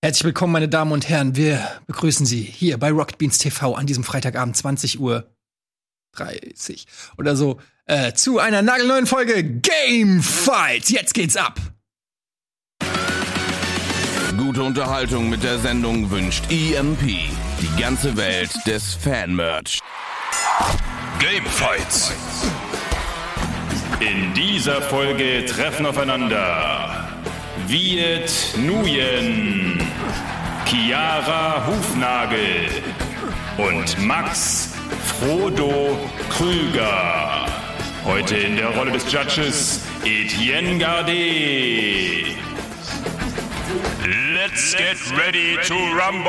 Herzlich willkommen, meine Damen und Herren. Wir begrüßen Sie hier bei Rocket Beans TV an diesem Freitagabend 20 Uhr 30 oder so äh, zu einer nagelneuen Folge Game Fight. Jetzt geht's ab. Gute Unterhaltung mit der Sendung wünscht EMP. Die ganze Welt des Fanmerch. Game Fights. In dieser Folge treffen aufeinander Viet Nguyen, Chiara Hufnagel und Max Frodo Krüger. Heute in der Rolle des Judges Etienne Gardet. Let's get ready to rumble!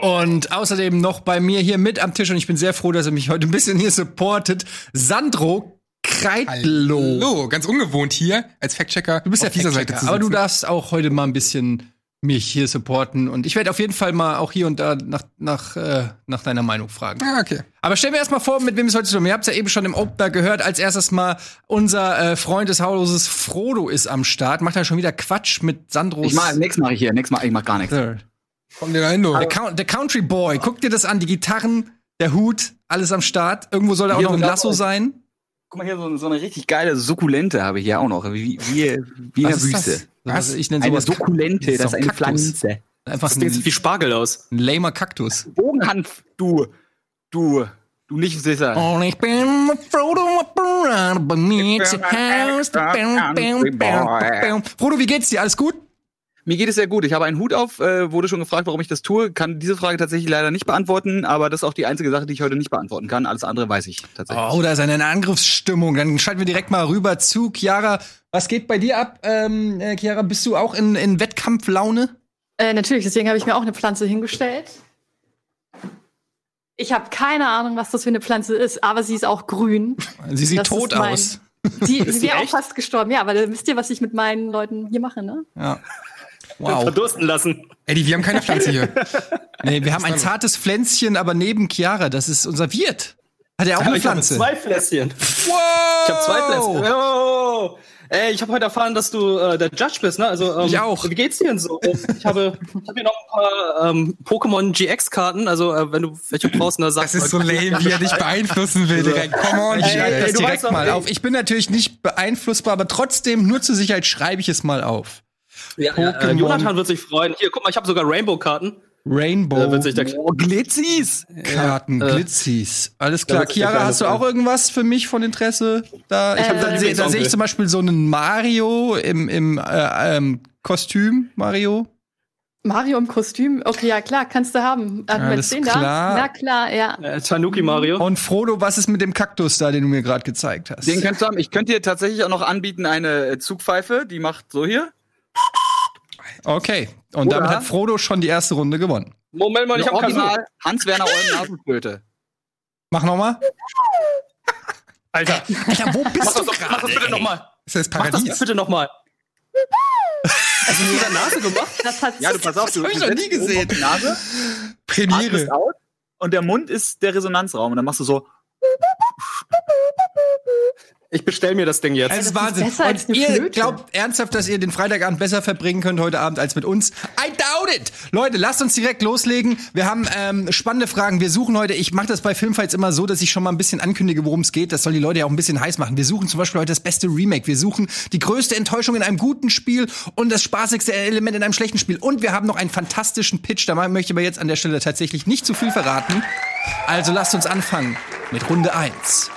Und außerdem noch bei mir hier mit am Tisch und ich bin sehr froh, dass er mich heute ein bisschen hier supportet. Sandro Kreitlow. Hallo, ganz ungewohnt hier als Fact-Checker Du bist ja auf dieser Seite zu Aber du darfst auch heute mal ein bisschen mich hier supporten und ich werde auf jeden Fall mal auch hier und da nach, nach, äh, nach deiner Meinung fragen. Ah, okay. Aber stell mir erst mal vor, mit wem es heute zu tun. Ihr habt es ja eben schon im Opener gehört. Als erstes mal unser äh, Freund des Hauses Frodo ist am Start. Macht er schon wieder Quatsch mit Sandros. Ich mach, nix mache ich hier, nix mach, ich mach gar nichts. Sir. Komm dir rein, du. Der Country Boy. Guck dir das an. Die Gitarren, der Hut, alles am Start. Irgendwo soll da auch Hier noch ein Lasso sein. Guck mal hier, so, so eine richtig geile Sukkulente habe ich hier auch noch. Wie, wie, wie in der Was ist das? Wüste. Was? Ich nenne Eine sowas Sukkulente, das ist eine Kaktus. Pflanze. einfach Das sieht ein, wie Spargel aus. ein lamer Kaktus. Bogenhanf, du, du, du nicht sicher. Und ich bin Frodo. Frodo, wie geht's dir? Alles gut? Mir geht es sehr gut. Ich habe einen Hut auf, äh, wurde schon gefragt, warum ich das tue. Kann diese Frage tatsächlich leider nicht beantworten, aber das ist auch die einzige Sache, die ich heute nicht beantworten kann. Alles andere weiß ich tatsächlich. Oh, da ist eine Angriffsstimmung. Dann schalten wir direkt mal rüber zu Chiara. Was geht bei dir ab? Ähm, äh, Chiara, bist du auch in, in Wettkampflaune? Äh, natürlich, deswegen habe ich mir auch eine Pflanze hingestellt. Ich habe keine Ahnung, was das für eine Pflanze ist, aber sie ist auch grün. Sie sieht Das tot aus. Die, sie wäre auch echt? fast gestorben, ja, aber dann wisst ihr, was ich mit meinen Leuten hier mache, ne? Ja. Wow. Verdursten lassen. Eddie, wir haben keine Pflanze hier. Nee, wir haben ein zartes Pflänzchen, aber neben Chiara, das ist unser Wirt. Hat er auch eine ich habe Pflanze? zwei Fläschchen. Wow! Ich habe zwei Fläschchen. Oh. Ey, ich habe heute erfahren, dass du äh, der Judge bist, ne? Also ähm, Ich auch. Wie geht's dir denn so? Ich habe, ich habe hier noch ein paar ähm, Pokémon GX-Karten. Also äh, wenn du welche brauchst, ne, sag Das ist so lame, wie er dich beeinflussen will, Digga. Come on, Ich schreibe das du direkt mal auf. Ich bin natürlich nicht beeinflussbar, aber trotzdem, nur zur Sicherheit schreibe ich es mal auf. Ja, ja, Pokémon. äh, Jonathan wird sich freuen. Hier, guck mal, ich habe sogar Rainbow-Karten. Rainbow. Da wird sich der Oh, Glitzis! Karten, äh, Glitzis. Alles klar. Chiara, hast du auch irgendwas für mich von Interesse? Da, ich Äh, da, sehe- da sehe ich zum Beispiel so einen Mario im, im äh, ähm, Kostüm, Mario. Mario im Kostüm, okay, ja klar, kannst du haben. Wir Alles den klar. da? Na klar, ja. äh, Tanuki Mario. Und Frodo, was ist mit dem Kaktus da, den du mir gerade gezeigt hast? Den kannst du haben. Ich könnte dir tatsächlich auch noch anbieten eine äh, Zugpfeife, die macht so hier. Okay. Und damit Oder? hat Frodo schon die erste Runde gewonnen. Moment mal, ich habe. Original Hans-Werner Olm Nasenflöte. Mach noch mal. Alter, Alter, wo mach bist das, du doch, mach das bitte nochmal. Das ist Mach das Paradies. bitte nochmal. Hast du mit der Nase gemacht? Das hat Ja, du pass auf, du du noch nie gesehen. die Nase, Premiere. aus und der Mund ist der Resonanzraum und dann machst du so. Ich bestell mir das Ding jetzt. Es ist ist Wahnsinn. besser als Und ihr Flöte. glaubt ernsthaft, dass ihr den Freitagabend besser verbringen könnt heute Abend als mit uns? I doubt it! Leute, lasst uns direkt loslegen. Wir haben ähm, spannende Fragen. Wir suchen heute, ich mache das bei Filmfights immer so, dass ich schon mal ein bisschen ankündige, worum es geht. Das soll die Leute ja auch ein bisschen heiß machen. Wir suchen zum Beispiel heute das beste Remake. Wir suchen die größte Enttäuschung in einem guten Spiel und das spaßigste Element in einem schlechten Spiel. Und wir haben noch einen fantastischen Pitch. Da möchte ich aber jetzt an der Stelle tatsächlich nicht zu viel verraten. Also lasst uns anfangen mit Runde 1.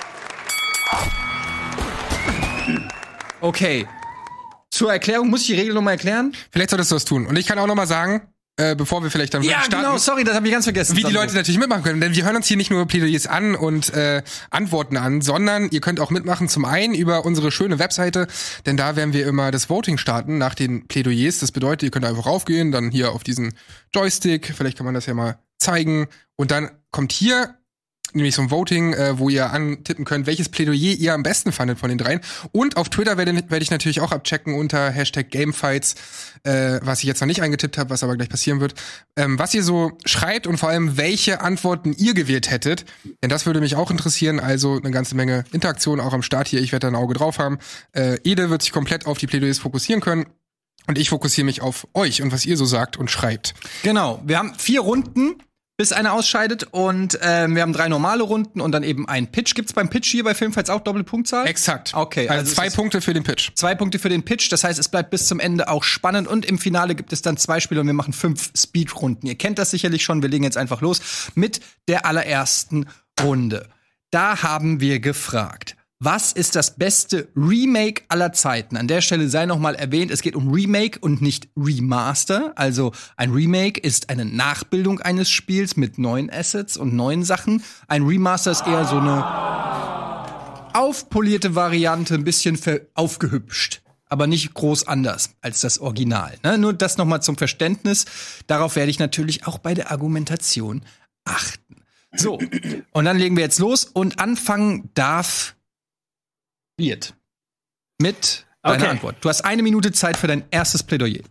Okay. Zur Erklärung muss ich die Regel noch mal erklären? Vielleicht solltest du das tun. Und ich kann auch noch mal sagen, äh, bevor wir vielleicht dann Ja, starten, genau, sorry, das habe ich ganz vergessen. wie die. Leute natürlich mitmachen können. Denn wir hören uns hier nicht nur Plädoyers an und äh, Antworten an, sondern ihr könnt auch mitmachen zum einen über unsere schöne Webseite, denn da werden wir immer das Voting starten nach den Plädoyers. Das bedeutet, ihr könnt einfach raufgehen, dann hier auf diesen Joystick, vielleicht kann man das ja mal zeigen und dann kommt hier nämlich so ein Voting, äh, wo ihr antippen könnt, welches Plädoyer ihr am besten fandet von den dreien. Und auf Twitter werde, werde ich natürlich auch abchecken unter Hashtag Gamefights, äh, was ich jetzt noch nicht eingetippt habe, was aber gleich passieren wird, ähm, was ihr so schreibt und vor allem, welche Antworten ihr gewählt hättet. Denn das würde mich auch interessieren. Also eine ganze Menge Interaktion auch am Start hier. Ich werde da ein Auge drauf haben. Äh, Ede wird sich komplett auf die Plädoyers fokussieren können. Und ich fokussiere mich auf euch und was ihr so sagt und schreibt. Genau. Wir haben vier Runden, bis einer ausscheidet. Und ähm, wir haben drei normale Runden und dann eben einen Pitch. Gibt's beim Pitch hier bei Filmfights auch Doppelpunktzahl? Exakt. Okay, Also, also zwei Punkte für den Pitch. Zwei Punkte für den Pitch, das heißt, es bleibt bis zum Ende auch spannend und im Finale gibt es dann zwei Spiele und wir machen fünf Speedrunden. Ihr kennt das sicherlich schon, wir legen jetzt einfach los mit der allerersten Runde. Da haben wir gefragt, was ist das beste Remake aller Zeiten? An der Stelle sei noch mal erwähnt, es geht um Remake und nicht Remaster. Also ein Remake ist eine Nachbildung eines Spiels mit neuen Assets und neuen Sachen. Ein Remaster ist eher so eine aufpolierte Variante, ein bisschen aufgehübscht. Aber nicht groß anders als das Original. Ne? Nur das nochmal zum Verständnis. Darauf werde ich natürlich auch bei der Argumentation achten. So, und dann legen wir jetzt los und anfangen darf Wirt. Mit deiner Okay. Antwort. Du hast eine Minute Zeit für dein erstes Plädoyer.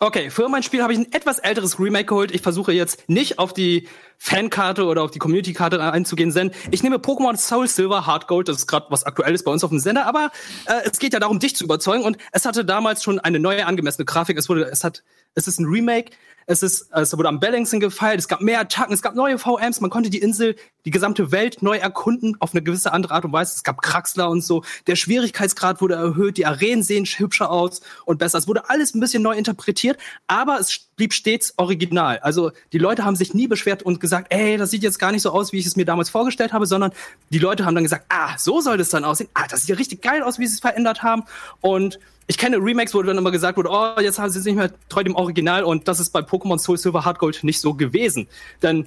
Okay, für mein Spiel habe ich ein etwas älteres Remake geholt. Ich versuche jetzt nicht auf die Fankarte oder auf die Community-Karte einzugehen, denn ich nehme Pokémon Soul Silver Heart Gold, das ist gerade was aktuelles bei uns auf dem Sender, aber äh, es geht ja darum, dich zu überzeugen und es hatte damals schon eine neue angemessene Grafik. Es wurde, es hat, es ist ein Remake. Es ist, es wurde am Balancing gefeilt. Es gab mehr Attacken. Es gab neue VMs. Man konnte die Insel, die gesamte Welt neu erkunden auf eine gewisse andere Art und Weise. Es gab Kraxler und so. Der Schwierigkeitsgrad wurde erhöht. Die Arenen sehen hübscher aus und besser. Es wurde alles ein bisschen neu interpretiert, aber es blieb stets original. Also die Leute haben sich nie beschwert und gesagt, ey, das sieht jetzt gar nicht so aus, wie ich es mir damals vorgestellt habe, sondern die Leute haben dann gesagt, ah, so soll das dann aussehen. Ah, das sieht ja richtig geil aus, wie sie es verändert haben. Und ich kenne Remakes, wo dann immer gesagt wurde, oh, jetzt haben sie sich nicht mehr treu dem Original und das ist bei Pokémon Soul Silver Heart Gold nicht so gewesen. Denn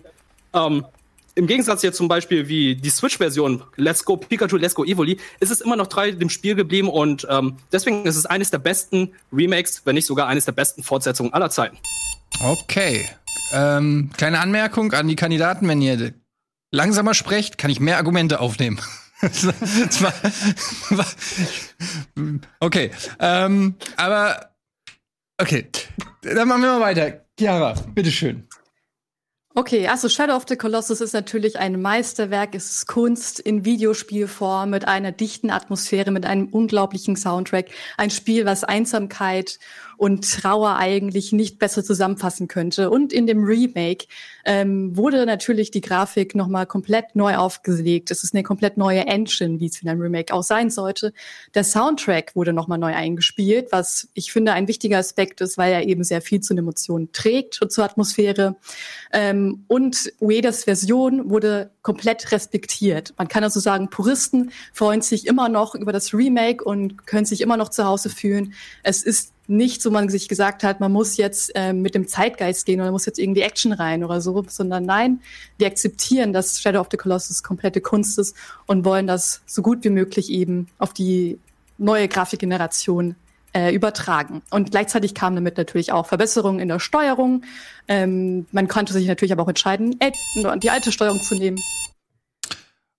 ähm, im Gegensatz jetzt zum Beispiel wie die Switch-Version Let's Go Pikachu, Let's Go Evoli, ist es immer noch treu dem Spiel geblieben und ähm, deswegen ist es eines der besten Remakes, wenn nicht sogar eines der besten Fortsetzungen aller Zeiten. Okay. Ähm, kleine Anmerkung an die Kandidaten, wenn ihr langsamer sprecht, kann ich mehr Argumente aufnehmen. Okay. Ähm, aber okay. Dann machen wir mal weiter. Chiara, bitteschön. Okay, also Shadow of the Colossus ist natürlich ein Meisterwerk. Es ist Kunst in Videospielform mit einer dichten Atmosphäre, mit einem unglaublichen Soundtrack. Ein Spiel, was Einsamkeit und Trauer eigentlich nicht besser zusammenfassen könnte. Und in dem Remake ähm, wurde natürlich die Grafik nochmal komplett neu aufgelegt. Es ist eine komplett neue Engine, wie es in einem Remake auch sein sollte. Der Soundtrack wurde nochmal neu eingespielt, was ich finde ein wichtiger Aspekt ist, weil er eben sehr viel zu den Emotionen trägt und zur Atmosphäre. Ähm, und Uedas Version wurde komplett respektiert. Man kann also sagen, Puristen freuen sich immer noch über das Remake und können sich immer noch zu Hause fühlen. Es ist nicht, wo man sich gesagt hat, man muss jetzt ähm, mit dem Zeitgeist gehen oder muss jetzt irgendwie Action rein oder so, sondern nein, wir akzeptieren, dass Shadow of the Colossus komplette Kunst ist und wollen das so gut wie möglich eben auf die neue Grafikgeneration äh, übertragen. Und gleichzeitig kamen damit natürlich auch Verbesserungen in der Steuerung. Ähm, man konnte sich natürlich aber auch entscheiden, äh, die alte Steuerung zu nehmen.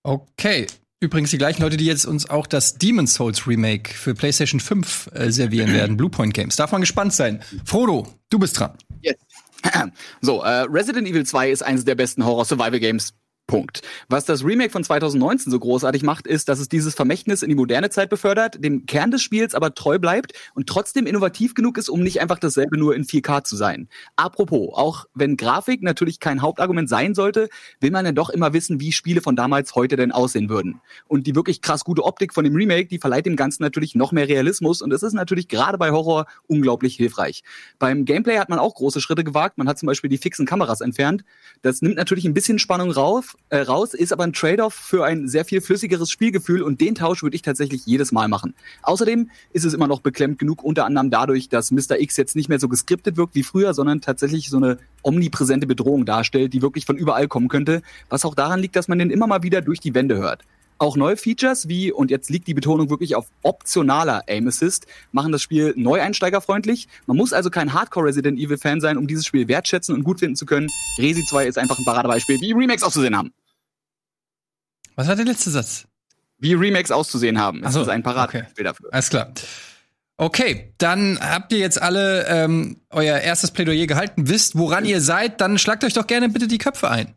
Okay. Übrigens die gleichen Leute, die jetzt uns auch das Demon's Souls Remake für PlayStation 5 äh, servieren werden, Bluepoint Games. Darf man gespannt sein. Frodo, du bist dran. Yes. So, äh, Resident Evil 2 ist eines der besten Horror-Survival-Games. Punkt. Was das Remake von 2019 so großartig macht, ist, dass es dieses Vermächtnis in die moderne Zeit befördert, dem Kern des Spiels aber treu bleibt und trotzdem innovativ genug ist, um nicht einfach dasselbe nur in 4K zu sein. Apropos, auch wenn Grafik natürlich kein Hauptargument sein sollte, will man ja doch immer wissen, wie Spiele von damals heute denn aussehen würden. Und die wirklich krass gute Optik von dem Remake, die verleiht dem Ganzen natürlich noch mehr Realismus und es ist natürlich gerade bei Horror unglaublich hilfreich. Beim Gameplay hat man auch große Schritte gewagt. Man hat zum Beispiel die fixen Kameras entfernt. Das nimmt natürlich ein bisschen Spannung rauf, äh, raus, ist aber ein Trade-off für ein sehr viel flüssigeres Spielgefühl und den Tausch würde ich tatsächlich jedes Mal machen. Außerdem ist es immer noch beklemmt genug, unter anderem dadurch, dass Mr. X jetzt nicht mehr so geskriptet wirkt wie früher, sondern tatsächlich so eine omnipräsente Bedrohung darstellt, die wirklich von überall kommen könnte, was auch daran liegt, dass man den immer mal wieder durch die Wände hört. Auch neue Features wie, und jetzt liegt die Betonung wirklich auf optionaler Aim Assist, machen das Spiel neueinsteigerfreundlich. Man muss also kein Hardcore Resident Evil Fan sein, um dieses Spiel wertschätzen und gut finden zu können. Resi 2 ist einfach ein Paradebeispiel, wie Remakes auszusehen haben. Was war der letzte Satz? Wie Remakes auszusehen haben. Das so, ist ein Paradebeispiel dafür. Alles klar. Okay, dann habt ihr jetzt alle ähm, euer erstes Plädoyer gehalten, wisst, woran ihr seid, dann schlagt euch doch gerne bitte die Köpfe ein.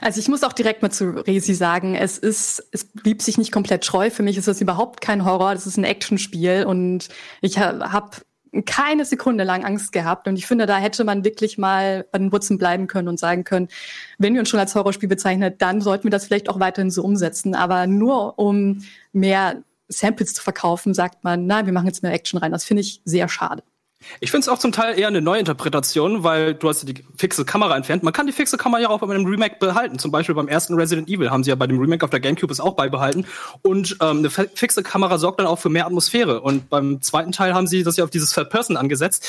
Also ich muss auch direkt mal zu Resi sagen, es ist, es blieb sich nicht komplett treu. Für mich ist das überhaupt kein Horror, das ist ein Actionspiel und ich ha habe keine Sekunde lang Angst gehabt. Und ich finde, da hätte man wirklich mal bei den Wurzeln bleiben können und sagen können, wenn wir uns schon als Horrorspiel bezeichnen, dann sollten wir das vielleicht auch weiterhin so umsetzen. Aber nur um mehr Samples zu verkaufen, sagt man, nein, wir machen jetzt mehr Action rein. Das finde ich sehr schade. Ich finde es auch zum Teil eher eine Neuinterpretation, weil du hast ja die fixe Kamera entfernt. Man kann die fixe Kamera ja auch bei einem Remake behalten. Zum Beispiel beim ersten Resident Evil haben sie ja bei dem Remake auf der GameCube es auch beibehalten. Und ähm, eine fixe Kamera sorgt dann auch für mehr Atmosphäre. Und beim zweiten Teil haben sie das ja auf dieses Third Person angesetzt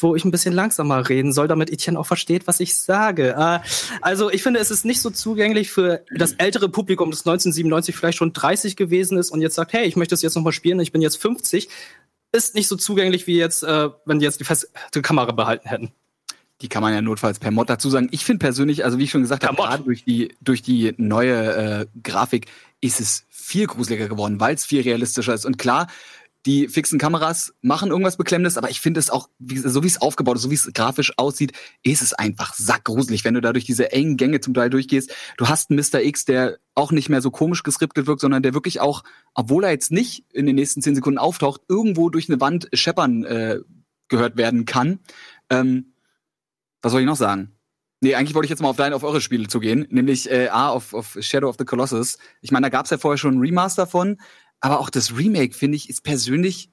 wo ich ein bisschen langsamer reden soll, damit Etienne auch versteht, was ich sage. Äh, also ich finde, es ist nicht so zugänglich für das ältere Publikum, das 1997 vielleicht schon 30 gewesen ist und jetzt sagt, hey, ich möchte es jetzt noch mal spielen, ich bin jetzt 50 ist nicht so zugänglich wie jetzt, äh, wenn die jetzt die feste Kamera behalten hätten. Die kann man ja notfalls per Mod dazu sagen. Ich finde persönlich, also wie ich schon gesagt habe, gerade durch die, durch die neue äh, Grafik ist es viel gruseliger geworden, weil es viel realistischer ist. Und klar, die fixen Kameras machen irgendwas Beklemmendes, aber ich finde es auch, so wie es aufgebaut ist, so wie es grafisch aussieht, ist es einfach sackgruselig, wenn du da durch diese engen Gänge zum Teil durchgehst. Du hast einen Mr. X, der auch nicht mehr so komisch geskriptet wirkt, sondern der wirklich auch, obwohl er jetzt nicht in den nächsten zehn Sekunden auftaucht, irgendwo durch eine Wand scheppern äh, gehört werden kann. Ähm, was soll ich noch sagen? Nee, eigentlich wollte ich jetzt mal auf deine, auf eure Spiele zu gehen, nämlich äh, A, auf, auf Shadow of the Colossus. Ich meine, da gab es ja vorher schon ein Remaster von, aber auch das Remake, finde ich, ist persönlich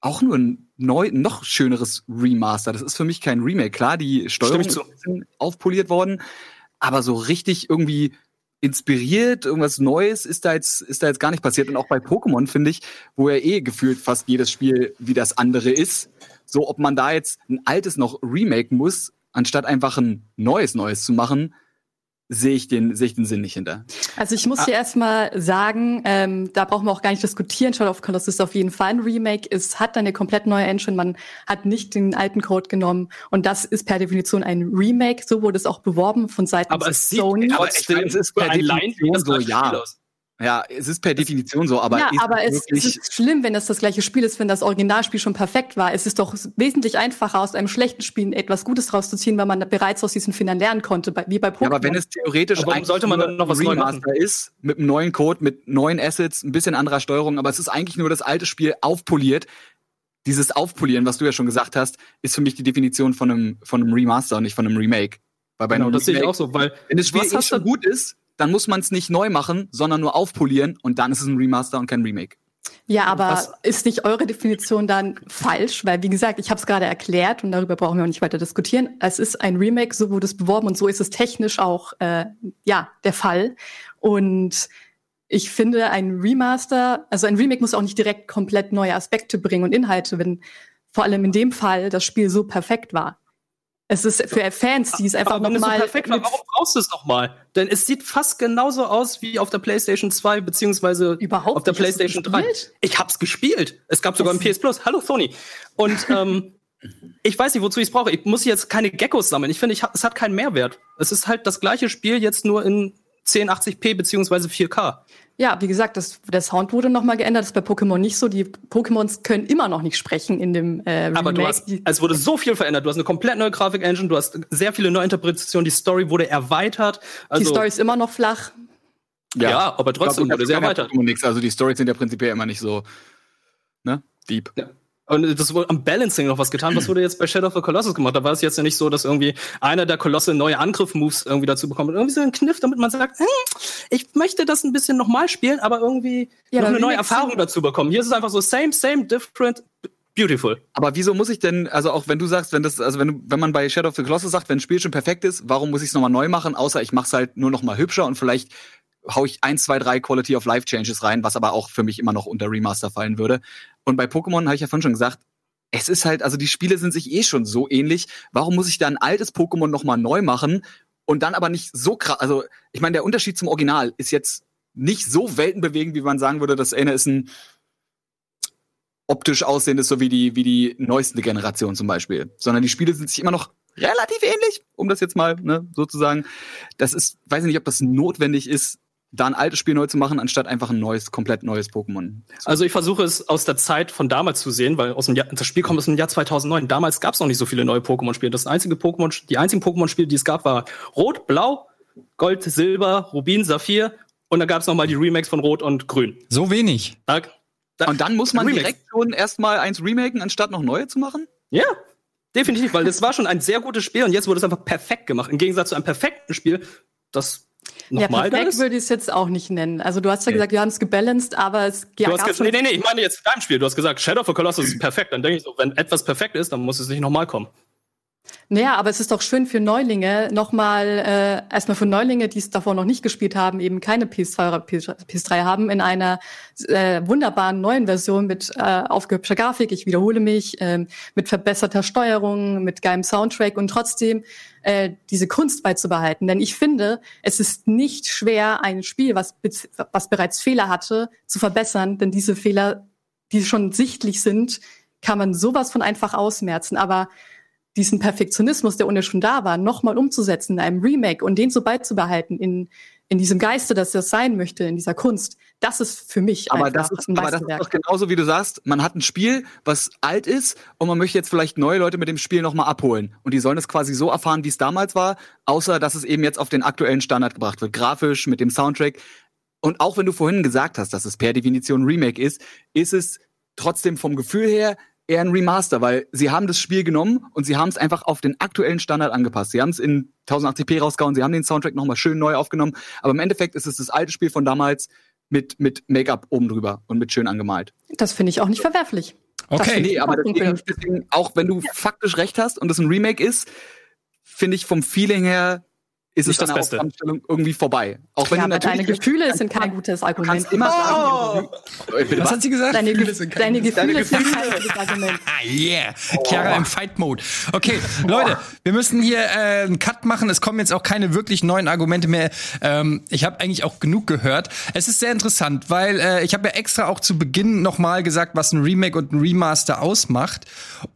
auch nur ein neu, noch schöneres Remaster. Das ist für mich kein Remake. Klar, die Steuerung ist aufpoliert worden, aber so richtig irgendwie inspiriert, irgendwas Neues ist da jetzt, ist da jetzt gar nicht passiert. Und auch bei Pokémon finde ich, wo ja eh gefühlt fast jedes Spiel wie das andere ist, so ob man da jetzt ein altes noch remake muss, anstatt einfach ein neues Neues zu machen, sehe ich den sehe ich den Sinn nicht hinter. Also ich muss ah. hier erstmal sagen, ähm, da brauchen wir auch gar nicht diskutieren. Shadow of Colossus ist auf jeden Fall ein Remake. Es hat eine komplett neue Engine. Man hat nicht den alten Code genommen und das ist per Definition ein Remake. So wurde es auch beworben von Seiten aber es Sony. Sieht, aber ich meine, es ist per Definition so, ja. Aus. Ja, es ist per Definition so, aber. Ja, aber es, es, ist schlimm, wenn das das gleiche Spiel ist, wenn das Originalspiel schon perfekt war. Es ist doch wesentlich einfacher, aus einem schlechten Spiel etwas Gutes rauszuziehen, weil man bereits aus diesen Fehlern lernen konnte, wie bei Pokémon. Ja, aber wenn es theoretisch warum sollte man dann noch was Remaster ist, mit einem neuen Code, mit neuen Assets, ein bisschen anderer Steuerung, aber es ist eigentlich nur das alte Spiel aufpoliert. Dieses Aufpolieren, was du ja schon gesagt hast, ist für mich die Definition von einem, von einem Remaster und nicht von einem Remake. Weil bei genau, einem das Remake, sehe ich auch so, weil wenn das Spiel eh schon gut ist, dann muss man es nicht neu machen, sondern nur aufpolieren und dann ist es ein Remaster und kein Remake. Ja, aber Was? ist nicht eure Definition dann falsch? Weil, wie gesagt, ich habe es gerade erklärt und darüber brauchen wir auch nicht weiter diskutieren. Es ist ein Remake, so wurde es beworben und so ist es technisch auch äh, ja der Fall. Und ich finde, ein Remaster, also ein Remake muss auch nicht direkt komplett neue Aspekte bringen und Inhalte, wenn vor allem in dem Fall das Spiel so perfekt war. Es ist für Fans, die es einfach nochmal. So perfekt war, warum brauchst du es nochmal? Denn es sieht fast genauso aus wie auf der PlayStation 2 beziehungsweise Überhaupt auf der PlayStation 3. Ich hab's gespielt. Es gab sogar ein PS Plus. Hallo Sony. Und ähm, ich weiß nicht, wozu ich es brauche. Ich muss jetzt keine Geckos sammeln. Ich finde, es hat keinen Mehrwert. Es ist halt das gleiche Spiel jetzt nur in 1080p beziehungsweise 4K. Ja, wie gesagt, das, der Sound wurde nochmal geändert. Das ist bei Pokémon nicht so. Die Pokémons können immer noch nicht sprechen in dem äh, Remake. Aber du hast, es wurde so viel verändert. Du hast eine komplett neue Grafik-Engine, du hast sehr viele Neuinterpretationen, die Story wurde erweitert. Also, die Story ist immer noch flach. Ja, ja aber trotzdem glaub, wurde sehr erweitert. Also die Stories sind ja prinzipiell immer nicht so ne, deep. Ja. Und das wurde am Balancing noch was getan. Was wurde jetzt bei Shadow of the Colossus gemacht? Da war es jetzt ja nicht so, dass irgendwie einer der Kolosse neue Angriff-Moves irgendwie dazu bekommt. Irgendwie so ein Kniff, damit man sagt, hm, ich möchte das ein bisschen nochmal spielen, aber irgendwie ja, noch eine neue Erfahrung dazu bekommen. Hier ist es einfach so same, same, different, beautiful. Aber wieso muss ich denn, also auch wenn du sagst, wenn das, also wenn, wenn man bei Shadow of the Colossus sagt, wenn ein Spiel schon perfekt ist, warum muss ich es nochmal neu machen, außer ich mache es halt nur nochmal hübscher und vielleicht hau ich ein, zwei, drei Quality of Life Changes rein, was aber auch für mich immer noch unter Remaster fallen würde. Und bei Pokémon habe ich ja vorhin schon gesagt, es ist halt, also die Spiele sind sich eh schon so ähnlich. Warum muss ich da ein altes Pokémon nochmal neu machen und dann aber nicht so krass? Also, ich meine, der Unterschied zum Original ist jetzt nicht so weltenbewegend, wie man sagen würde, das eine ist ein optisch aussehendes, so wie die, wie die neueste Generation zum Beispiel. Sondern die Spiele sind sich immer noch relativ ähnlich, um das jetzt mal ne, sozusagen. Das ist, weiß ich nicht, ob das notwendig ist, da ein altes Spiel neu zu machen, anstatt einfach ein neues, komplett neues Pokémon. Also ich versuche es aus der Zeit von damals zu sehen, weil aus dem Jahr, das Spiel kommt aus dem Jahr 2009. Damals gab es noch nicht so viele neue Pokémon-Spiele. Das einzige Pokémon, die einzigen Pokémon-Spiele, die es gab, war Rot, Blau, Gold, Silber, Rubin, Saphir und dann gab es noch mal die Remakes von Rot und Grün. So wenig. Da, Da- Und dann muss man Remake. direkt schon erstmal eins remaken, anstatt noch neue zu machen? Ja, definitiv, weil das war schon ein sehr gutes Spiel und jetzt wurde es einfach perfekt gemacht. Im Gegensatz zu einem perfekten Spiel, das nochmal da perfekt würde ich es jetzt auch nicht nennen. Also du hast ja gesagt, wir haben es gebalanced, aber es hast gab gesagt, nee, nee, nee, ich meine jetzt dein Spiel. Du hast gesagt, Shadow of the Colossus ist perfekt. Dann denke ich so, wenn etwas perfekt ist, dann muss es nicht nochmal kommen. Naja, aber es ist doch schön für Neulinge, nochmal, äh, erstmal für Neulinge, die es davor noch nicht gespielt haben, eben keine PS2 oder PS3 haben, in einer äh, wunderbaren neuen Version mit äh, aufgehübscher Grafik, ich wiederhole mich, ähm, mit verbesserter Steuerung, mit geilem Soundtrack und trotzdem äh, diese Kunst beizubehalten. Denn ich finde, es ist nicht schwer, ein Spiel, was, was bereits Fehler hatte, zu verbessern, denn diese Fehler, die schon sichtlich sind, kann man sowas von einfach ausmerzen. Aber diesen Perfektionismus, der ohne schon da war, nochmal umzusetzen in einem Remake und den so beizubehalten in, in diesem Geiste, dass das sein möchte, in dieser Kunst, das ist für mich Aber einfach das, ist, ein aber das ist doch genauso, wie du sagst, man hat ein Spiel, was alt ist und man möchte jetzt vielleicht neue Leute mit dem Spiel nochmal abholen. Und die sollen es quasi so erfahren, wie es damals war, außer dass es eben jetzt auf den aktuellen Standard gebracht wird. Grafisch, mit dem Soundtrack. Und auch wenn du vorhin gesagt hast, dass es per Definition Remake ist, ist es trotzdem vom Gefühl her eher ein Remaster, weil sie haben das Spiel genommen und sie haben es einfach auf den aktuellen Standard angepasst. Sie haben es in 1080p rausgehauen, sie haben den Soundtrack nochmal schön neu aufgenommen, aber im Endeffekt ist es das alte Spiel von damals mit, mit Make-up oben drüber und mit schön angemalt. Das finde ich auch nicht verwerflich. Okay. Nee, aber auch deswegen, deswegen, auch wenn du faktisch recht hast und es ein Remake ist, finde ich vom Feeling her, ist Nicht es das an der irgendwie vorbei. Auch wenn Ja, du aber deine natürlich Gefühle sind kein gutes du kannst Argument. immer sagen, bitte Was was? hat sie gesagt? Deine, Gefühle Ge sind kein deine gutes- Gefühle Deine sind Gefühle. kein gutes Argument. Ah, yeah. Chiara im Fight-Mode. Okay, Leute, wir müssen hier äh, einen Cut machen. Es kommen jetzt auch keine wirklich neuen Argumente mehr. Ähm, ich habe eigentlich auch genug gehört. Es ist sehr interessant, weil äh, ich habe ja extra auch zu Beginn noch mal gesagt, was ein Remake und ein Remaster ausmacht.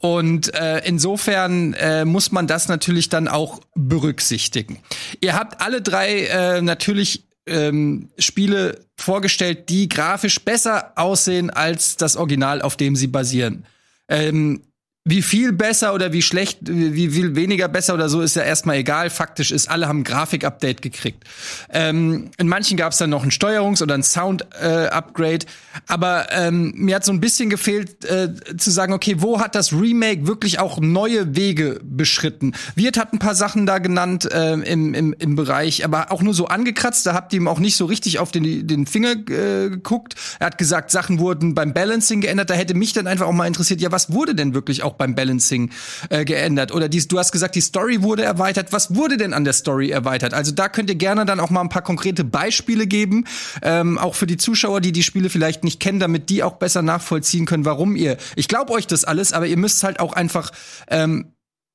Und äh, insofern äh, muss man das natürlich dann auch berücksichtigen. Ihr habt alle drei äh, natürlich ähm, Spiele vorgestellt, die grafisch besser aussehen als das Original, auf dem sie basieren. Ähm, wie viel besser oder wie schlecht, wie viel weniger besser oder so, ist ja erstmal egal. Faktisch ist, alle haben ein Grafik-Update gekriegt. Ähm, in manchen gab es dann noch ein Steuerungs- oder ein Sound-Upgrade. Aber ähm, mir hat so ein bisschen gefehlt, äh, zu sagen, okay, wo hat das Remake wirklich auch neue Wege beschritten? Wirt hat ein paar Sachen da genannt ähm, im, im, im Bereich, aber auch nur so angekratzt. Da habt ihr ihm auch nicht so richtig auf den, den Finger äh, geguckt. Er hat gesagt, Sachen wurden beim Balancing geändert. Da hätte mich dann einfach auch mal interessiert, ja, was wurde denn wirklich auch beim Balancing äh, geändert? Oder dies, du hast gesagt, die Story wurde erweitert. Was wurde denn an der Story erweitert? Also da könnt ihr gerne dann auch mal ein paar konkrete Beispiele geben, ähm, auch für die Zuschauer, die die Spiele vielleicht nicht kennen, damit die auch besser nachvollziehen können, warum ihr. Ich glaube euch das alles, aber ihr müsst halt auch einfach ähm,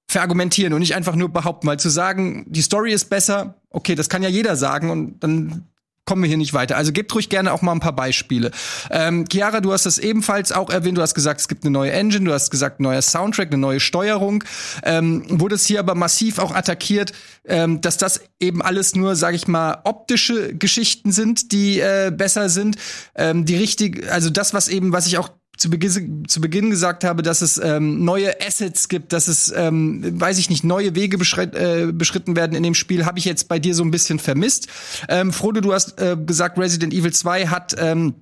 verargumentieren und nicht einfach nur behaupten, weil zu sagen, die Story ist besser, okay, das kann ja jeder sagen und dann kommen wir hier nicht weiter. Also gebt ruhig gerne auch mal ein paar Beispiele. Ähm, Chiara, du hast das ebenfalls auch erwähnt. Du hast gesagt, es gibt eine neue Engine, du hast gesagt, ein neuer Soundtrack, eine neue Steuerung. Ähm, wurde es hier aber massiv auch attackiert, ähm, dass das eben alles nur, sage ich mal, optische Geschichten sind, die äh, besser sind. Ähm, die richtig, also das, was eben, was ich auch zu Beginn, zu Beginn gesagt habe, dass es ähm, neue Assets gibt, dass es, ähm, weiß ich nicht, neue Wege beschreit, äh, beschritten werden in dem Spiel, habe ich jetzt bei dir so ein bisschen vermisst. Ähm, Frodo, du hast äh, gesagt, Resident Evil 2 hat ähm,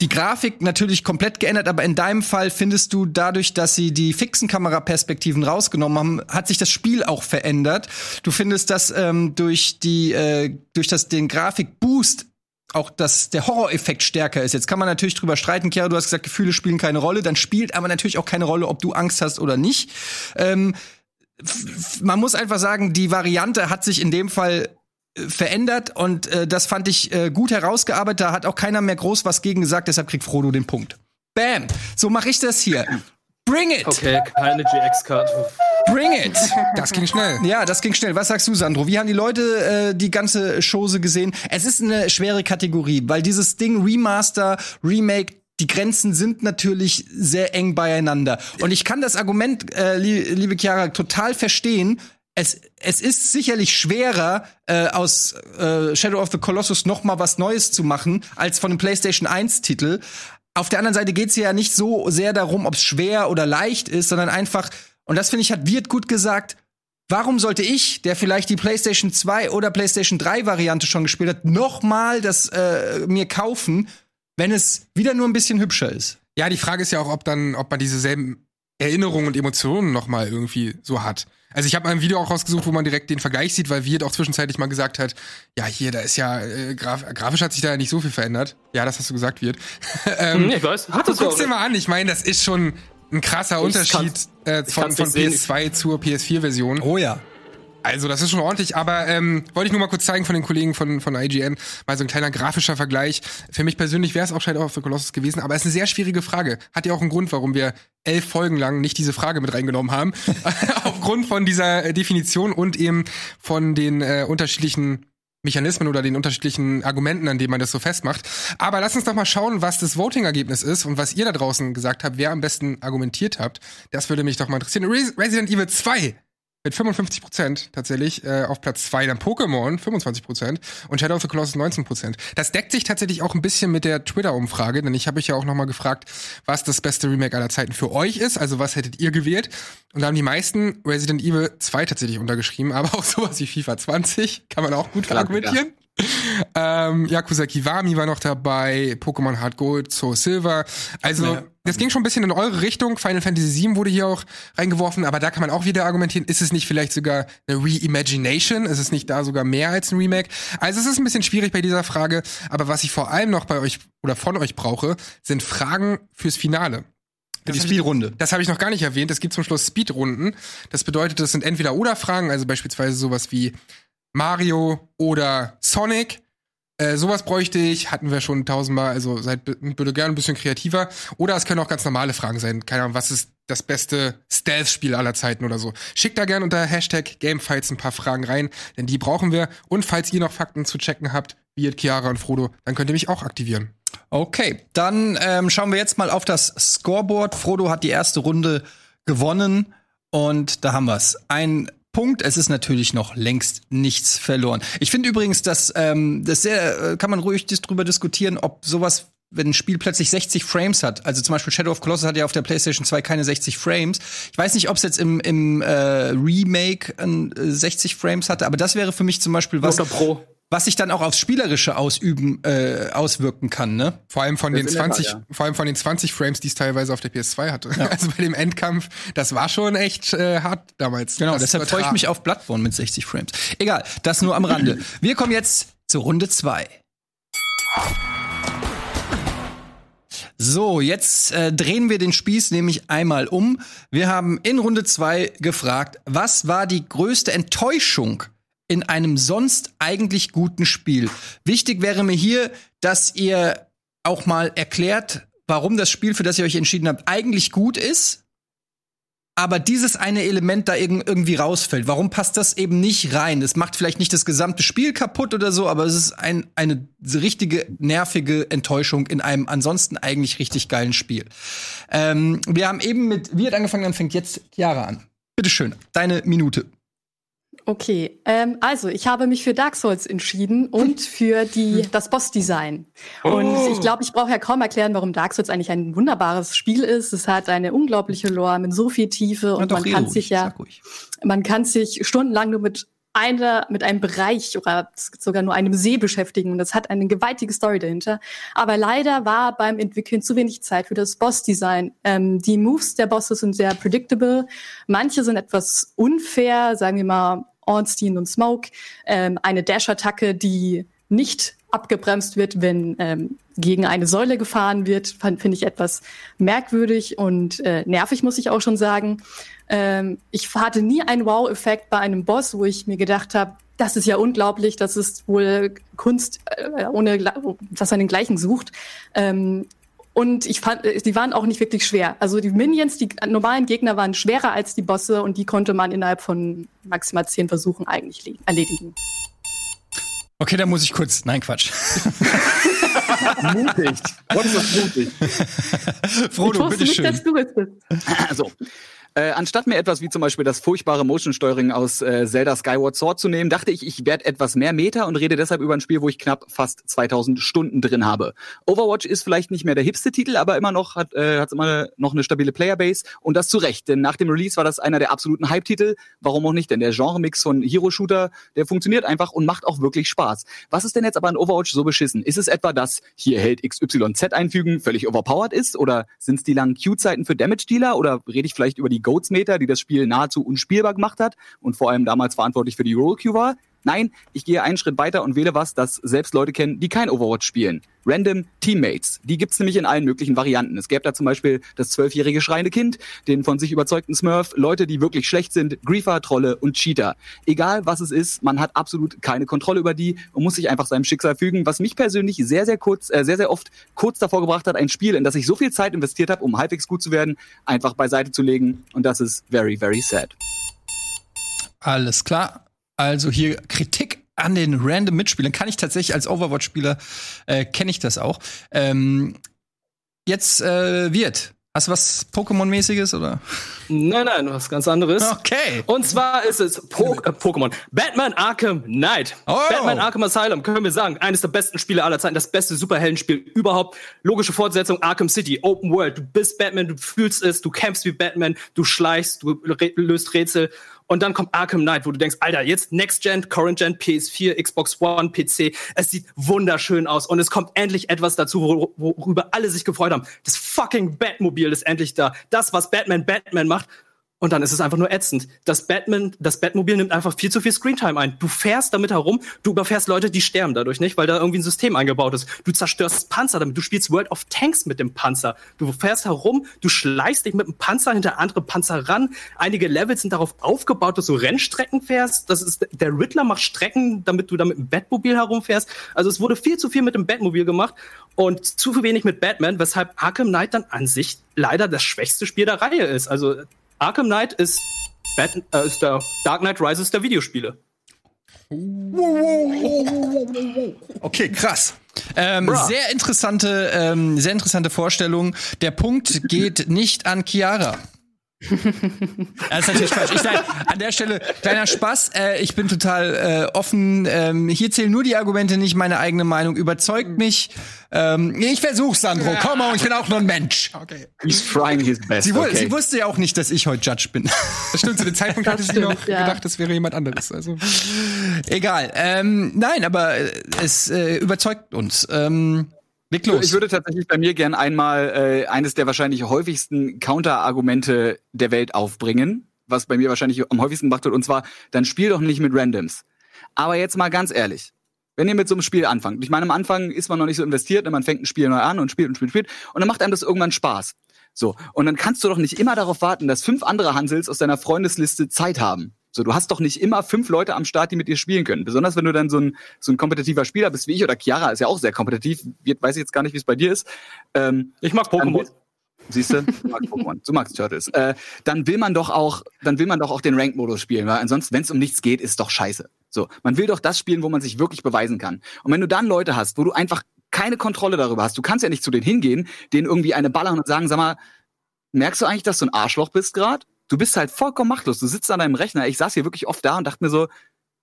die Grafik natürlich komplett geändert, aber in deinem Fall findest du dadurch, dass sie die fixen Kameraperspektiven rausgenommen haben, hat sich das Spiel auch verändert. Du findest, dass ähm, durch die äh, durch das den Grafikboost auch dass der Horroreffekt stärker ist. Jetzt kann man natürlich drüber streiten, Chiara, du hast gesagt, Gefühle spielen keine Rolle, dann spielt aber natürlich auch keine Rolle, ob du Angst hast oder nicht. Ähm, man muss einfach sagen, die Variante hat sich in dem Fall äh, verändert und äh, das fand ich äh, gut herausgearbeitet. Da hat auch keiner mehr groß was gegen gesagt, deshalb kriegt Frodo den Punkt. Bam! So mache ich das hier. Bring it! Okay, keine GX-Card. Bring it! Das ging schnell. Ja, das ging schnell. Was sagst du, Sandro? Wie haben die Leute äh, die ganze Chose gesehen? Es ist eine schwere Kategorie, weil dieses Ding Remaster, Remake, die Grenzen sind natürlich sehr eng beieinander. Und ich kann das Argument, äh, li liebe Chiara, total verstehen. Es, es ist sicherlich schwerer, äh, aus äh, Shadow of the Colossus noch mal was Neues zu machen, als von einem PlayStation 1-Titel. Auf der anderen Seite geht's ja nicht so sehr darum, ob es schwer oder leicht ist, sondern einfach, und das finde ich, hat Wirt gut gesagt, Warum sollte ich, der vielleicht die PlayStation 2 oder PlayStation 3 Variante schon gespielt hat, noch mal das äh, mir kaufen, wenn es wieder nur ein bisschen hübscher ist. Ja, die Frage ist ja auch, ob dann, ob man diese selben Erinnerungen und Emotionen noch mal irgendwie so hat. Also ich habe mal ein Video auch rausgesucht, wo man direkt den Vergleich sieht, weil Wirt auch zwischenzeitlich mal gesagt hat, ja hier, da ist ja äh, graf grafisch hat sich da ja nicht so viel verändert. Ja, das hast du gesagt, Wirt. ähm, Hm, ich weiß. Hat du es auch dir mal an. Ich meine, das ist schon ein krasser Ich Unterschied äh, von, von nicht sehen. PS2 zur PS4-Version. Oh ja. Also, das ist schon ordentlich, aber ähm, wollte ich nur mal kurz zeigen von den Kollegen von, von IGN. Mal so ein kleiner grafischer Vergleich. Für mich persönlich wäre es auch Shadow of the Colossus gewesen, aber es ist eine sehr schwierige Frage. Hat ja auch einen Grund, warum wir elf Folgen lang nicht diese Frage mit reingenommen haben. Aufgrund von dieser äh, Definition und eben von den äh, unterschiedlichen Mechanismen oder den unterschiedlichen Argumenten, an denen man das so festmacht. Aber lass uns doch mal schauen, was das Voting-Ergebnis ist und was ihr da draußen gesagt habt, wer am besten argumentiert habt. Das würde mich doch mal interessieren. Res Resident Evil 2 mit 55 Prozent tatsächlich äh, auf Platz 2, dann Pokémon 25 Prozent und Shadow of the Colossus 19 Prozent. Das deckt sich tatsächlich auch ein bisschen mit der Twitter-Umfrage, denn ich habe euch ja auch noch mal gefragt, was das beste Remake aller Zeiten für euch ist, also was hättet ihr gewählt? Und da haben die meisten Resident Evil 2 tatsächlich untergeschrieben, aber auch sowas wie FIFA 20 kann man auch gut verargumentieren. Ähm, Yakuza Kiwami war noch dabei, Pokémon Hard Gold, Soul Silver. Also, Ja. das ging schon ein bisschen in eure Richtung. Final Fantasy VII wurde hier auch reingeworfen, aber da kann man auch wieder argumentieren, ist es nicht vielleicht sogar eine Reimagination? Ist es nicht da sogar mehr als ein Remake? Also, es ist ein bisschen schwierig bei dieser Frage, aber was ich vor allem noch bei euch oder von euch brauche, sind Fragen fürs Finale. Für die Spielrunde. Das habe ich noch gar nicht erwähnt. Es gibt zum Schluss Speedrunden. Das bedeutet, das sind entweder oder Fragen, also beispielsweise sowas wie Mario oder Sonic. Äh, sowas bräuchte ich, hatten wir schon tausendmal, also seid bi- bitte gerne ein bisschen kreativer. Oder es können auch ganz normale Fragen sein. Keine Ahnung, was ist das beste Stealth-Spiel aller Zeiten oder so. Schickt da gerne unter Hashtag Gamefights ein paar Fragen rein, denn die brauchen wir. Und falls ihr noch Fakten zu checken habt, wie Chiara und Frodo, dann könnt ihr mich auch aktivieren. Okay, dann ähm, schauen wir jetzt mal auf das Scoreboard. Frodo hat die erste Runde gewonnen und da haben wir's. Ein Punkt. Es ist natürlich noch längst nichts verloren. Ich finde übrigens, dass ähm, das sehr äh, kann man ruhig dis drüber diskutieren, ob sowas wenn ein Spiel plötzlich 60 Frames hat, also zum Beispiel Shadow of Colossus hat ja auf der PlayStation 2 keine 60 Frames. Ich weiß nicht, ob es jetzt im, im äh, Remake äh, 60 Frames hatte, aber das wäre für mich zum Beispiel was, Oder Pro. Was sich dann auch aufs Spielerische ausüben, äh, auswirken kann, ne? Vor allem von Das den in der Tat, 20, ja. vor allem von den 20 Frames, die es teilweise auf der PS2 hatte. Also bei dem Endkampf, das war schon echt äh, hart damals. Genau, Das deshalb freue ich mich auf Bloodborne mit 60 Frames. Egal, das nur am Rande. Wir kommen jetzt zur Runde 2. So, jetzt äh, drehen wir den Spieß nämlich einmal um. Wir haben in Runde 2 gefragt, was war die größte Enttäuschung in einem sonst eigentlich guten Spiel? Wichtig wäre mir hier, dass ihr auch mal erklärt, warum das Spiel, für das ihr euch entschieden habt, eigentlich gut ist aber dieses eine Element da irg irgendwie rausfällt. Warum passt das eben nicht rein? Es macht vielleicht nicht das gesamte Spiel kaputt oder so, aber es ist ein, eine richtige nervige Enttäuschung in einem ansonsten eigentlich richtig geilen Spiel. Ähm, wir haben eben mit, wie hat angefangen, dann fängt jetzt Chiara an. Bitteschön, deine Minute. Okay, ähm, also ich habe mich für Dark Souls entschieden und für die, das Bossdesign. Und ich glaube, ich brauche ja kaum erklären, warum Dark Souls eigentlich ein wunderbares Spiel ist. Es hat eine unglaubliche Lore mit so viel Tiefe und doch, man kann ruhig, sich ja, man kann sich stundenlang nur mit einer, mit einem Bereich oder sogar nur einem See beschäftigen und das hat eine gewaltige Story dahinter. Aber leider war beim Entwickeln zu wenig Zeit für das Bossdesign. Ähm, die Moves der Bosse sind sehr predictable. Manche sind etwas unfair, sagen wir mal Ornstein und Smoke. Ähm, eine Dash-Attacke, die nicht abgebremst wird, wenn ähm, gegen eine Säule gefahren wird, finde ich etwas merkwürdig und äh, nervig, muss ich auch schon sagen. Ähm, ich hatte nie einen Wow-Effekt bei einem Boss, wo ich mir gedacht habe, das ist ja unglaublich, das ist wohl Kunst, äh, ohne dass man den gleichen sucht. Ähm, und ich fand, äh, die waren auch nicht wirklich schwer. Also die Minions, die normalen Gegner waren schwerer als die Bosse und die konnte man innerhalb von maximal zehn Versuchen eigentlich le- erledigen. Okay, da muss ich kurz. Nein, Quatsch. mutig. Gott ist das mutig. Frodo, ich wusste nicht, bitteschön. dass du es bist. Also, Äh, anstatt mir etwas wie zum Beispiel das furchtbare Motion-Steuering aus äh, Zelda Skyward Sword zu nehmen, dachte ich, ich werde etwas mehr Meta und rede deshalb über ein Spiel, wo ich knapp fast 2000 Stunden drin habe. Overwatch ist vielleicht nicht mehr der hipste Titel, aber immer noch hat äh, hat's immer noch eine stabile Playerbase und das zu Recht, denn nach dem Release war das einer der absoluten Hype-Titel. Warum auch nicht? Denn der Genre-Mix von Hero-Shooter, der funktioniert einfach und macht auch wirklich Spaß. Was ist denn jetzt aber an Overwatch so beschissen? Ist es etwa, dass hier hält XYZ einfügen völlig overpowered ist oder sind es die langen Q-Zeiten für Damage-Dealer oder rede ich vielleicht über die Goats-Meter, die das Spiel nahezu unspielbar gemacht hat und vor allem damals verantwortlich für die Roll-Q war? Nein, ich gehe einen Schritt weiter und wähle was, das selbst Leute kennen, die kein Overwatch spielen. Random Teammates. Die gibt's nämlich in allen möglichen Varianten. Es gäbe da zum Beispiel das zwölfjährige schreiende Kind, den von sich überzeugten Smurf, Leute, die wirklich schlecht sind, Griefer, Trolle und Cheater. Egal was es ist, man hat absolut keine Kontrolle über die und muss sich einfach seinem Schicksal fügen, was mich persönlich sehr, sehr kurz, äh, sehr, sehr oft kurz davor gebracht hat, ein Spiel, in das ich so viel Zeit investiert habe, um halbwegs gut zu werden, einfach beiseite zu legen. Und das ist very, very sad. Alles klar. Also hier Kritik an den random Mitspielern kann ich tatsächlich als Overwatch-Spieler äh, kenne ich das auch. Ähm, jetzt äh, wird. Hast du was Pokémon-mäßiges oder? Nein, nein, was ganz anderes. Okay. Und zwar ist es po äh, Pokémon. Batman Arkham Knight. Oh. Batman Arkham Asylum, können wir sagen, eines der besten Spiele aller Zeiten, das beste Superheldenspiel überhaupt. Logische Fortsetzung Arkham City, Open World. Du bist Batman, du fühlst es, du kämpfst wie Batman, du schleichst, du löst Rätsel. Und dann kommt Arkham Knight, wo du denkst, Alter, jetzt Next Gen, Current Gen, PS4, Xbox One, PC. Es sieht wunderschön aus und es kommt endlich etwas dazu, wor- worüber alle sich gefreut haben. Das fucking Batmobil ist endlich da. Das, was Batman Batman macht. Und dann ist es einfach nur ätzend. Das Batman, das Batmobil nimmt einfach viel zu viel Screentime ein. Du fährst damit herum, du überfährst Leute, die sterben dadurch nicht, weil da irgendwie ein System eingebaut ist. Du zerstörst Panzer damit, du spielst World of Tanks mit dem Panzer. Du fährst herum, du schleichst dich mit dem Panzer hinter andere Panzer ran. Einige Levels sind darauf aufgebaut, dass du Rennstrecken fährst. Das ist, der Riddler macht Strecken, damit du da mit dem Batmobil herumfährst. Also es wurde viel zu viel mit dem Batmobil gemacht und zu wenig mit Batman, weshalb Arkham Knight dann an sich leider das schwächste Spiel der Reihe ist. Also Arkham Knight ist, Bat äh, ist der Dark Knight Rises der Videospiele. Okay, krass. Ähm, sehr interessante, ähm, sehr interessante Vorstellung. Der Punkt geht nicht an Chiara. Das ist natürlich falsch. Ich sag, an der Stelle kleiner Spaß. Äh, ich bin total äh, offen. Ähm, hier zählen nur die Argumente, nicht meine eigene Meinung. Überzeugt mich. Ähm, ich versuch's, Sandro. Komm mal, ich bin auch nur ein Mensch. Okay. He's trying his best. Sie, okay. sie wusste ja auch nicht, dass ich heute Judge bin. Das stimmt, zu dem Zeitpunkt hatte sie noch ja. gedacht, das wäre jemand anderes. Also, Egal. Ähm, nein, aber es äh, überzeugt uns. Ähm, leg los. Ich würde tatsächlich bei mir gern einmal äh, eines der wahrscheinlich häufigsten Counter-Argumente der Welt aufbringen, was bei mir wahrscheinlich am häufigsten gemacht wird, und zwar, dann spiel doch nicht mit Randoms. Aber jetzt mal ganz ehrlich, wenn ihr mit so einem Spiel anfangt, ich meine, am Anfang ist man noch nicht so investiert, ne, man fängt ein Spiel neu an und spielt und spielt, spielt, und dann macht einem das irgendwann Spaß. So, und dann kannst du doch nicht immer darauf warten, dass fünf andere Hansels aus deiner Freundesliste Zeit haben. So, du hast doch nicht immer fünf Leute am Start, die mit dir spielen können. Besonders wenn du dann so ein, so ein kompetitiver Spieler bist wie ich oder Chiara ist ja auch sehr kompetitiv. Wird, weiß ich jetzt gar nicht, wie es bei dir ist. Ähm, Ich mag Pokémon. Siehst du, du magst Pokémon, du magst Turtles. Äh, dann will man doch auch, dann will man doch auch den Rank-Modus spielen, weil ansonsten, wenn es um nichts geht, ist doch scheiße. So, man will doch das spielen, wo man sich wirklich beweisen kann. Und wenn du dann Leute hast, wo du einfach keine Kontrolle darüber hast, du kannst ja nicht zu denen hingehen, denen irgendwie eine ballern und sagen, sag mal, merkst du eigentlich, dass du ein Arschloch bist gerade? Du bist halt vollkommen machtlos. Du sitzt an deinem Rechner. Ich saß hier wirklich oft da und dachte mir so,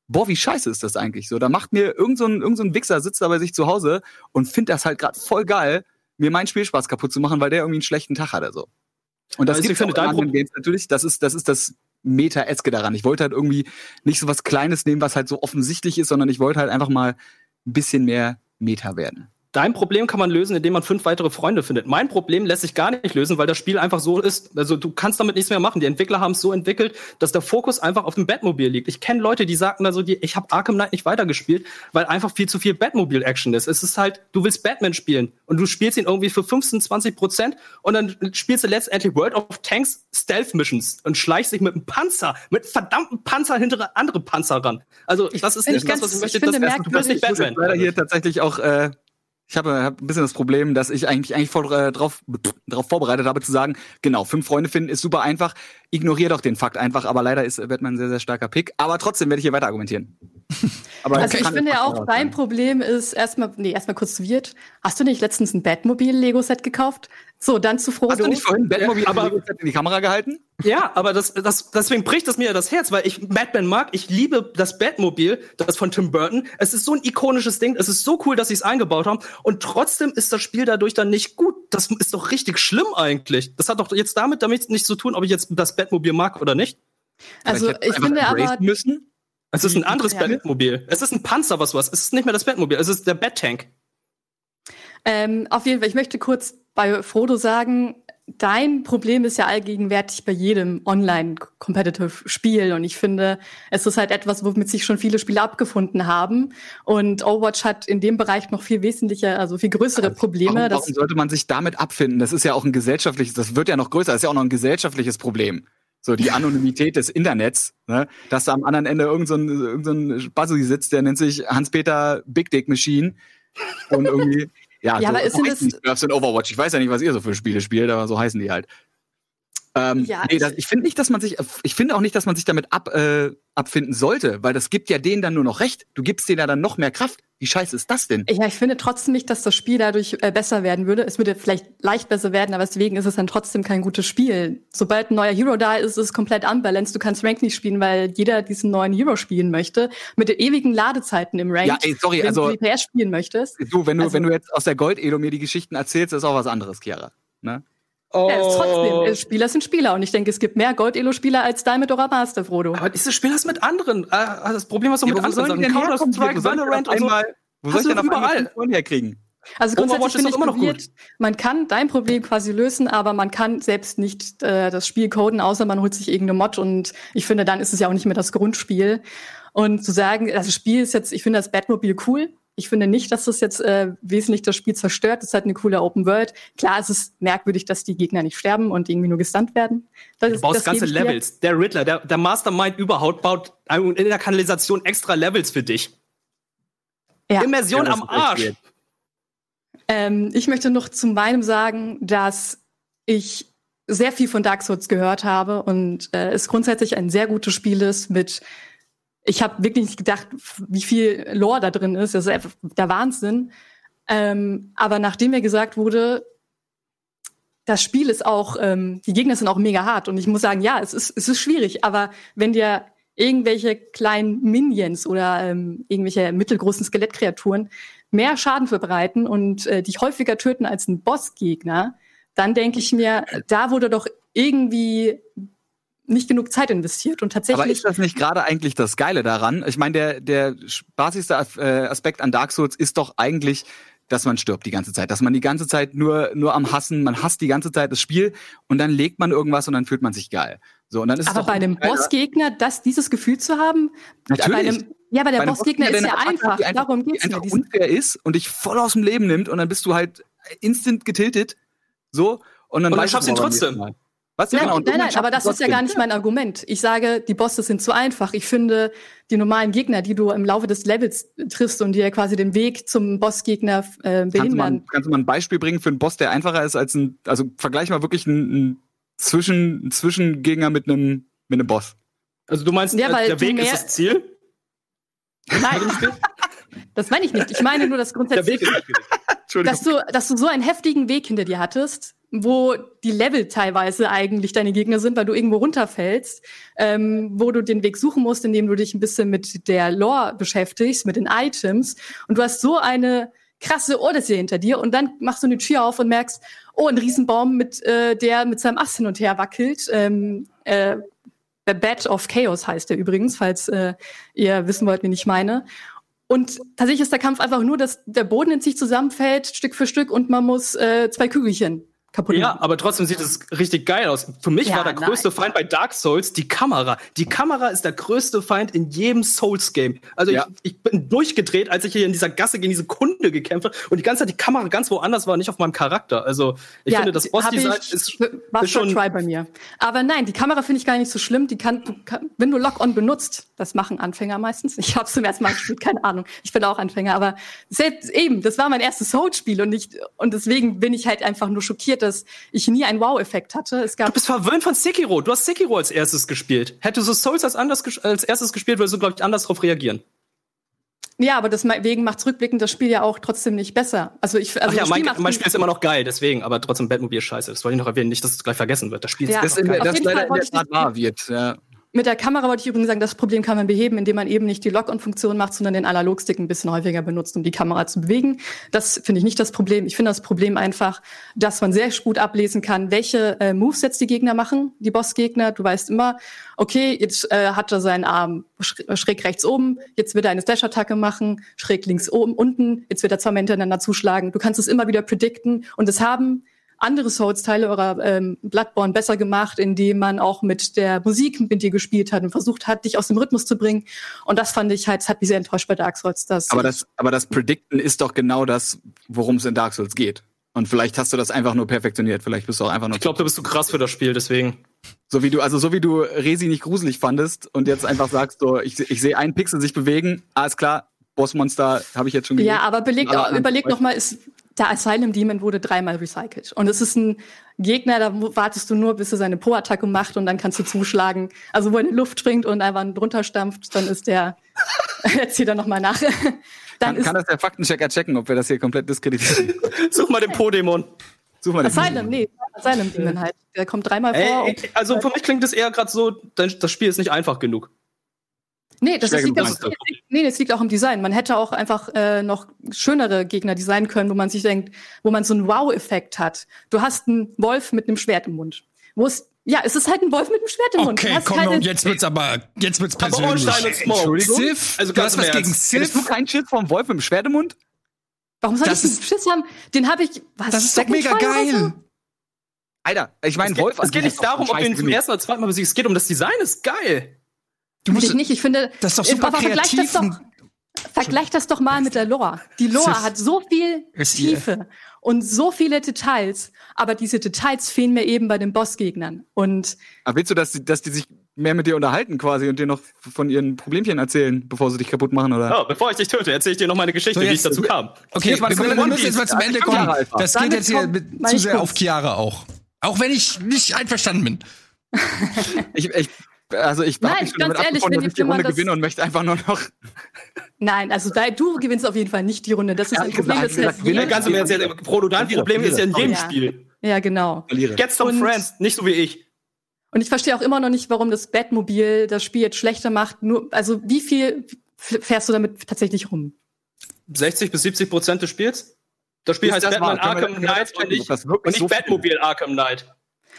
boah, wie scheiße ist das eigentlich so? Da macht mir irgend so ein, irgend so ein Wichser sitzt da bei sich zu Hause und findet das halt gerade voll geil, mir meinen Spielspaß kaputt zu machen, weil der irgendwie einen schlechten Tag hat oder so. Und das Also auch in dein anderen Games natürlich. Das ist, das ist das Meta-eske daran. Ich wollte halt irgendwie nicht so was Kleines nehmen, was halt so offensichtlich ist, sondern ich wollte halt einfach mal ein bisschen mehr Meta werden. Dein Problem kann man lösen, indem man fünf weitere Freunde findet. Mein Problem lässt sich gar nicht lösen, weil das Spiel einfach so ist. Also du kannst damit nichts mehr machen. Die Entwickler haben es so entwickelt, dass der Fokus einfach auf dem Batmobil liegt. Ich kenne Leute, die sagten also, die, ich habe Arkham Knight nicht weitergespielt, weil einfach viel zu viel Batmobil-Action ist. Es ist halt, du willst Batman spielen und du spielst ihn irgendwie für 15, 20 Prozent und dann spielst du letztendlich World of Tanks Stealth Missions und schleichst dich mit einem Panzer, mit verdammten Panzer hinter andere Panzer ran. Also das ist wenn nicht ich das, ganz- was ich möchte. ich finde das du bist nicht merkwürdig- Ich muss leider hier tatsächlich auch, äh, ich habe hab ein bisschen das Problem, dass ich eigentlich eigentlich voll äh, drauf, drauf vorbereitet habe zu sagen, genau, fünf Freunde finden ist super einfach. Ignoriere doch den Fakt einfach, aber leider ist Batman ein sehr, sehr starker Pick. Aber trotzdem werde ich hier weiter argumentieren. Aber Also ich finde ja auch, dein. Problem ist erstmal, nee, erstmal kurz zu Wirt. Hast du nicht letztens ein Batmobil-Lego-Set gekauft? So, dann zu Frodo. Hast du nicht vorhin Batmobil Ja, aber- in die Kamera gehalten? Ja, aber das, das, deswegen bricht es mir das Herz, weil ich Batman mag. Ich liebe das Batmobil, das von Tim Burton. Es ist so ein ikonisches Ding. Es ist so cool, dass sie es eingebaut haben. Und trotzdem ist das Spiel dadurch dann nicht gut. Das ist doch richtig schlimm eigentlich. Das hat doch jetzt damit, damit nichts zu tun, ob ich jetzt das Batmobil mag oder nicht. Also ich finde aber, müssen. Es ist ein anderes Ja. Batmobil. Es ist ein Panzer, was was. Es ist nicht mehr das Batmobil. Es ist der Bat-Tank. ähm, auf jeden Fall, ich möchte kurz bei Frodo sagen, dein Problem ist ja allgegenwärtig bei jedem Online-Competitive-Spiel. Und ich finde, es ist halt etwas, womit sich schon viele Spiele abgefunden haben. Und Overwatch hat in dem Bereich noch viel wesentlicher, also viel größere Probleme. Warum, warum sollte man sich damit abfinden? Das ist ja auch ein gesellschaftliches, das wird ja noch größer, das ist ja auch noch ein gesellschaftliches Problem. So die Anonymität des Internets, ne? dass da am anderen Ende irgend so ein, irgend so ein Buzzy sitzt, der nennt sich Hans-Peter Big Dick Machine und irgendwie, ja, Ja, so aber ist das- die Nerfs in Overwatch. Ich weiß ja nicht, was ihr so für Spiele spielt, aber so heißen die halt. Ähm, Ja, nee, ich- das, ich finde nicht, dass man sich, ich finde auch nicht, dass man sich damit ab, äh, abfinden sollte, weil das gibt ja denen dann nur noch recht. Du gibst denen ja dann noch mehr Kraft. Wie scheiße ist das denn? ja, ich finde trotzdem nicht, dass das Spiel dadurch äh, besser werden würde. Es würde vielleicht leicht besser werden, aber deswegen ist es dann trotzdem kein gutes Spiel. Sobald ein neuer Hero da ist, ist es komplett unbalanced. Du kannst Rank nicht spielen, weil jeder diesen neuen Hero spielen möchte. Mit den ewigen Ladezeiten im Rank. Ja, ey, sorry, wenn also- du DPS spielen möchtest. Du, wenn du, Also- wenn du jetzt aus der Gold-Edo mir die Geschichten erzählst, ist auch was anderes, Chiara. Ne? Oh. Ja, ist trotzdem, Spieler sind Spieler und ich denke, es gibt mehr Gold-Elo-Spieler als Diamond oder Master, Frodo. Aber diese Spiele hast mit anderen. Äh, das Problem hast du Ja, mit anderen Sachen. Counter-Strike, Wo soll ich denn Valorant und so. einmal, wo soll ich du denn auf einmal überall. Herkriegen? Also grundsätzlich ist finde doch ich immer noch probiert, man kann dein Problem quasi lösen, aber man kann selbst nicht äh, das Spiel coden, außer man holt sich irgendeine Mod und ich finde, dann ist es ja auch nicht mehr das Grundspiel. Und zu sagen, das Spiel ist jetzt, ich finde das Batmobil cool. Ich finde nicht, dass das jetzt äh, wesentlich das Spiel zerstört. Es hat eine coole Open World. Klar, es ist merkwürdig, dass die Gegner nicht sterben und irgendwie nur gestunt werden. Das, Du ist- baust das ganze. Levels. Der Riddler, der, der Mastermind überhaupt, baut in der Kanalisation extra Levels für dich. Ja. Immersion Ja, am ist Arsch. Ähm, ich möchte noch zu meinem sagen, dass ich sehr viel von Dark Souls gehört habe und äh, es grundsätzlich ein sehr gutes Spiel ist mit ich habe wirklich nicht gedacht, wie viel Lore da drin ist. Das ist einfach der Wahnsinn. Ähm, aber nachdem mir gesagt wurde, das Spiel ist auch, ähm, die Gegner sind auch mega hart. Und ich muss sagen, ja, es ist, es ist schwierig. Aber wenn dir irgendwelche kleinen Minions oder ähm, irgendwelche mittelgroßen Skelettkreaturen mehr Schaden verbreiten und äh, dich häufiger töten als ein Bossgegner, dann denke ich mir, da wurde doch irgendwie nicht genug Zeit investiert. Und Aber tatsächlich ist das nicht gerade eigentlich das Geile daran? Ich meine, der, der spaßigste äh, Aspekt an Dark Souls ist doch eigentlich, dass man stirbt die ganze Zeit, dass man die ganze Zeit nur, nur am Hassen, man hasst die ganze Zeit das Spiel und dann legt man irgendwas und dann fühlt man sich geil. So, und dann ist es Aber doch bei einem Bossgegner, das, dieses Gefühl zu haben, Natürlich. Bei einem, ja, bei der Bossgegner ist der ja einfach. einfach, Darum die geht's mir. einfach unfair ist und dich voll aus dem Leben nimmt und dann bist du halt instant getiltet. So. Und dann, Und dann schaffst du ihn aber trotzdem. Was? Nein, Genau, nein, nein, aber das ist ja gar nicht mein Argument. Ich sage, die Bosse sind zu einfach. Ich finde, die normalen Gegner, die du im Laufe des Levels triffst und dir quasi den Weg zum Bossgegner äh, Kannst du, mal, behindern. kannst du mal ein Beispiel bringen für einen Boss, der einfacher ist als ein, also vergleich mal wirklich einen, einen, Zwischen, einen Zwischengegner mit einem, mit einem Boss. Also du meinst, Ja, äh, weil der Weg mehr- ist das Ziel? Nein, das meine ich nicht. Ich meine nur, dass Der Weg grundsätzlich, dass du, dass du so einen heftigen Weg hinter dir hattest, wo die Level teilweise eigentlich deine Gegner sind, weil du irgendwo runterfällst, ähm, wo du den Weg suchen musst, indem du dich ein bisschen mit der Lore beschäftigst, mit den Items. Und du hast so eine krasse Odyssee hinter dir und dann machst du eine Tür auf und merkst, oh, ein Riesenbaum, mit, äh, der mit seinem Ast hin und her wackelt. Ähm, äh, The Bat of Chaos heißt er übrigens, falls äh, ihr wissen wollt, wen ich meine. Und tatsächlich ist der Kampf einfach nur, dass der Boden in sich zusammenfällt, Stück für Stück, und man muss äh, zwei Kügelchen kaputt Ja, machen. aber trotzdem sieht es richtig geil aus. Für mich Ja, war der größte nein. Feind bei Dark Souls die Kamera. Die Kamera ist der größte Feind in jedem Souls-Game. Also Ja. ich, ich bin durchgedreht, als ich hier in dieser Gasse gegen diese Kunde gekämpft habe und die ganze Zeit die Kamera ganz woanders war, nicht auf meinem Charakter. Also ich finde, das Boss-Design ich- ist, war ist schon Try bei mir. Aber nein, die Kamera finde ich gar nicht so schlimm. Die kann, du kann wenn du Lock-on benutzt, das machen Anfänger meistens. Ich habe zum ersten Mal gespielt, keine Ahnung. Ich bin auch Anfänger, aber selbst eben, das war mein erstes Souls-Spiel und nicht und deswegen bin ich halt einfach nur schockiert, dass ich nie einen Wow-Effekt hatte. Es Du gab bist verwöhnt von Sekiro. Du hast Sekiro als erstes gespielt. Hättest du Souls als, anders ges als erstes gespielt, würdest du, glaube ich, anders drauf reagieren. Ja, aber deswegen macht rückblickend das Spiel ja auch trotzdem nicht besser. Also ich, also Ach ja, das mein, macht mein Spiel ist immer noch geil, deswegen, aber trotzdem Batmobil ist scheiße. Das wollte ich noch erwähnen, nicht, dass es gleich vergessen wird. Das Spiel Ja. ist Das, das jeden leider in der Tat wahr wird. Ja. Mit der Kamera wollte ich übrigens sagen, das Problem kann man beheben, indem man eben nicht die Lock-on-Funktion macht, sondern den Analogstick ein bisschen häufiger benutzt, um die Kamera zu bewegen. Das finde ich nicht das Problem. Ich finde das Problem einfach, dass man sehr gut ablesen kann, welche äh, Moves jetzt die Gegner machen, die Bossgegner. Du weißt immer, okay, jetzt äh, hat er seinen Arm sch schräg rechts oben, jetzt wird er eine Slash-Attacke machen, schräg links oben, unten, jetzt wird er zweimal hintereinander zuschlagen. Du kannst es immer wieder predikten und es haben andere Souls-Teile oder ähm, Bloodborne besser gemacht, indem man auch mit der Musik mit dir gespielt hat und versucht hat, dich aus dem Rhythmus zu bringen. Und das fand ich halt, das hat mich sehr enttäuscht bei Dark Souls. Dass Aber das, aber das Predicten ist doch genau das, worum es in Dark Souls geht. Und vielleicht hast du das einfach nur perfektioniert. Vielleicht bist du auch einfach nur Ich glaube, du bist zu krass für das Spiel, deswegen. so wie du, also so wie du Resi nicht gruselig fandest und jetzt einfach sagst, so ich, ich sehe einen Pixel sich bewegen, alles klar, Bossmonster habe ich jetzt schon ja, aber belegt, Aber- überleg noch mal, ist, der Asylum Demon wurde dreimal recycelt. Und es ist ein Gegner, da wartest du nur, bis er seine Po-Attacke macht und dann kannst du zuschlagen. Also wo er in die Luft springt und einfach drunter stampft, dann ist der, erzähl dann noch mal nach. Dann Kann, ist kann das der Faktenchecker checken, ob wir das hier komplett diskreditieren? Such mal den Po-Dämon. Such mal den Asylum, nee, Asylum Demon halt. Der kommt dreimal vor. Ey, und- also für mich klingt es eher gerade so, das Spiel ist nicht einfach genug. Nee, das, liegt auch, das nee, das liegt auch im Design. Man hätte auch einfach äh, noch schönere Gegner designen können, wo man sich denkt, wo man so einen Wow-Effekt hat. Du hast einen Wolf mit einem Schwert im Mund. Wo es, ja, es ist halt ein Wolf mit einem Schwert im Mund. Okay, hast komm, keine- und jetzt wird's aber, jetzt wird's Aber persönlich. Und Smoke. Sif, Also du ganz hast was gegen Ernst. Hättest du Sif? keinen Schild vom Wolf mit dem Schwert im Mund? Warum soll Das ich einen Schiss haben? Den habe ich. Was, Das ist doch mega geil. So? Alter, ich meine, Es geht, Wolf es geht nicht ist darum, ob du ihn zum ersten oder zweiten Mal besiegst. Es geht um das Design, ist geil. Du musst, ich nicht. Ich finde, das ist doch super aber vergleich. Das doch, vergleich das doch mal mit der Lore. Die Lore hat so viel Tiefe und so viele Details, aber diese Details fehlen mir eben bei den Bossgegnern. Und Aber willst du, dass die, dass die sich mehr mit dir unterhalten quasi und dir noch von ihren Problemchen erzählen, bevor sie dich kaputt machen, oder? Ja, bevor ich dich töte, erzähle ich dir noch meine Geschichte, So, wie ich jetzt- dazu kam. Okay, Jetzt mal wir, das wir müssen jetzt mal zum. Ende kommen. Das geht jetzt hier zu sehr auf Chiara auch. Auch wenn ich nicht einverstanden bin. Ich, ich, also ich Nein, mich schon ganz damit ehrlich, wenn ich die Runde das- gewinne und möchte einfach nur noch. nein, also da, du gewinnst auf jeden Fall nicht die Runde. Das ist Ja, ein ich Problem, gesagt, das gewinne Ganz im Ernst, jetzt, Frodo, dein Problem ist ja in jedem Ja. Spiel. Ja, genau. verliere. Get some Und- friends, nicht so wie ich. Und ich verstehe auch immer noch nicht, warum das Batmobil das Spiel jetzt schlechter macht. Nur, also wie viel fährst du damit tatsächlich rum? 60 bis 70 Prozent des Spiels? Das Spiel Ist heißt das Batman Arkham Knight das und wirklich und nicht so viel- Batmobil Arkham Knight.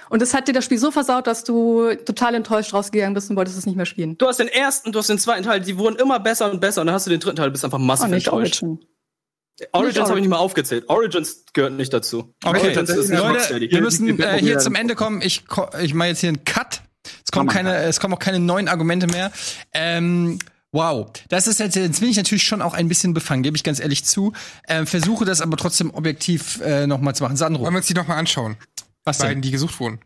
Und das hat dir das Spiel so versaut, dass du total enttäuscht rausgegangen bist und wolltest es nicht mehr spielen. Du hast den ersten, du hast den zweiten Teil, die wurden immer besser und besser und dann hast du den dritten Teil, du bist einfach massiv Oh, nicht enttäuscht. Origin. Origins habe ich nicht mal aufgezählt. Origins gehört nicht dazu. Okay, Origins ist nicht Leute, wir müssen äh, hier zum Ende kommen. Ich, ko- ich mache jetzt hier einen Cut. Es kommen keine, es kommen auch keine neuen Argumente mehr. Ähm, wow, das ist jetzt, jetzt bin ich natürlich schon auch ein bisschen befangen, gebe ich ganz ehrlich zu. Ähm, versuche das aber trotzdem objektiv äh, noch mal zu machen. Sandro, Wollen wir uns die noch mal anschauen? Was Beiden, denn? die gesucht wurden.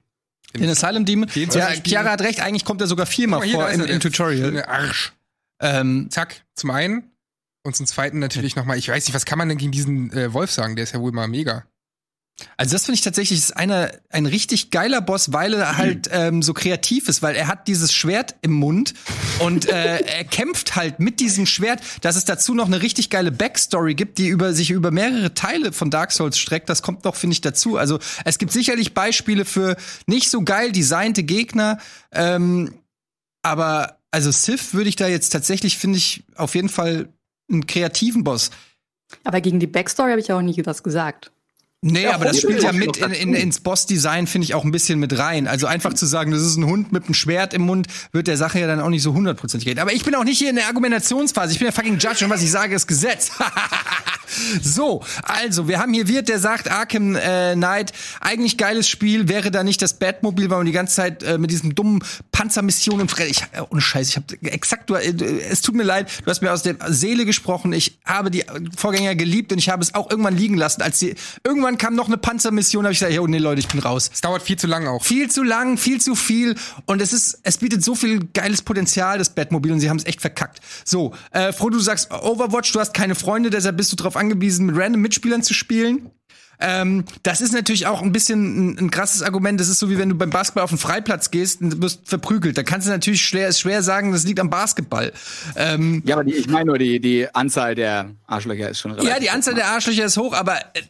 Den Asylum Demon? Den Ja, Chiara hat recht, eigentlich kommt er sogar viermal hier, vor im, im Tutorial. Arsch. Ähm, Zack, zum einen. Und zum zweiten natürlich noch mal, ich weiß nicht, was kann man denn gegen diesen äh, Wolf sagen? Der ist ja wohl mal mega. Also das finde ich tatsächlich ist einer ein richtig geiler Boss, weil er halt ähm, so kreativ ist, weil er hat dieses Schwert im Mund und äh, er kämpft halt mit diesem Schwert, dass es dazu noch eine richtig geile Backstory gibt, die über sich über mehrere Teile von Dark Souls streckt. Das kommt noch finde ich dazu. Also es gibt sicherlich Beispiele für nicht so geil designte Gegner, ähm, aber also Sith würde ich da jetzt tatsächlich finde ich auf jeden Fall einen kreativen Boss. Aber gegen die Backstory habe ich ja auch nie was gesagt. Nee, Ja, aber das spielt ja mit in, in, ins Boss-Design, finde ich, auch ein bisschen mit rein. Also einfach zu sagen, das ist ein Hund mit einem Schwert im Mund, wird der Sache ja dann auch nicht so hundertprozentig gehen. Aber ich bin auch nicht hier in der Argumentationsphase. Ich bin der fucking Judge und was ich sage, ist Gesetz. so, also, wir haben hier Wirt, der sagt, Arkham äh, Knight, eigentlich geiles Spiel, wäre da nicht das Batmobil, weil man die ganze Zeit äh, mit diesen dummen Panzermissionen, ich, äh, ohne Scheiß, ich habe exakt, du, äh, es tut mir leid, du hast mir aus der Seele gesprochen, ich habe die Vorgänger geliebt und ich habe es auch irgendwann liegen lassen, als die, irgendwann kam noch eine Panzermission, habe ich gesagt, oh nee, Leute, ich bin raus. Es dauert viel zu lang auch. Viel zu lang, viel zu viel und es ist, es bietet so viel geiles Potenzial, das Batmobil und sie haben es echt verkackt. So, äh, Frodo, du sagst Overwatch, du hast keine Freunde, deshalb bist du darauf angewiesen, mit random Mitspielern zu spielen. Ähm, das ist natürlich auch ein bisschen ein, ein krasses Argument. Das ist so wie wenn du beim Basketball auf den Freiplatz gehst und wirst verprügelt. Da kannst du natürlich schwer, schwer sagen, das liegt am Basketball. Ähm, Ja, aber die, ich meine nur, die, die Anzahl der Arschlöcher ist schon relativ ja, die Anzahl der Arschlöcher ist hoch, aber äh,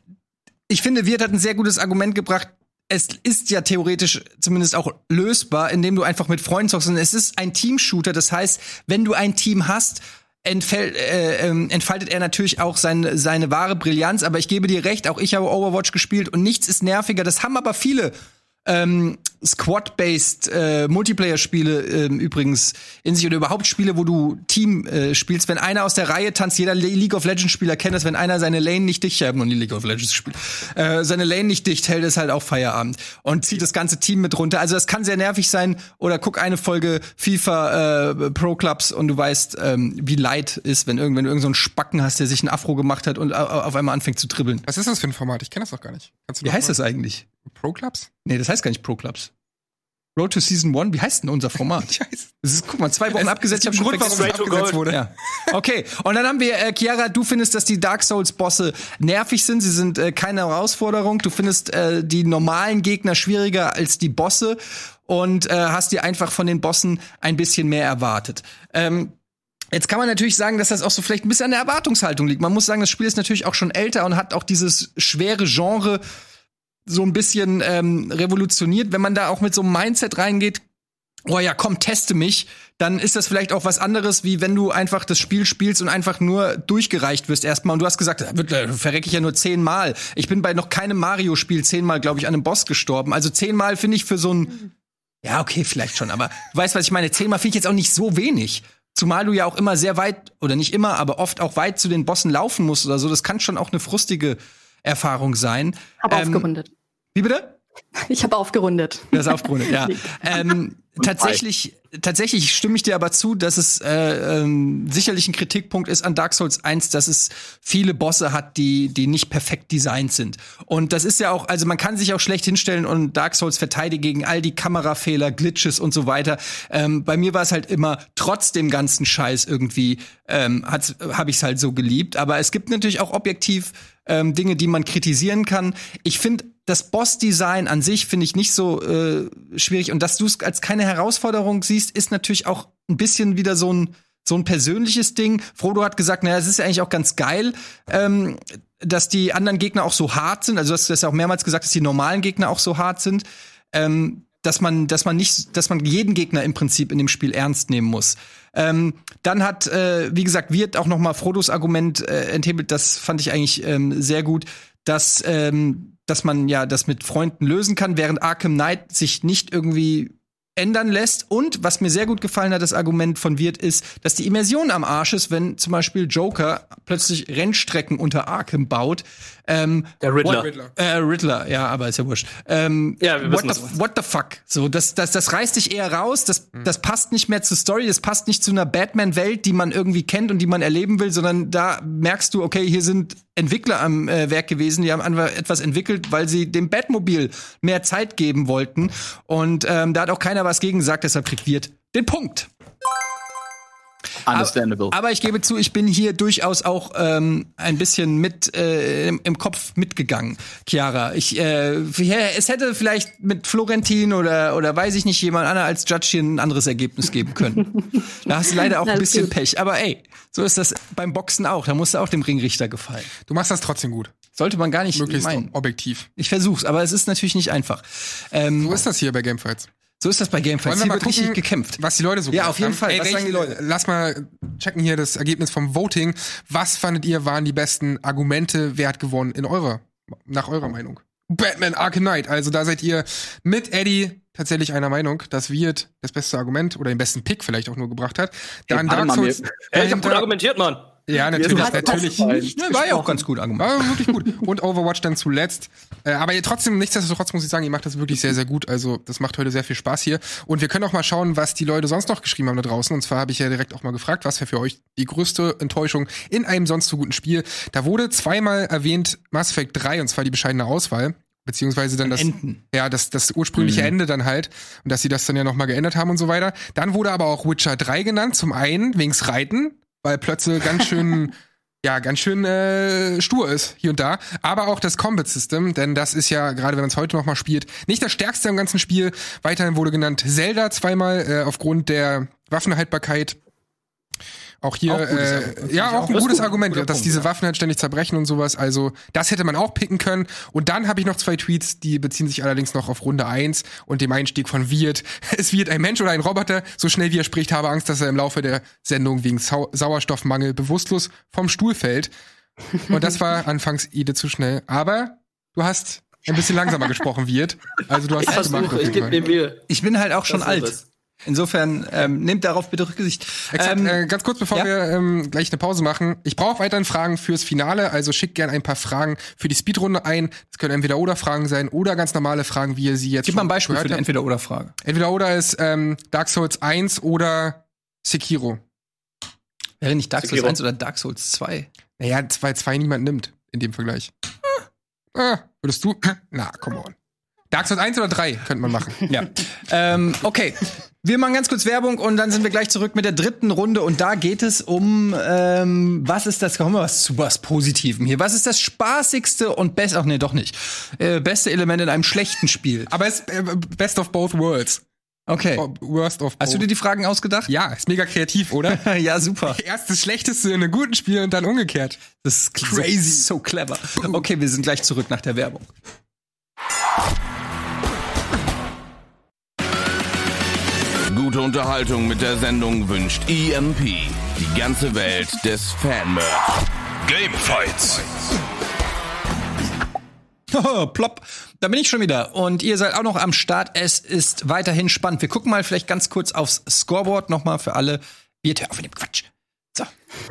ich finde, Wirt hat ein sehr gutes Argument gebracht. Es ist ja theoretisch zumindest auch lösbar, indem du einfach mit Freunden zockst. Und es ist ein Teamshooter. Das heißt, wenn du ein Team hast, entfäll, äh, ähm, entfaltet er natürlich auch seine, seine wahre Brillanz. Aber ich gebe dir recht, auch ich habe Overwatch gespielt und nichts ist nerviger. Das haben aber viele ähm, Squad-based äh, Multiplayer-Spiele ähm, übrigens in sich oder überhaupt Spiele, wo du Team äh, spielst. Wenn einer aus der Reihe tanzt, jeder Le League of Legends-Spieler kennt das, wenn einer seine Lane nicht dicht, ich habe noch nie League of Legends gespielt, äh, seine Lane nicht dicht hält, ist halt auch Feierabend und zieht das ganze Team mit runter. Also das kann sehr nervig sein. Oder guck eine Folge FIFA äh, Pro Clubs und du weißt, ähm, wie leid ist, wenn irgendwann irgend so einen Spacken hast, der sich ein Afro gemacht hat und au- auf einmal anfängt zu dribbeln. Was ist das für ein Format? Ich kenne das doch gar nicht. Du Wie heißt das eigentlich? Pro Clubs? Nee, das heißt gar nicht Pro Clubs. Road to Season One, wie heißt denn unser Format? Ich weiß. Das ist, guck mal, zwei Wochen Es- abgesetzt, ich es hab gibt schon Grund, vergessen. warum es abgesetzt wurde. Ja. Okay, und dann haben wir, äh, Chiara, du findest, dass die Dark Souls-Bosse nervig sind. Sie sind äh, keine Herausforderung. Du findest äh, die normalen Gegner schwieriger als die Bosse und äh, hast dir einfach von den Bossen ein bisschen mehr erwartet. Ähm, Jetzt kann man natürlich sagen, dass das auch so vielleicht ein bisschen an der Erwartungshaltung liegt. Man muss sagen, das Spiel ist natürlich auch schon älter und hat auch dieses schwere Genre so ein bisschen ähm, revolutioniert. Wenn man da auch mit so einem Mindset reingeht, oh ja, komm, teste mich, dann ist das vielleicht auch was anderes, wie wenn du einfach das Spiel spielst und einfach nur durchgereicht wirst erstmal. Und du hast gesagt, wird- da verrecke ich ja nur zehnmal. Ich bin bei noch keinem Mario-Spiel zehnmal, glaube ich, an einem Boss gestorben. Also zehnmal finde ich für so ein, ja, okay, vielleicht schon, aber du weißt, was ich meine. Zehnmal finde ich jetzt auch nicht so wenig. Zumal du ja auch immer sehr weit, oder nicht immer, aber oft auch weit zu den Bossen laufen musst oder so. Das kann schon auch eine frustige Erfahrung sein. Habe Ähm, aufgerundet. Wie bitte? Ich habe aufgerundet. Das ist aufgerundet, ja. ähm, tatsächlich, tatsächlich stimme ich dir aber zu, dass es äh, ähm, sicherlich ein Kritikpunkt ist an Dark Souls 1, dass es viele Bosse hat, die, die nicht perfekt designt sind. Und das ist ja auch, also man kann sich auch schlecht hinstellen und Dark Souls verteidigen gegen all die Kamerafehler, Glitches und so weiter. Ähm, bei mir war es halt immer trotz dem ganzen Scheiß irgendwie, ähm, habe ich es halt so geliebt. Aber es gibt natürlich auch objektiv ähm, Dinge, die man kritisieren kann. Ich finde das Boss-Design an sich finde ich nicht so äh, schwierig und dass du es als keine Herausforderung siehst, ist natürlich auch ein bisschen wieder so ein so ein persönliches Ding. Frodo hat gesagt, naja, es ist ja eigentlich auch ganz geil, ähm, dass die anderen Gegner auch so hart sind. Also du hast das ja auch mehrmals gesagt, dass die normalen Gegner auch so hart sind. Ähm, dass man, dass man nicht, dass man jeden Gegner im Prinzip in dem Spiel ernst nehmen muss. Ähm, dann hat, äh, wie gesagt, wird auch noch mal Frodos Argument äh, enthebelt. Das fand ich eigentlich ähm, sehr gut, dass ähm, dass man ja das mit Freunden lösen kann, während Arkham Knight sich nicht irgendwie ändern lässt. Und was mir sehr gut gefallen hat, das Argument von Wirt, ist, dass die Immersion am Arsch ist, wenn zum Beispiel Joker plötzlich Rennstrecken unter Arkham baut. Ähm, Der Riddler. Riddler. äh, Riddler, ja, aber ist ja wurscht. Ähm, Ja, wir what, the, was what the fuck? So, das, das, das reißt dich eher raus. Das, das passt nicht mehr zur Story. Das passt nicht zu einer Batman-Welt, die man irgendwie kennt und die man erleben will, sondern da merkst du, okay, hier sind Entwickler am äh, Werk gewesen, die haben einfach etwas entwickelt, weil sie dem Batmobil mehr Zeit geben wollten. Und ähm, da hat auch keiner was gegen gesagt, deshalb kriegt Wirt den Punkt. Understandable. Aber ich gebe zu, ich bin hier durchaus auch ähm, ein bisschen mit äh, im, im Kopf mitgegangen, Chiara. Ich, äh, es hätte vielleicht mit Florentin oder oder weiß ich nicht jemand anderer als Judge hier ein anderes Ergebnis geben können. da hast du leider auch ein bisschen gut. Pech. Aber ey, so ist das beim Boxen auch. Da musst du auch dem Ringrichter gefallen. Du machst das trotzdem gut. Sollte man gar nicht Möglichst meinen. objektiv. Ich versuch's, aber es ist natürlich nicht einfach. Ähm, So ist das hier bei Gamefights. So ist das bei Gamefights. Wollen wir Hier mal wird gucken, richtig gekämpft. was die Leute so Ja, auf jeden haben? Fall. Was Ray, sagen die Leute? Lass mal checken hier das Ergebnis vom Voting. Was fandet ihr waren die besten Argumente? Wer hat gewonnen in eurer, nach eurer Meinung? Batman Arkham Knight. Also da seid ihr mit Eddie tatsächlich einer Meinung, dass Wirt das beste Argument oder den besten Pick vielleicht auch nur gebracht hat. Dann warte Dark Souls. Hey, ich hab gut argumentiert, Mann. Ja, natürlich, natürlich. Ja, war ja auch ganz gut Argument. War wirklich gut. Und Overwatch dann zuletzt. Äh, aber ihr trotzdem, nichtsdestotrotz muss ich sagen, ihr macht das wirklich sehr, sehr gut. Also, das macht heute sehr viel Spaß hier. Und wir können auch mal schauen, was die Leute sonst noch geschrieben haben da draußen. Und zwar habe ich ja direkt auch mal gefragt, was wäre für euch die größte Enttäuschung in einem sonst so guten Spiel. Da wurde zweimal erwähnt Mass Effect 3, und zwar die bescheidene Auswahl. Beziehungsweise dann das, Enden. ja, das, das ursprüngliche Ende dann halt. Und dass sie das dann ja nochmal geändert haben und so weiter. Dann wurde aber auch Witcher 3 genannt. Zum einen wegens Reiten, weil Plötze ganz schön ja, ganz schön äh, stur ist, hier und da. Aber auch das Combat System, denn das ist ja, gerade wenn man es heute noch mal spielt, nicht das stärkste im ganzen Spiel. Weiterhin wurde genannt Zelda zweimal äh, aufgrund der Waffenhaltbarkeit. Auch hier, Auch äh, ja, auch ein gutes gut. Argument, dass Punkt, diese ja. Waffen halt ständig zerbrechen und sowas. Also, das hätte man auch picken können. Und dann habe ich noch zwei Tweets, die beziehen sich allerdings noch auf Runde 1 und dem Einstieg von Wirt. Es wird ein Mensch oder ein Roboter. So schnell wie er spricht, habe Angst, dass er im Laufe der Sendung wegen Sau Sauerstoffmangel bewusstlos vom Stuhl fällt. Und das war anfangs Ide zu schnell. Aber du hast ein bisschen langsamer gesprochen, Wirt. Also du hast Ich es gemacht. versuche, ich jeden gebe Fall. mir Mühe. Ich bin halt auch schon alt. Insofern ähm, nehmt darauf bitte Rücksicht. Exakt, Ähm, äh, ganz kurz, bevor ja? wir ähm, gleich eine Pause machen. Ich brauche weiterhin Fragen fürs Finale, also schickt gerne ein paar Fragen für die Speedrunde ein. Das können entweder oder Fragen sein oder ganz normale Fragen, wie ihr sie jetzt Gib mal ein Beispiel für die habt. Entweder-Oder-Frage. Entweder oder ist ähm, Dark Souls 1 oder Sekiro. Wäre nicht Dark Souls Sekiro. 1 oder Dark Souls 2? Naja, weil zwei niemand nimmt in dem Vergleich. Ah, würdest du? Na, come on. Dark Souls 1 oder 3 könnte man machen. Ja. ähm, okay. Wir machen ganz kurz Werbung und dann sind wir gleich zurück mit der dritten Runde und da geht es um ähm, was ist das? Kommen wir was zu was Positivem hier. Was ist das spaßigste und best? Ach nee, doch nicht. Äh, beste Element in einem schlechten Spiel. Aber es ist äh, best of both worlds. Okay. Worst of both. Hast du dir die Fragen ausgedacht? ja, ist mega kreativ, oder? ja, super. Erst das Schlechteste in einem guten Spiel und dann umgekehrt. Das ist crazy. So clever. Okay, wir sind gleich zurück nach der Werbung. Gute Unterhaltung mit der Sendung wünscht EMP. Die ganze Welt des Fanmerch. Gamefights. Oh, plopp. Da bin ich schon wieder. Und ihr seid auch noch am Start. Es ist weiterhin spannend. Wir gucken mal vielleicht ganz kurz aufs Scoreboard nochmal für alle. Wirt, hör auf mit dem Quatsch. So.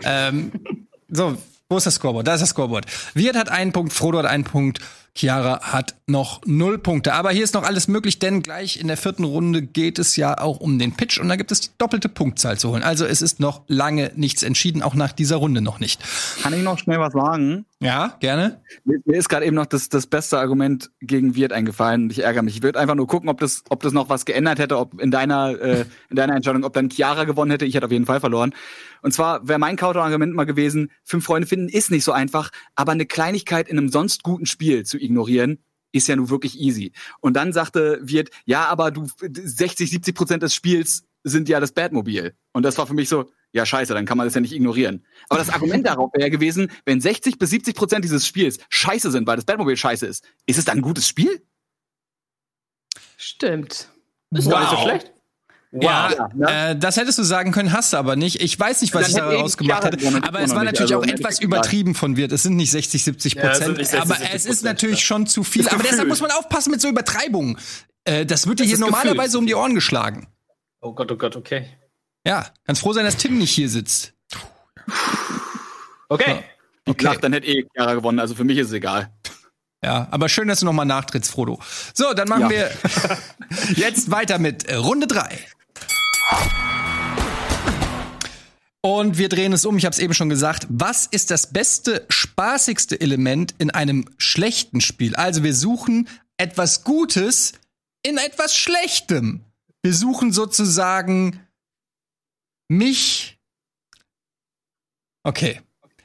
ähm, so, wo ist das Scoreboard? Da ist das Scoreboard. Wirt hat einen Punkt, Frodo hat einen Punkt, Chiara hat noch null Punkte. Aber hier ist noch alles möglich, denn gleich in der vierten Runde geht es ja auch um den Pitch und da gibt es die doppelte Punktzahl zu holen. Also es ist noch lange nichts entschieden, auch nach dieser Runde noch nicht. Kann ich noch schnell was sagen? Ja, gerne. Mir, mir ist gerade eben noch das, das beste Argument gegen Wirt eingefallen und ich ärgere mich. Ich würde einfach nur gucken, ob das, ob das noch was geändert hätte, ob in deiner, äh, in deiner Entscheidung, ob dann Chiara gewonnen hätte. Ich hätte auf jeden Fall verloren. Und zwar wäre mein Counterargument mal gewesen, fünf Freunde finden ist nicht so einfach, aber eine Kleinigkeit in einem sonst guten Spiel zu ignorieren, ist ja nun wirklich easy. Und dann sagte Wirt, ja, aber du 60, 70 Prozent des Spiels sind ja das Batmobil. Und das war für mich so, ja scheiße, dann kann man das ja nicht ignorieren. Aber das Argument darauf wäre ja gewesen, wenn 60 bis 70 Prozent dieses Spiels scheiße sind, weil das Batmobil scheiße ist, ist es dann ein gutes Spiel? Stimmt. Ist gar nicht so schlecht. Ja, Ja, ne? äh, das hättest du sagen können, hast du aber nicht. Ich weiß nicht, was ich daraus gemacht hätte. Aber es war natürlich Also, auch etwas übertrieben von Wirt. Es sind nicht 60, 70 Ja, es sind Prozent. nicht 60, aber 70 es ist natürlich ja. schon zu viel. Aber deshalb muss man aufpassen mit so Übertreibungen. Äh, das wird dir hier ist Gefühl. normalerweise um die Ohren geschlagen. Oh Gott, oh Gott, okay. Ja, kannst froh sein, dass Tim nicht hier sitzt. Okay. Ich lach, dann hätte eh Chiara gewonnen, also für mich ist es egal. Ja, aber schön, dass du nochmal nachtrittst, Frodo. So, dann machen Ja. wir jetzt weiter mit Runde 3. Und wir drehen es um, ich habe es eben schon gesagt. Was ist das beste, spaßigste Element in einem schlechten Spiel? Also wir suchen etwas Gutes in etwas Schlechtem. Wir suchen sozusagen mich. Okay.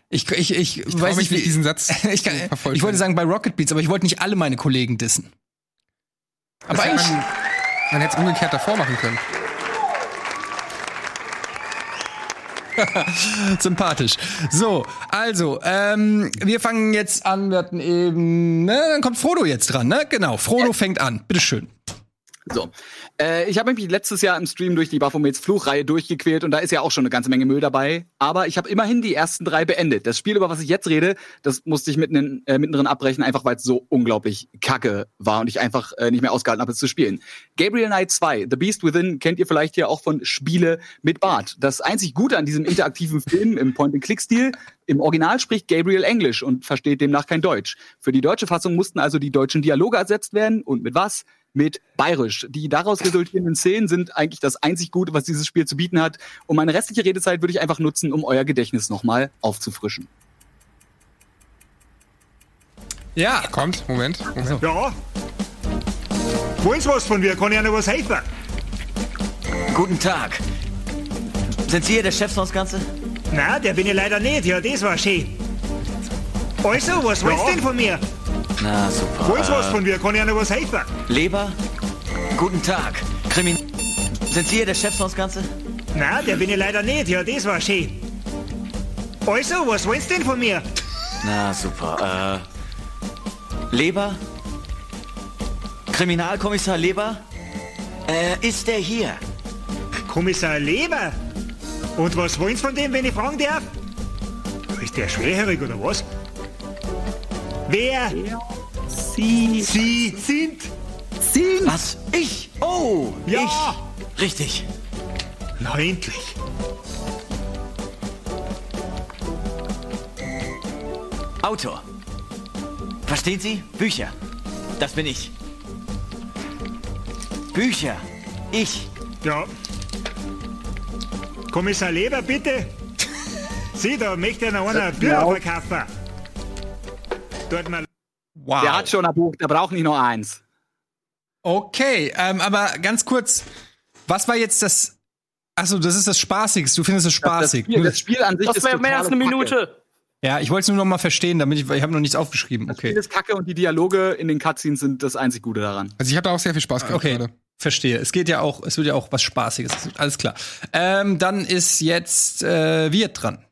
Ich, ich, ich, Ich weiß nicht, wie nicht, diesen Satz ich, kann, ich wollte sagen bei Rocket Beats, aber ich wollte nicht alle meine Kollegen dissen. Aber Das hätte eigentlich. man, man hätte es umgekehrt davor machen können. Sympathisch. So, also, ähm, wir fangen jetzt an. Wir hatten eben, ne, dann kommt Frodo jetzt dran, ne? Genau, Frodo fängt an. Bitteschön. So. Äh, ich habe mich letztes Jahr im Stream durch die Baphomets Fluchreihe durchgequält und da ist ja auch schon eine ganze Menge Müll dabei. Aber ich habe immerhin die ersten drei beendet. Das Spiel, über was ich jetzt rede, das musste ich mitten äh, mittendrin abbrechen, einfach weil es so unglaublich kacke war und ich einfach äh, nicht mehr ausgehalten habe, es zu spielen. Gabriel Knight 2, The Beast Within, kennt ihr vielleicht hier auch von Spiele mit Bart. Das einzig Gute an diesem interaktiven Film im Point-and-Click-Stil, im Original spricht Gabriel Englisch und versteht demnach kein Deutsch. Für die deutsche Fassung mussten also die deutschen Dialoge ersetzt werden und mit was? Mit Bayerisch. Die daraus resultierenden Szenen sind eigentlich das einzig Gute, was dieses Spiel zu bieten hat. Und meine restliche Redezeit würde ich einfach nutzen, um euer Gedächtnis nochmal aufzufrischen. Ja, Kommt, Moment. Moment. Ja. Wollen Sie was von mir? Kann ich Ihnen was helfen? Guten Tag. Sind Sie hier der Chef von das Ganze? Na, der bin ich leider nicht. Ja, das war schön. Also, was willst du denn von mir? Na, super. Willst du was von mir? Kann ich noch was helfen? Leber? Guten Tag. Krimin... Sind Sie hier der Chef sonst Ganze? Na, der bin ich leider nicht. Ja, das war schön. Also, was du denn von mir? Na, super. Äh... Leber? Kriminalkommissar Leber? Äh, ist der hier? Kommissar Leber? Und was wollen Sie von dem, wenn ich fragen darf? Ist der schwerhörig oder was? Wer? Sie. Sie sind? Sie. Was? Ich? Oh, Ja. ich. Richtig. Na, endlich. Autor. Verstehen Sie? Bücher. Das bin ich. Bücher. Ich. Ja. Kommissar Leber, bitte. Sie, da möchte noch einer Bücher verkaufen. Wow. Der hat schon ein Buch, der braucht nicht nur eins. Okay, ähm, aber ganz kurz, was war jetzt das? Achso, das ist das Spaßigste. Du findest es Das spaßig. Spiel, das Spiel an sich Das ist wäre mehr als eine totale Kacke. Minute. ja, ich wollte es nur noch mal verstehen, damit ich, ich habe noch nichts aufgeschrieben. Das Spiel Okay, ist kacke und die Dialoge in den Cutscenes sind das einzig Gute daran. Also ich habe da auch sehr viel Spaß gehabt okay, gerade. verstehe. Es geht ja auch, es wird ja auch was Spaßiges. Alles klar. Ähm, dann ist jetzt äh, Wirt dran.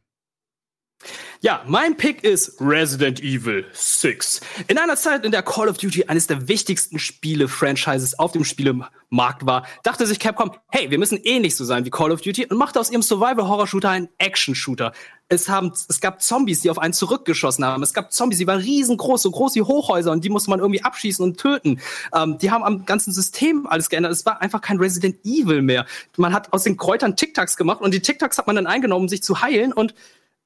Ja, mein Pick ist Resident Evil 6. In einer Zeit, in der Call of Duty eines der wichtigsten Spiele-Franchises auf dem Spielemarkt war, dachte sich Capcom, hey, wir müssen eh nicht so sein wie Call of Duty und machte aus ihrem Survival-Horror-Shooter einen Action-Shooter. Es, haben, es gab Zombies, die auf einen zurückgeschossen haben. Es gab Zombies, die waren riesengroß, so groß wie Hochhäuser und die musste man irgendwie abschießen und töten. Ähm, die haben am ganzen System alles geändert. Es war einfach kein Resident Evil mehr. Man hat aus den Kräutern Tic-Tacs gemacht und die Tic-Tacs hat man dann eingenommen, um sich zu heilen und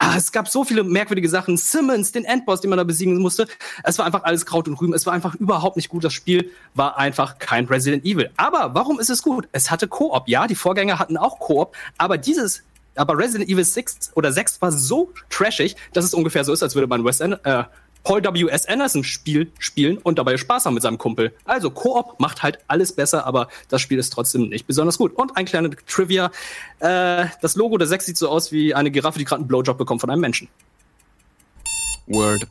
Ah, es gab so viele merkwürdige Sachen. Simmons, den Endboss, den man da besiegen musste. Es war einfach alles Kraut und Rüben. Es war einfach überhaupt nicht gut. Das Spiel war einfach kein Resident Evil. Aber warum ist es gut? Es hatte Koop. Ja, die Vorgänger hatten auch Koop. Aber dieses, aber Resident Evil 6 oder 6 war so trashig, dass es ungefähr so ist, als würde man West End, äh, Paul W.S. Anderson Spiel spielen und dabei Spaß haben mit seinem Kumpel. Also Koop macht halt alles besser, aber das Spiel ist trotzdem nicht besonders gut. Und ein kleiner Trivia. Äh, das Logo der 6 sieht so aus wie eine Giraffe, die gerade einen Blowjob bekommt von einem Menschen. Word.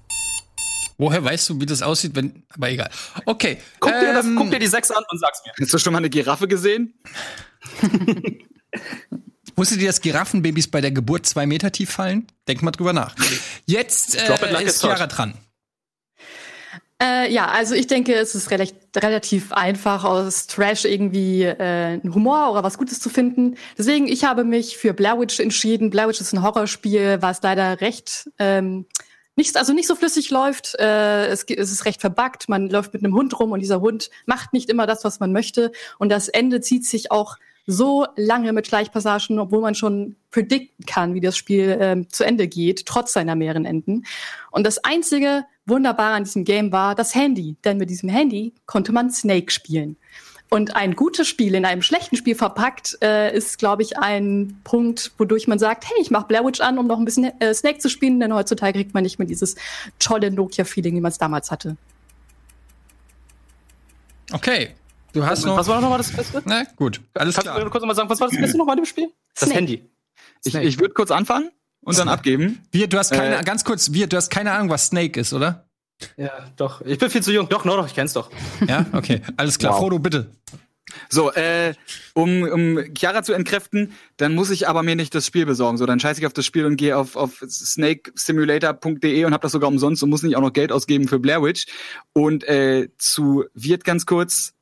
Woher weißt du, wie das aussieht, wenn. Aber egal. Okay. Guck, dir, das, ähm, guck dir die 6 an und sag's mir. Hast du schon mal eine Giraffe gesehen? Wusstet ihr, dass Giraffenbabys bei der Geburt zwei Meter tief fallen? Denk mal drüber nach. Jetzt äh, like ist. Chiara dran. Äh, ja, also ich denke, es ist relativ, relativ einfach, aus Trash irgendwie äh, einen Humor oder was Gutes zu finden. Deswegen, ich habe mich für Blair Witch entschieden. Blair Witch ist ein Horrorspiel, was leider recht ähm, nicht, also nicht so flüssig läuft. Äh, es, es ist recht verbuggt. Man läuft mit einem Hund rum und dieser Hund macht nicht immer das, was man möchte. Und das Ende zieht sich auch so lange mit Schleichpassagen, obwohl man schon predikten kann, wie das Spiel ähm, zu Ende geht, trotz seiner mehreren Enden. Und das einzige Wunderbare an diesem Game war das Handy, denn mit diesem Handy konnte man Snake spielen. Und ein gutes Spiel in einem schlechten Spiel verpackt äh, ist, glaube ich, ein Punkt, wodurch man sagt, hey, ich mache Blair Witch an, um noch ein bisschen äh, Snake zu spielen, denn heutzutage kriegt man nicht mehr dieses tolle Nokia-Feeling, wie man es damals hatte. Okay. Du hast noch. Was war noch mal das Beste? Na gut, alles Kannst du mir klar. kurz noch mal sagen, was war das Beste noch mal in dem Spiel? Das Snake. Handy. Ich, ich würde kurz anfangen und dann abgeben. Wir, du hast keine, Äh, ganz kurz, wir, du hast keine Ahnung, was Snake ist, oder? Ja, doch. Ich bin viel zu jung. Doch, no, doch, ich kenn's doch. Ja, okay, alles klar. Wow. Frodo, bitte. So, äh, um, um Chiara zu entkräften, dann muss ich aber mir nicht das Spiel besorgen. So, dann scheiße ich auf das Spiel und gehe auf, auf snakesimulator.de und habe das sogar umsonst und muss nicht auch noch Geld ausgeben für Blair Witch. Und äh, zu Wirt ganz kurz.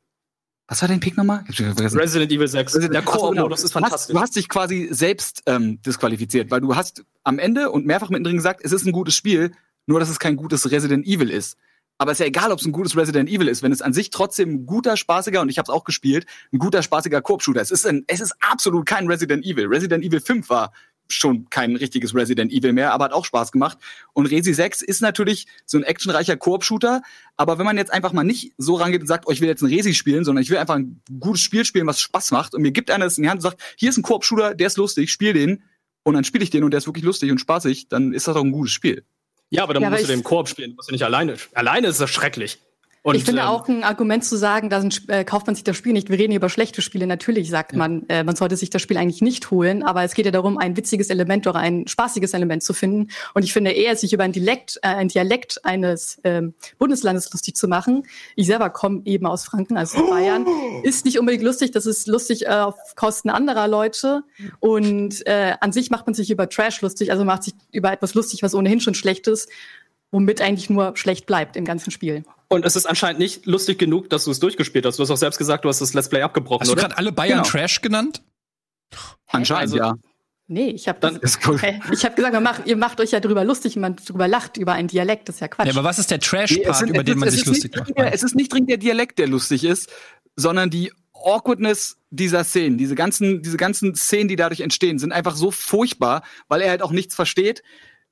Was war dein Pick nochmal? Resident Evil 6. Resident- Der. Koop-Modus ist Du hast, fantastisch. du hast dich quasi selbst ähm, disqualifiziert, weil du hast am Ende und mehrfach mittendrin gesagt, es ist ein gutes Spiel, nur dass es kein gutes Resident Evil ist. Aber es ist ja egal, ob es ein gutes Resident Evil ist, wenn es an sich trotzdem ein guter, spaßiger, und ich habe es auch gespielt, ein guter, spaßiger Koop-Shooter. Es ist, ein, es ist absolut kein Resident Evil. Resident Evil 5 war schon kein richtiges Resident Evil mehr, aber hat auch Spaß gemacht. Und Resi 6 ist natürlich so ein actionreicher Koop-Shooter, aber wenn man jetzt einfach mal nicht so rangeht und sagt, oh, ich will jetzt ein Resi spielen, sondern ich will einfach ein gutes Spiel spielen, was Spaß macht und mir gibt einer das in die Hand und sagt, hier ist ein Koop-Shooter, der ist lustig, spiel den und dann spiele ich den und der ist wirklich lustig und spaßig, dann ist das doch ein gutes Spiel. Ja, aber dann Ja, musst du den Koop spielen. Du musst ja nicht alleine. Alleine ist das schrecklich. Und, ich finde ähm, auch ein Argument zu sagen, da äh, kauft man sich das Spiel nicht. Wir reden hier über schlechte Spiele. Natürlich sagt man, äh, man sollte sich das Spiel eigentlich nicht holen, aber es geht ja darum, ein witziges Element oder ein spaßiges Element zu finden. Und ich finde eher, sich über ein Dialekt, äh, ein Dialekt eines ähm, Bundeslandes lustig zu machen. Ich selber komme eben aus Franken, also aus Bayern, ist nicht unbedingt lustig. Das ist lustig äh, auf Kosten anderer Leute. Und äh, an sich macht man sich über Trash lustig, also macht sich über etwas lustig, was ohnehin schon schlecht ist, womit eigentlich nur schlecht bleibt im ganzen Spiel. Und es ist anscheinend nicht lustig genug, dass du es durchgespielt hast. Du hast auch selbst gesagt, du hast das Let's Play abgebrochen, Hast du gerade alle Bayern Genau. Trash genannt? Anscheinend, Also- ja. Nee, ich habe cool. Ich habe gesagt, man macht, ihr macht euch ja drüber lustig, wenn man drüber lacht, über einen Dialekt. Das ist ja Quatsch. Ja, aber was ist der Nee, Trash-Part, sind- über es den ist- man es sich lustig macht? dringend der- Es ist nicht dringend der Dialekt, der lustig ist, sondern die Awkwardness dieser Szenen. Diese ganzen, diese ganzen Szenen, die dadurch entstehen, sind einfach so furchtbar, weil er halt auch nichts versteht.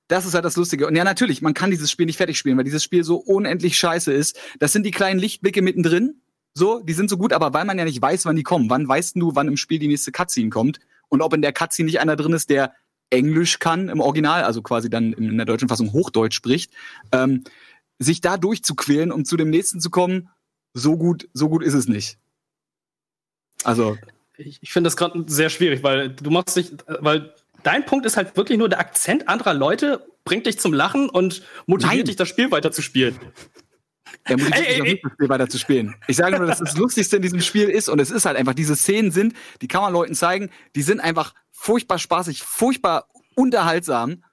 Das ist halt das Lustige. Und ja, natürlich, man kann dieses Spiel nicht fertig spielen, weil dieses Spiel so unendlich scheiße ist. Das sind die kleinen Lichtblicke mittendrin. So, die sind so gut, aber weil man ja nicht weiß, wann die kommen. Wann weißt du, wann im Spiel die nächste Cutscene kommt? Und ob in der Cutscene nicht einer drin ist, der Englisch kann im Original, also quasi dann in der deutschen Fassung Hochdeutsch spricht, ähm, sich da durchzuquälen, um zu dem nächsten zu kommen, so gut, so gut ist es nicht. Also, Ich, ich finde das gerade sehr schwierig, weil du machst dich, weil dein Punkt ist halt wirklich nur der Akzent anderer Leute bringt dich zum Lachen und motiviert Nein. dich, das Spiel weiter zu spielen. er motiviert Ey, mich auch nicht, das Spiel weiter zu spielen. Ich sage nur, dass das Lustigste in diesem Spiel ist und es ist halt einfach, diese Szenen sind, die kann man Leuten zeigen, die sind einfach furchtbar spaßig, furchtbar unterhaltsam.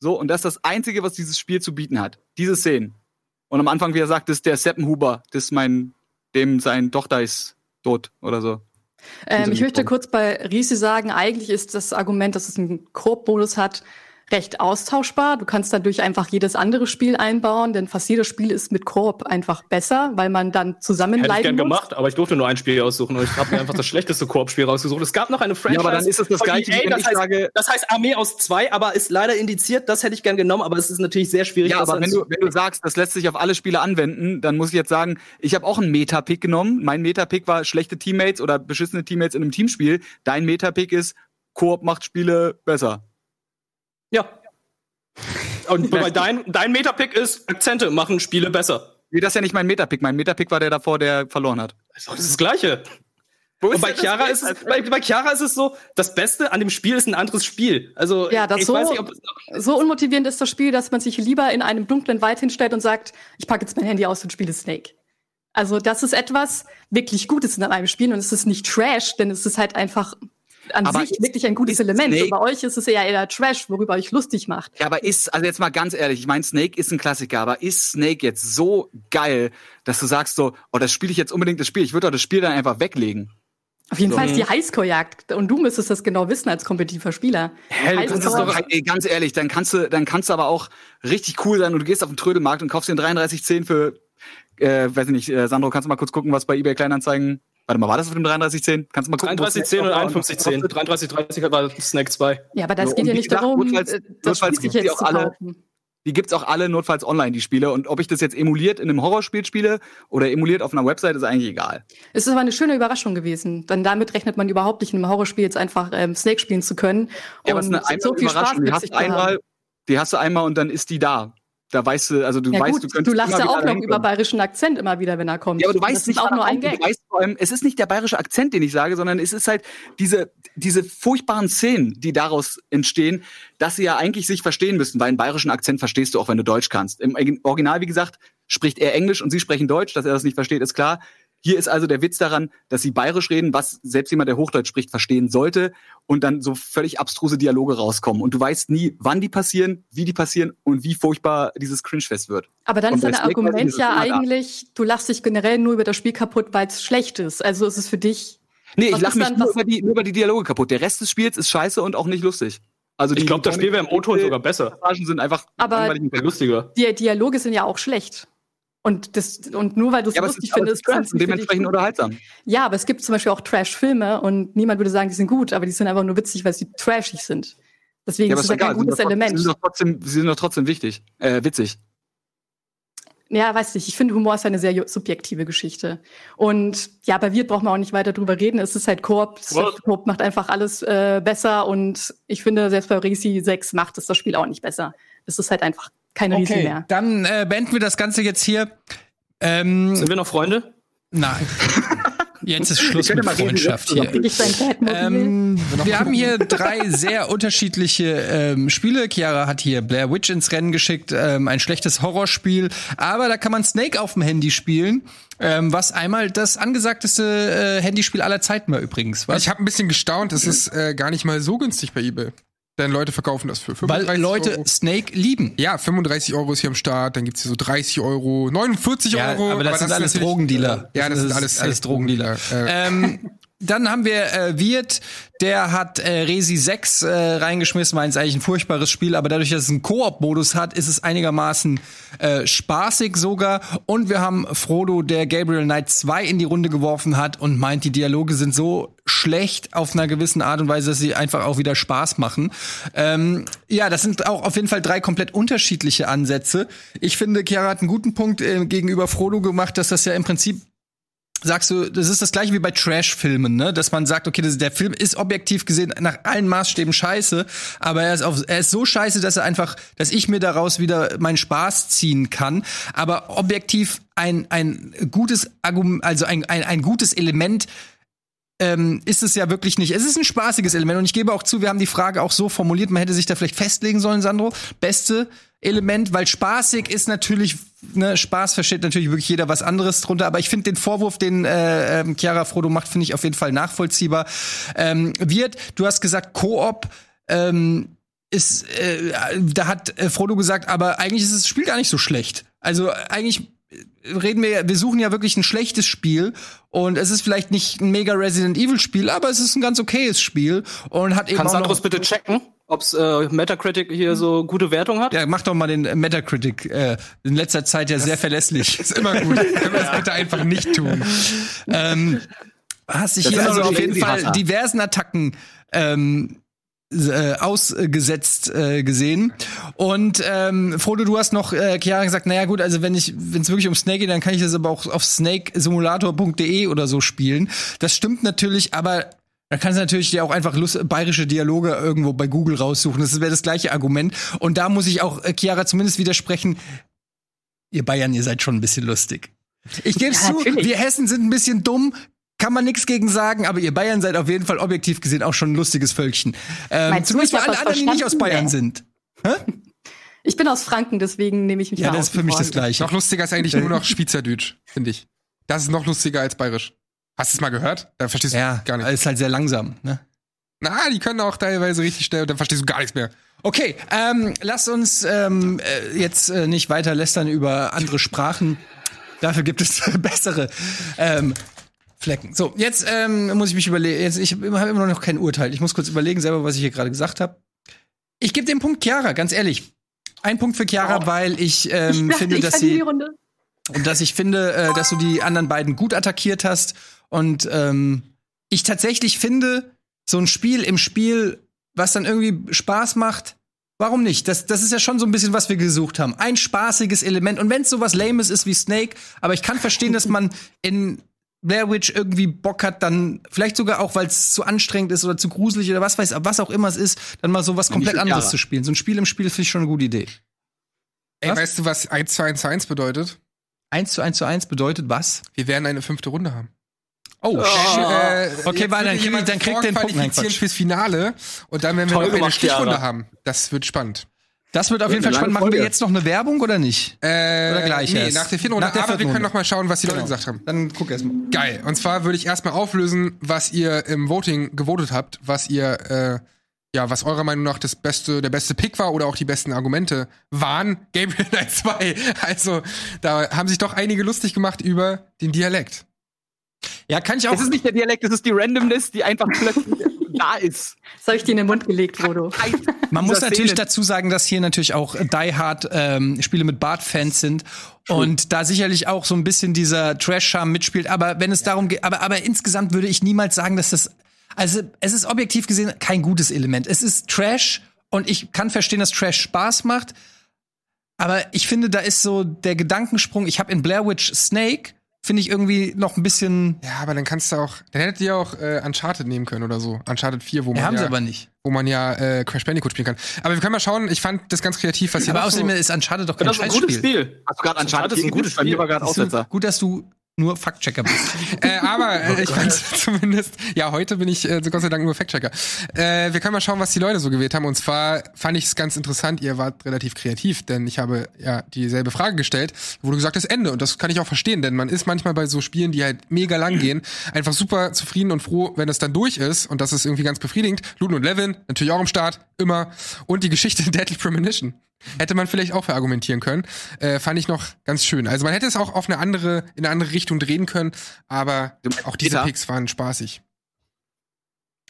So, und das ist das Einzige, was dieses Spiel zu bieten hat. Diese Szenen. Und am Anfang, wie er sagt, das ist der Seppenhuber, das ist mein, dem sein Tochter ist tot oder so. Ähm, ich möchte kurz bei Risi sagen, eigentlich ist das Argument, dass es einen Koop-Modus hat, recht austauschbar. Du kannst dadurch einfach jedes andere Spiel einbauen, denn fast jedes Spiel ist mit Koop einfach besser, weil man dann Hätte ich gern muss. gemacht, aber ich durfte nur ein Spiel aussuchen und ich habe mir einfach das schlechteste Koop-Spiel rausgesucht. Es gab noch eine Franchise. Ja, aber dann ist es das Gleiche, EA, wenn das ich heißt, sage- das heißt Armee aus zwei, aber ist leider indiziert. Das hätte ich gern genommen, aber es ist natürlich sehr schwierig. Ja, aber wenn du, wenn du sagst, das lässt sich auf alle Spiele anwenden, dann muss ich jetzt sagen, ich habe auch einen Meta-Pick genommen. Mein Meta-Pick war schlechte Teammates oder beschissene Teammates in einem Teamspiel. Dein Meta-Pick ist, Koop macht Spiele besser. Ja. Und bei dein, dein Metapick ist, Akzente machen Spiele besser. Nee, das ist ja nicht mein Meta-Pick. Mein Meta-Pick war der davor, der verloren hat. Das ist das Gleiche. Wo Und bei Chiara ist es, bei, bei Chiara ist es so, das Beste an dem Spiel ist ein anderes Spiel. Also, Ja, das ich so, weiß nicht, ob, so unmotivierend ist das Spiel, dass man sich lieber in einem dunklen Wald hinstellt und sagt, ich packe jetzt mein Handy aus und spiele Snake. Also das ist etwas wirklich Gutes in einem Spiel und es ist nicht Trash, denn es ist halt einfach an Aber sich ist- wirklich ein gutes Element. Snake- Und bei euch ist es eher eher Trash, worüber euch lustig macht. Ja, aber ist, also jetzt mal ganz ehrlich, ich meine, Snake ist ein Klassiker, aber ist Snake jetzt so geil, dass du sagst so, oh, das spiele ich jetzt unbedingt das Spiel. Ich würde doch das Spiel dann einfach weglegen. Auf jeden So. Fall ist die Highscore-Jagd. Und du müsstest das genau wissen als kompetitiver Spieler. Hä, du kannst das doch- Ey, ganz ehrlich, dann kannst du, dann kannst du aber auch richtig cool sein und du gehst auf den Trödelmarkt und kaufst einen 3310 für, äh, weiß ich nicht, äh, Sandro, kannst du mal kurz gucken, was bei eBay Kleinanzeigen, warte mal, war das auf dem 3310? Kannst du mal gucken? 3310 und 5110. 3330 war Snake 2. Ja, aber das So, geht ja nicht gesagt, darum, notfalls- äh, das notfalls sich gibt's die jetzt auch zu alle- kaufen. Die gibt's auch alle notfalls online, die Spiele. Und ob ich das jetzt emuliert in einem Horrorspiel spiele oder emuliert auf einer Website, ist eigentlich egal. Es ist aber eine schöne Überraschung gewesen. Denn damit rechnet man überhaupt nicht in einem Horrorspiel jetzt einfach ähm, Snake spielen zu können. Ja, aber es ist eine so viel Spaß Überraschung. Die hast haben. einmal, die hast du einmal und dann ist die da. Da weißt du, also du Ja weißt, gut, du du, könntest lachst immer ja auch noch über bayerischen Akzent immer wieder, wenn er kommt. Ja, aber du weißt nicht, auch nur ein. Gag. Du weißt vor allem, es ist nicht der bayerische Akzent, den ich sage, sondern es ist halt diese, diese furchtbaren Szenen, die daraus entstehen, dass sie ja eigentlich sich verstehen müssten, weil einen bayerischen Akzent verstehst du auch, wenn du Deutsch kannst. Im Original, wie gesagt, spricht er Englisch und sie sprechen Deutsch, dass er das nicht versteht, ist klar. Hier ist also der Witz daran, dass sie bayerisch reden, was selbst jemand, der Hochdeutsch spricht, verstehen sollte und dann so völlig abstruse Dialoge rauskommen. Und du weißt nie, wann die passieren, wie die passieren und wie furchtbar dieses Cringe-Fest wird. Aber dann Und ist dein Argument ja eigentlich, du lachst dich generell nur über das Spiel kaputt, weil es schlecht ist. Also ist es für dich. Nee, ich lache mich dann- nur über, die, nur über die Dialoge kaputt. Der Rest des Spiels ist scheiße und auch nicht lustig. Also Ich glaube, das Spiel wäre im O-Ton sogar besser. Passagen sind einfach Aber- lustiger. Die Dialoge sind ja auch schlecht. Und, das, und nur weil du es Ja, es lustig es findest, ist kannst du für dementsprechend unterhaltsam. Ja, aber es gibt zum Beispiel auch Trash-Filme und niemand würde sagen, die sind gut, aber die sind einfach nur witzig, weil sie trashig sind. Deswegen Ja, ist es ja kein. Sie sind gutes Element. Sie sind doch trotzdem, sie sind doch trotzdem wichtig, äh, witzig. Ja, weiß nicht. Ich finde, Humor ist eine sehr subjektive Geschichte. Und ja, bei Wirt braucht man auch nicht weiter drüber reden. Es ist halt Koop. Koop macht einfach alles äh, besser. Und ich finde, selbst bei Risi 6 macht es das Spiel auch nicht besser. Es ist halt einfach keine Okay, mehr. dann äh, beenden wir das Ganze jetzt hier. Ähm, Sind wir noch Freunde? nein. Jetzt ist Schluss mit Freundschaft hier. Ähm, wir haben hier drei sehr unterschiedliche ähm, Spiele. Chiara hat hier Blair Witch ins Rennen geschickt, ähm, ein schlechtes Horrorspiel, aber da kann man Snake auf dem Handy spielen, ähm, was einmal das angesagteste äh, Handyspiel aller Zeiten war übrigens. Was? Ich habe ein bisschen gestaunt, es ist äh, gar nicht mal so günstig bei eBay. Denn Leute verkaufen das für 35 Weil Leute Euro. Snake lieben. Ja, 35 Euro ist hier am Start, dann gibt's hier so 30 Euro, 49 Ja, Euro. aber das sind alles Drogendealer. Ja, das, Das sind ist alles, alles Drogendealer. Äh, Ähm, dann haben wir äh, Wirt, der hat äh, Resi 6 äh, reingeschmissen, war jetzt eigentlich ein furchtbares Spiel, aber dadurch, dass es einen Koop-Modus hat, ist es einigermaßen äh, spaßig sogar. Und wir haben Frodo, der Gabriel Knight 2 in die Runde geworfen hat und meint, die Dialoge sind so schlecht auf einer gewissen Art und Weise, dass sie einfach auch wieder Spaß machen. Ähm, ja, das sind auch auf jeden Fall drei komplett unterschiedliche Ansätze. Ich finde, Chiara hat einen guten Punkt äh, gegenüber Frodo gemacht, dass das ja im Prinzip sagst du, das ist das gleiche wie bei Trash-Filmen, ne? Dass man sagt, okay, das, der Film ist objektiv gesehen nach allen Maßstäben scheiße, aber er ist, auf, er ist so scheiße, dass er einfach, dass ich mir daraus wieder meinen Spaß ziehen kann. Aber objektiv ein, ein gutes Argument, also ein, ein, ein gutes Element ähm, ist es ja wirklich nicht. Es ist ein spaßiges Element und ich gebe auch zu, wir haben die Frage auch so formuliert, man hätte sich da vielleicht festlegen sollen, Sandro. Beste Element, weil spaßig ist natürlich, ne, Spaß versteht natürlich wirklich jeder was anderes drunter, aber ich finde den Vorwurf, den äh, ähm, Chiara Frodo macht, finde ich auf jeden Fall nachvollziehbar. Ähm, wird, du hast gesagt, Koop, ähm, ist, äh, da hat äh, Frodo gesagt, aber eigentlich ist das Spiel gar nicht so schlecht. Also eigentlich reden wir, wir suchen ja wirklich ein schlechtes Spiel und es ist vielleicht nicht ein mega Resident Evil Spiel, aber es ist ein ganz okayes Spiel und hat eben Kannst auch Sandros bitte checken, ob's äh, Metacritic hier so gute Wertung hat? ja, mach doch mal den Metacritic äh, in letzter Zeit ja sehr verlässlich. ist immer gut. Können wir das bitte einfach nicht tun. ähm, hast dich Das hier also also auf jeden Fall Hasser. diversen Attacken ähm, äh, ausgesetzt äh, gesehen. Und ähm, Frodo, du hast noch äh, Chiara gesagt, naja gut, also wenn ich, wenn es wirklich um Snake geht, dann kann ich das aber auch auf snakesimulator.de oder so spielen. Das stimmt natürlich, aber dann kannst du natürlich dir auch einfach Lust, bayerische Dialoge irgendwo bei Google raussuchen. Das wäre das gleiche Argument. Und da muss ich auch äh, Chiara zumindest widersprechen. Ihr Bayern, ihr seid schon ein bisschen lustig. Ich gebe Ja, zu, natürlich. wir Hessen sind ein bisschen dumm, kann man nichts gegen sagen, aber ihr Bayern seid auf jeden Fall objektiv gesehen auch schon ein lustiges Völkchen. Ähm, zumindest ich für alle anderen, die nicht aus? Bayern Nee. sind. Ich bin aus Franken, deswegen nehme ich mich Ja, mal das ist für mich das Gleiche. Noch lustiger ist eigentlich nur noch Schweizerdeutsch, finde ich. Das ist noch lustiger als Bayerisch. Hast du es mal gehört? Da verstehst du Ja, gar nicht. ist halt sehr langsam. Ne? Na, die können auch teilweise richtig schnell und dann verstehst du gar nichts mehr. Okay, ähm, lasst uns ähm, äh, jetzt äh, nicht weiter lästern über andere Sprachen. Dafür gibt es bessere ähm, Flecken. So, jetzt ähm, muss ich mich überlegen. Jetzt, ich habe immer noch kein Urteil. Ich muss kurz überlegen selber, was ich hier gerade gesagt habe. Ich gebe den Punkt Chiara, ganz ehrlich. Ein Punkt für Chiara, weil ich ähm, Ich finde, ich dass sie die Runde. und dass ich finde, äh, dass du die anderen beiden gut attackiert hast und ähm, ich tatsächlich finde, so ein Spiel im Spiel, was dann irgendwie Spaß macht, warum nicht? Das, das ist ja schon so ein bisschen, was wir gesucht haben. Ein spaßiges Element. Und wenn es sowas Lames ist wie Snake, aber ich kann verstehen, dass man in Blair Witch irgendwie Bock hat, dann vielleicht sogar auch, weil es zu anstrengend ist oder zu gruselig oder was weiß, was auch immer es ist, dann mal sowas komplett anderes zu spielen. So ein Spiel im Spiel finde ich schon eine gute Idee. Ey, Was? weißt du, was 1 zu 1 zu 1 bedeutet? 1 zu 1 zu 1 bedeutet was? Wir werden eine fünfte Runde haben. Oh, Äh, Okay, weil dann krieg- jemand dann kriegt den Punkt. Nein, fürs Finale und dann werden wir Toll noch eine Chiara. haben. Das wird spannend. Das wird auf jeden Fall spannend. Machen wir Folge. jetzt noch eine Werbung oder nicht? Äh, Oder gleich Nee, erst? nach der vierten Runde. Nach der aber wir können noch mal schauen, was die Leute Genau. gesagt haben. Dann guck erst mal. Geil. Und zwar würde ich erstmal auflösen, was ihr im Voting gewotet habt, was ihr, äh, ja, was eurer Meinung nach das beste, der beste Pick war oder auch die besten Argumente waren. Gabriel Knight 2. Also, da haben sich doch einige lustig gemacht über den Dialekt. Ja, kann ich auch. Es ist nicht der Dialekt, es ist die Randomness, die einfach plötzlich da ist. Das habe ich dir in den Mund gelegt, Frodo. Man muss natürlich Szene. dazu sagen, dass hier natürlich auch Die Hard ähm, Spiele mit Bart-Fans sind und da sicherlich auch so ein bisschen dieser Trash-Charme mitspielt. Aber wenn es darum geht, aber, aber insgesamt würde ich niemals sagen, dass das, also es ist objektiv gesehen kein gutes Element. Es ist Trash und ich kann verstehen, dass Trash Spaß macht. Aber ich finde, da ist so der Gedankensprung. Ich habe in Blair Witch Snake finde ich irgendwie noch ein bisschen. Ja, aber dann kannst du auch, dann hättet ihr auch äh, Uncharted nehmen können oder so. Uncharted 4, wo man Ja, haben ja, sie aber nicht. wo man ja äh, Crash Bandicoot spielen kann. Aber wir können mal schauen, ich fand das ganz kreativ, was ihr Aber außerdem so ist Uncharted doch kein Das ist ein gutes. Spiel. Hast du gerade Uncharted Uncharted ist ein gutes Bei mir Spiel. war gerade Aussetzer. Gut, dass du nur Faktchecker bist. Äh, aber äh, ich fand zumindest, ja, heute bin ich äh, Gott sei Dank nur Fact-Checker. Äh, wir können mal schauen, was die Leute so gewählt haben. Und zwar fand ich es ganz interessant, ihr wart relativ kreativ, denn ich habe ja dieselbe Frage gestellt, wo du gesagt hast, Ende. Und das kann ich auch verstehen, denn man ist manchmal bei so Spielen, die halt mega lang gehen, einfach super zufrieden und froh, wenn es dann durch ist. Und das ist irgendwie ganz befriedigend. Luden und Levin, natürlich auch im Start, immer. Und die Geschichte Deadly Premonition. Hätte man vielleicht auch verargumentieren können. Äh, fand ich noch ganz schön. Also man hätte es auch auf eine andere, in eine andere Richtung drehen können, aber auch diese Peter? Picks waren spaßig.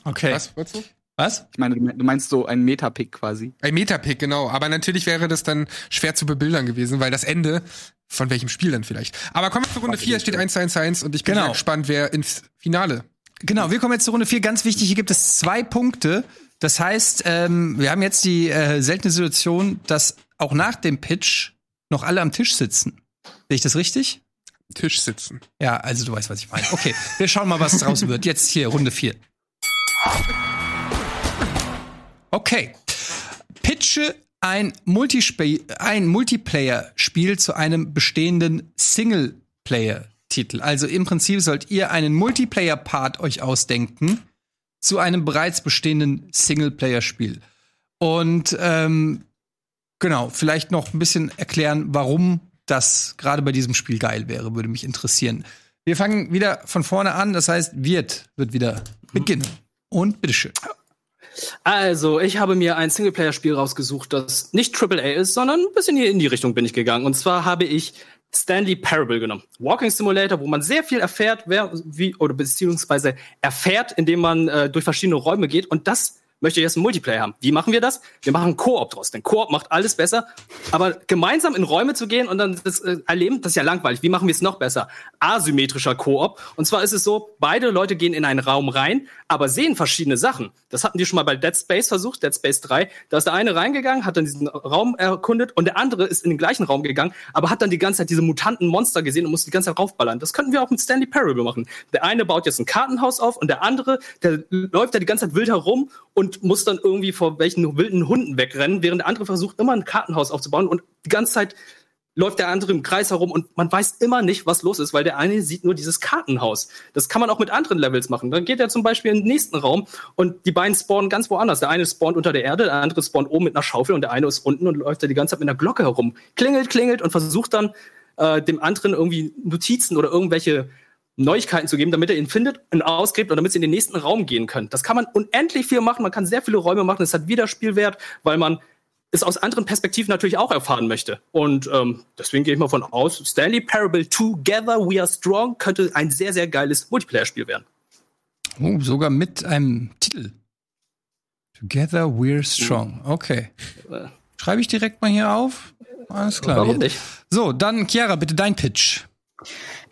Okay. Was, wolltest du? Was? Ich meine, du du meinst so ein Metapick quasi. Ein Metapick, genau. Aber natürlich wäre das dann schwer zu bebildern gewesen, weil das Ende von welchem Spiel dann vielleicht. Aber kommen wir zur Runde 4, es steht 1 1 1 und ich bin Genau. sehr gespannt, wer ins Finale. Genau, wir kommen jetzt zur Runde 4. Ganz wichtig, hier gibt es zwei Punkte. Das heißt, ähm, wir haben jetzt die äh, seltene Situation, dass auch nach dem Pitch noch alle am Tisch sitzen. Sehe ich das richtig? Tisch sitzen. Ja, also du weißt, was ich meine. Okay, wir schauen mal, was draus wird. Jetzt hier, Runde 4. Okay. Pitche ein, Multispe ein Multiplayer-Spiel zu einem bestehenden Singleplayer-Titel. Also im Prinzip sollt ihr einen Multiplayer-Part euch ausdenken zu einem bereits bestehenden Singleplayer-Spiel. Und ähm, genau, vielleicht noch ein bisschen erklären, warum das gerade bei diesem Spiel geil wäre, würde mich interessieren. Wir fangen wieder von vorne an, das heißt, Wirt wird wieder beginnen. Und bitteschön. Also, ich habe mir ein Singleplayer-Spiel rausgesucht, das nicht AAA ist, sondern ein bisschen hier in die Richtung bin ich gegangen. Und zwar habe ich Stanley Parable genommen. Walking Simulator, wo man sehr viel erfährt, wer, wie, oder beziehungsweise erfährt, indem man äh, durch verschiedene Räume geht. Und das möchte ich jetzt einen Multiplayer haben. Wie machen wir das? Wir machen Koop draus, denn Koop macht alles besser. Aber gemeinsam in Räume zu gehen und dann das äh, erleben, das ist ja langweilig. Wie machen wir es noch besser? Asymmetrischer Koop. Und zwar ist es so, beide Leute gehen in einen Raum rein, aber sehen verschiedene Sachen. Das hatten die schon mal bei Dead Space versucht, Dead Space 3. Da ist der eine reingegangen, hat dann diesen Raum erkundet und der andere ist in den gleichen Raum gegangen, aber hat dann die ganze Zeit diese mutanten Monster gesehen und musste die ganze Zeit raufballern. Das könnten wir auch mit Stanley Parable machen. Der eine baut jetzt ein Kartenhaus auf und der andere, der läuft da die ganze Zeit wild herum und muss dann irgendwie vor welchen wilden Hunden wegrennen, während der andere versucht, immer ein Kartenhaus aufzubauen und die ganze Zeit läuft der andere im Kreis herum und man weiß immer nicht, was los ist, weil der eine sieht nur dieses Kartenhaus. Das kann man auch mit anderen Levels machen. Dann geht er zum Beispiel in den nächsten Raum und die beiden spawnen ganz woanders. Der eine spawnt unter der Erde, der andere spawnt oben mit einer Schaufel und der eine ist unten und läuft da die ganze Zeit mit einer Glocke herum. Klingelt, klingelt und versucht dann äh, dem anderen irgendwie Notizen oder irgendwelche Neuigkeiten zu geben, damit er ihn findet und ausgräbt und damit sie in den nächsten Raum gehen können. Das kann man unendlich viel machen. Man kann sehr viele Räume machen. Es hat Wiederspielwert, weil man es aus anderen Perspektiven natürlich auch erfahren möchte. Und ähm, deswegen gehe ich mal von aus, Stanley Parable Together We Are Strong könnte ein sehr, sehr geiles Multiplayer-Spiel werden. Oh, sogar mit einem Titel. Together we're strong. Okay. Schreibe ich direkt mal hier auf. Alles klar. Warum nicht? So, dann Chiara, bitte dein Pitch.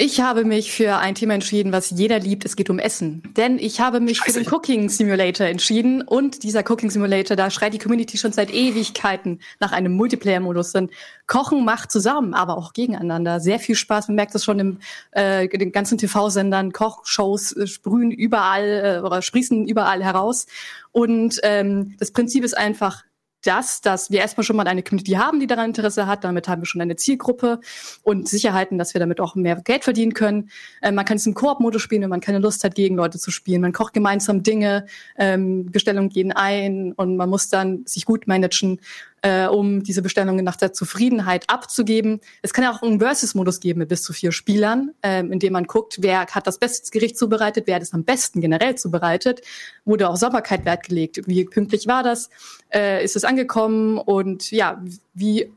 Ich habe mich für ein Thema entschieden, was jeder liebt. Es geht um Essen. Denn ich habe mich für den Cooking Simulator entschieden. Und dieser Cooking Simulator, da schreit die Community schon seit Ewigkeiten nach einem Multiplayer-Modus. Denn Kochen macht zusammen, aber auch gegeneinander. Sehr viel Spaß. Man merkt das schon im, äh, in den ganzen TV-Sendern. Kochshows äh, sprühen überall äh, oder sprießen überall heraus. Und ähm, das Prinzip ist einfach, das, dass wir erstmal schon mal eine Community haben, die daran Interesse hat. Damit haben wir schon eine Zielgruppe und Sicherheiten, dass wir damit auch mehr Geld verdienen können. Ähm, man kann es im Koop-Modus spielen, wenn man keine Lust hat, gegen Leute zu spielen. Man kocht gemeinsam Dinge, ähm, Bestellungen gehen ein und man muss dann sich gut managen, äh, um diese Bestellungen nach der Zufriedenheit abzugeben. Es kann ja auch einen Versus-Modus geben mit bis zu vier Spielern, ähm, in dem man guckt, wer hat das beste Gericht zubereitet, wer hat es am besten generell zubereitet, wurde auch Sauberkeit Wert gelegt, wie pünktlich war das, äh, ist es angekommen? Und ja, wie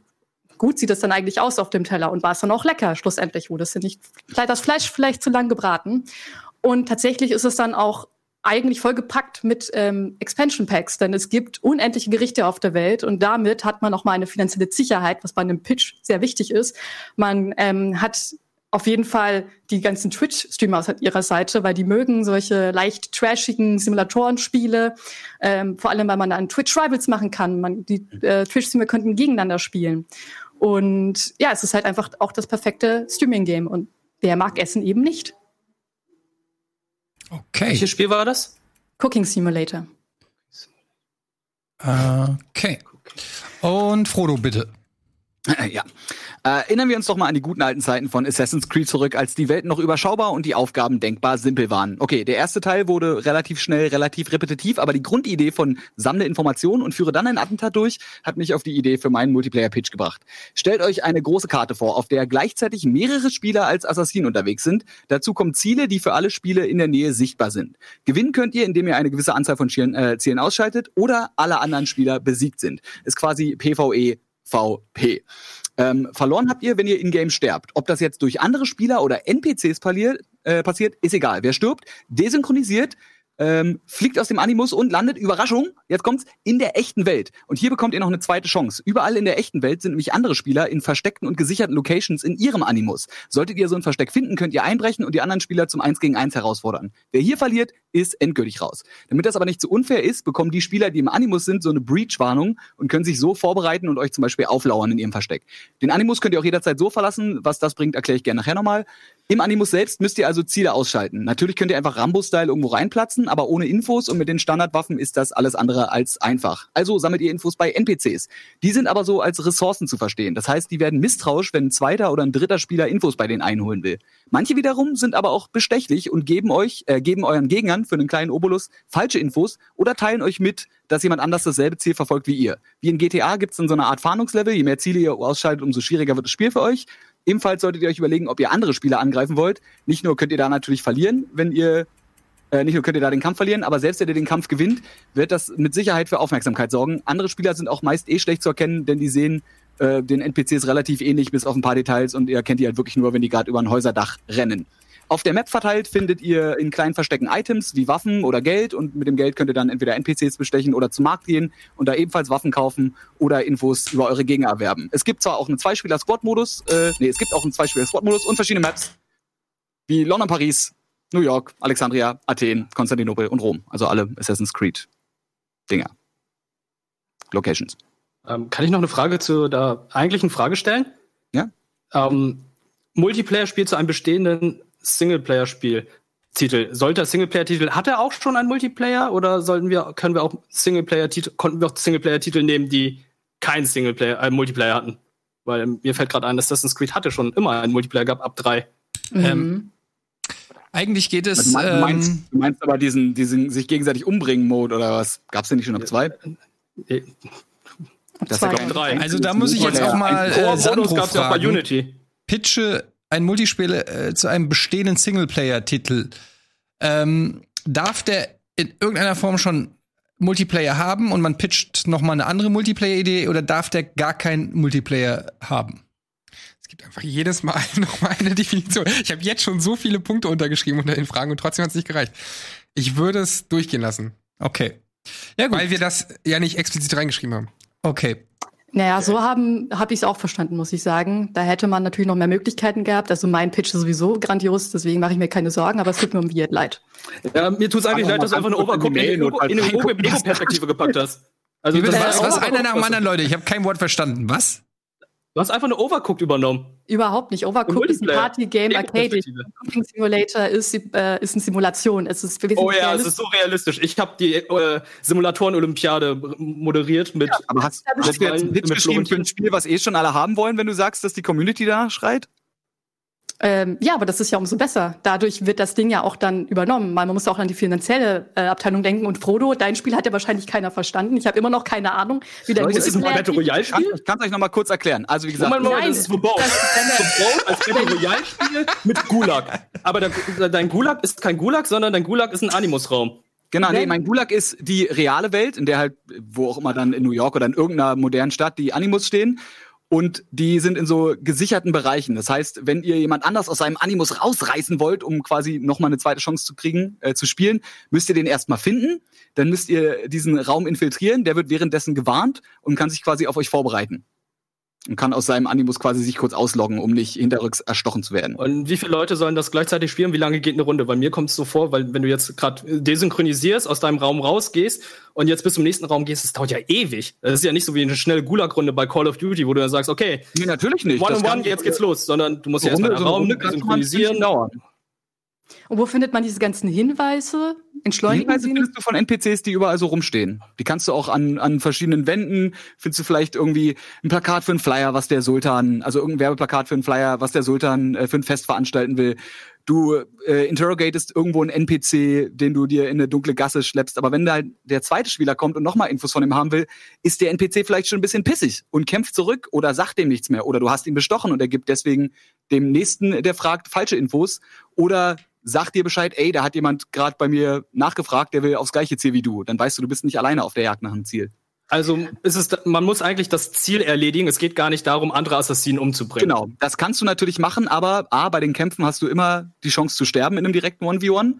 gut sieht es dann eigentlich aus auf dem Teller? Und war es dann auch lecker? Schlussendlich, wurde es nicht vielleicht das Fleisch vielleicht zu lang gebraten. Und tatsächlich ist es dann auch eigentlich vollgepackt mit ähm, Expansion Packs, denn es gibt unendliche Gerichte auf der Welt und damit hat man auch mal eine finanzielle Sicherheit, was bei einem Pitch sehr wichtig ist. Man ähm, hat auf jeden Fall die ganzen Twitch-Streamer aus ihrer Seite, weil die mögen solche leicht trashigen Simulatorenspiele, ähm, vor allem weil man dann Twitch-Rivals machen kann. Man, die äh, Twitch-Streamer könnten gegeneinander spielen. Und ja, es ist halt einfach auch das perfekte Streaming-Game und wer mag Essen eben nicht? Okay. Welches Spiel war das? Cooking Simulator. Okay. Und Frodo, bitte. Ja. Äh, Erinnern wir uns doch mal an die guten alten Zeiten von Assassin's Creed zurück, als die Welt noch überschaubar und die Aufgaben denkbar simpel waren. Okay, der erste Teil wurde relativ schnell, relativ repetitiv, aber die Grundidee von sammle Informationen und führe dann ein Attentat durch, hat mich auf die Idee für meinen Multiplayer-Pitch gebracht. Stellt euch eine große Karte vor, auf der gleichzeitig mehrere Spieler als Assassinen unterwegs sind. Dazu kommen Ziele, die für alle Spiele in der Nähe sichtbar sind. Gewinnen könnt ihr, indem ihr eine gewisse Anzahl von Zielen, äh, Zielen ausschaltet oder alle anderen Spieler besiegt sind. Ist quasi PvE VP. Ähm, verloren habt ihr, wenn ihr in-game sterbt. Ob das jetzt durch andere Spieler oder NPCs äh, passiert, ist egal. Wer stirbt, desynchronisiert, ähm, fliegt aus dem Animus und landet, Überraschung, jetzt kommt's, in der echten Welt. Und hier bekommt ihr noch eine zweite Chance. Überall in der echten Welt sind nämlich andere Spieler in versteckten und gesicherten Locations in ihrem Animus. Solltet ihr so ein Versteck finden, könnt ihr einbrechen und die anderen Spieler zum 1 gegen 1 herausfordern. Wer hier verliert, ist endgültig raus. Damit das aber nicht zu unfair ist, bekommen die Spieler, die im Animus sind, so eine Breach-Warnung und können sich so vorbereiten und euch zum Beispiel auflauern in ihrem Versteck. Den Animus könnt ihr auch jederzeit so verlassen. Was das bringt, erkläre ich gerne nachher nochmal. Im Animus selbst müsst ihr also Ziele ausschalten. Natürlich könnt ihr einfach Rambo-Style irgendwo reinplatzen, aber ohne Infos und mit den Standardwaffen ist das alles andere als einfach. Also sammelt ihr Infos bei NPCs. Die sind aber so als Ressourcen zu verstehen. Das heißt, die werden misstrauisch, wenn ein zweiter oder ein dritter Spieler Infos bei denen einholen will. Manche wiederum sind aber auch bestechlich und geben euch, äh, geben euren Gegnern für einen kleinen Obolus falsche Infos oder teilen euch mit, dass jemand anders dasselbe Ziel verfolgt wie ihr. Wie in GTA gibt's dann so eine Art Fahndungslevel. Je mehr Ziele ihr ausschaltet, umso schwieriger wird das Spiel für euch. Ebenfalls solltet ihr euch überlegen, ob ihr andere Spieler angreifen wollt. Nicht nur könnt ihr da natürlich verlieren, wenn ihr äh, nicht nur könnt ihr da den Kampf verlieren, aber selbst wenn ihr den Kampf gewinnt, wird das mit Sicherheit für Aufmerksamkeit sorgen. Andere Spieler sind auch meist eh schlecht zu erkennen, denn die sehen äh, den NPCs relativ ähnlich, bis auf ein paar Details und ihr kennt die halt wirklich nur, wenn die gerade über ein Häuserdach rennen. Auf der Map verteilt findet ihr in kleinen Verstecken Items wie Waffen oder Geld und mit dem Geld könnt ihr dann entweder NPCs bestechen oder zum Markt gehen und da ebenfalls Waffen kaufen oder Infos über eure Gegner erwerben. Es gibt zwar auch einen Zweispieler-Squad-Modus, äh, nee, es gibt auch einen Zweispieler-Squad-Modus und verschiedene Maps wie London, Paris, New York, Alexandria, Athen, Konstantinopel und Rom. Also alle Assassin's Creed Dinger. Locations. Ähm, kann ich noch eine Frage zu der eigentlichen Frage stellen? Ja. Ähm, Multiplayer-Spiel zu einem bestehenden Singleplayer-Spiel. Titel. Sollte der Singleplayer-Titel, hat er auch schon einen Multiplayer oder sollten wir, können wir auch Singleplayer-Titel, konnten wir auch Singleplayer-Titel nehmen, die keinen Singleplayer, äh, Multiplayer hatten? Weil ähm, mir fällt gerade ein, Assassin's Creed hatte schon immer einen Multiplayer gehabt, ab drei. Mhm. Eigentlich geht es. Du meinst, du meinst, Ähm, du meinst aber diesen, diesen sich gegenseitig umbringen Mode oder was? Gab's den nicht schon ab zwei? Äh, Das Zwei. ist ja, drei. also da muss ich jetzt auch mal äh, Sandro gab's ja auch bei fragen. Unity. Pitche ein Multispiel äh, zu einem bestehenden Singleplayer-Titel. Ähm, darf der in irgendeiner Form schon Multiplayer haben und man pitcht noch mal eine andere Multiplayer-Idee oder darf der gar keinen Multiplayer haben? Es gibt einfach jedes Mal nochmal eine Definition. Ich habe jetzt schon so viele Punkte untergeschrieben unter den Fragen und trotzdem hat es nicht gereicht. Ich würde es durchgehen lassen, Okay. Ja gut. weil wir das ja nicht explizit reingeschrieben haben. okay. Naja, so haben habe ich es auch verstanden, muss ich sagen. Da hätte man natürlich noch mehr Möglichkeiten gehabt. Also mein Pitch ist sowieso grandios, deswegen mache ich mir keine Sorgen, aber es tut mir um Weird leid. Ja, mir tut's eigentlich Aber leid, dass du einfach eine Overcooked in, in, in Ego-Perspektive gepackt hast. Also, was, was einer nach dem anderen, Leute? Ich habe kein Wort verstanden. Was? Du hast einfach eine Overcooked übernommen. Überhaupt nicht. Overcooked ist ein. Party-Game Arcade. Cooking Simulator ist, äh, ist eine Simulation. Es ist wesentlich Oh ja, es ist so realistisch. Ich habe die äh, Simulatoren-Olympiade moderiert mit. aber hast, Ja, hast du jetzt einen mit Pitch geschrieben für ein Spiel, was eh schon alle haben wollen, wenn du sagst, dass die Community danach schreit? Ähm, ja, aber das ist ja umso besser. Dadurch wird das Ding ja auch dann übernommen. Man muss auch an die finanzielle äh, Abteilung denken. Und Frodo, dein Spiel hat ja wahrscheinlich keiner verstanden. Ich habe immer noch keine Ahnung, wie dein Leute, Ist es ein Battle Royale-Spiel? Ich kann es euch noch mal kurz erklären. Also wie gesagt, Moment, Moment, Nein, das ist verbaut. das ist als Battle Royale-Spiel mit Gulag. Aber der, dein Gulag ist kein Gulag, sondern dein Gulag ist ein Animus-Raum. Genau, nee, mein Gulag ist die reale Welt, in der halt, wo auch immer dann in New York oder in irgendeiner modernen Stadt die Animus stehen. Und die sind in so gesicherten Bereichen. Das heißt, wenn ihr jemand anders aus seinem Animus rausreißen wollt, um quasi nochmal eine zweite Chance zu kriegen, äh, zu spielen, müsst ihr den erstmal finden. Dann müsst ihr diesen Raum infiltrieren. Der wird währenddessen gewarnt und kann sich quasi auf euch vorbereiten. Und kann aus seinem Animus quasi sich kurz ausloggen, um nicht hinterrücks erstochen zu werden. Und wie viele Leute sollen das gleichzeitig spielen? Wie lange geht eine Runde? Bei mir kommt es so vor, weil wenn du jetzt gerade desynchronisierst, aus deinem Raum rausgehst und jetzt bis zum nächsten Raum gehst, das dauert ja ewig. Das ist ja nicht so wie eine schnelle Gulag-Runde bei Call of Duty, wo du dann sagst, okay, Nee, natürlich nicht. one Das on kann- one, jetzt geht's los, sondern du musst ja erstmal den Raum synchronisieren. Und wo findet man diese ganzen Hinweise? Hinweise sie findest du von NPCs, die überall so rumstehen. Die kannst du auch an, an verschiedenen Wänden, findest du vielleicht irgendwie ein Plakat für einen Flyer, was der Sultan, also irgendein Werbeplakat für einen Flyer, was der Sultan äh, für ein Fest veranstalten will. Du äh, interrogatest irgendwo einen NPC, den du dir in eine dunkle Gasse schleppst. Aber wenn da der zweite Spieler kommt und nochmal Infos von ihm haben will, ist der NPC vielleicht schon ein bisschen pissig und kämpft zurück oder sagt dem nichts mehr. Oder du hast ihn bestochen und er gibt deswegen dem nächsten, der fragt, falsche Infos. Oder sagt dir Bescheid, ey, da hat jemand gerade bei mir nachgefragt, der will aufs gleiche Ziel wie du. Dann weißt du, du bist nicht alleine auf der Jagd nach einem Ziel. Also ist es, man muss eigentlich das Ziel erledigen. Es geht gar nicht darum, andere Assassinen umzubringen. Genau, das kannst du natürlich machen, aber A, bei den Kämpfen hast du immer die Chance zu sterben in einem direkten 1v1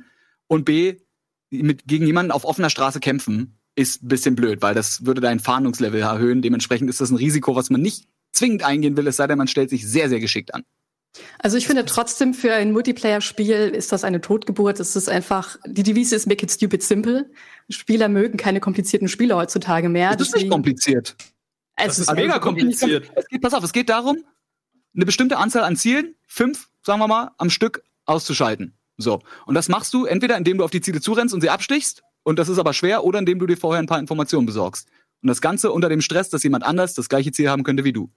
und B, mit, gegen jemanden auf offener Straße kämpfen ist ein bisschen blöd, weil das würde dein Fahndungslevel erhöhen. Dementsprechend ist das ein Risiko, was man nicht zwingend eingehen will, es sei denn, man stellt sich sehr, sehr geschickt an. Also ich finde trotzdem für ein Multiplayer-Spiel ist das eine Totgeburt. Es ist einfach, die Devise ist make it stupid simple. Spieler mögen keine komplizierten Spiele heutzutage mehr. Das ist nicht kompliziert. Es ist mega kompliziert. Es geht, pass auf, es geht darum, eine bestimmte Anzahl an Zielen, fünf, sagen wir mal, am Stück auszuschalten. So. Und das machst du entweder, indem du auf die Ziele zurennst und sie abstichst, und das ist aber schwer, oder indem du dir vorher ein paar Informationen besorgst. Und das Ganze unter dem Stress, dass jemand anders das gleiche Ziel haben könnte wie du.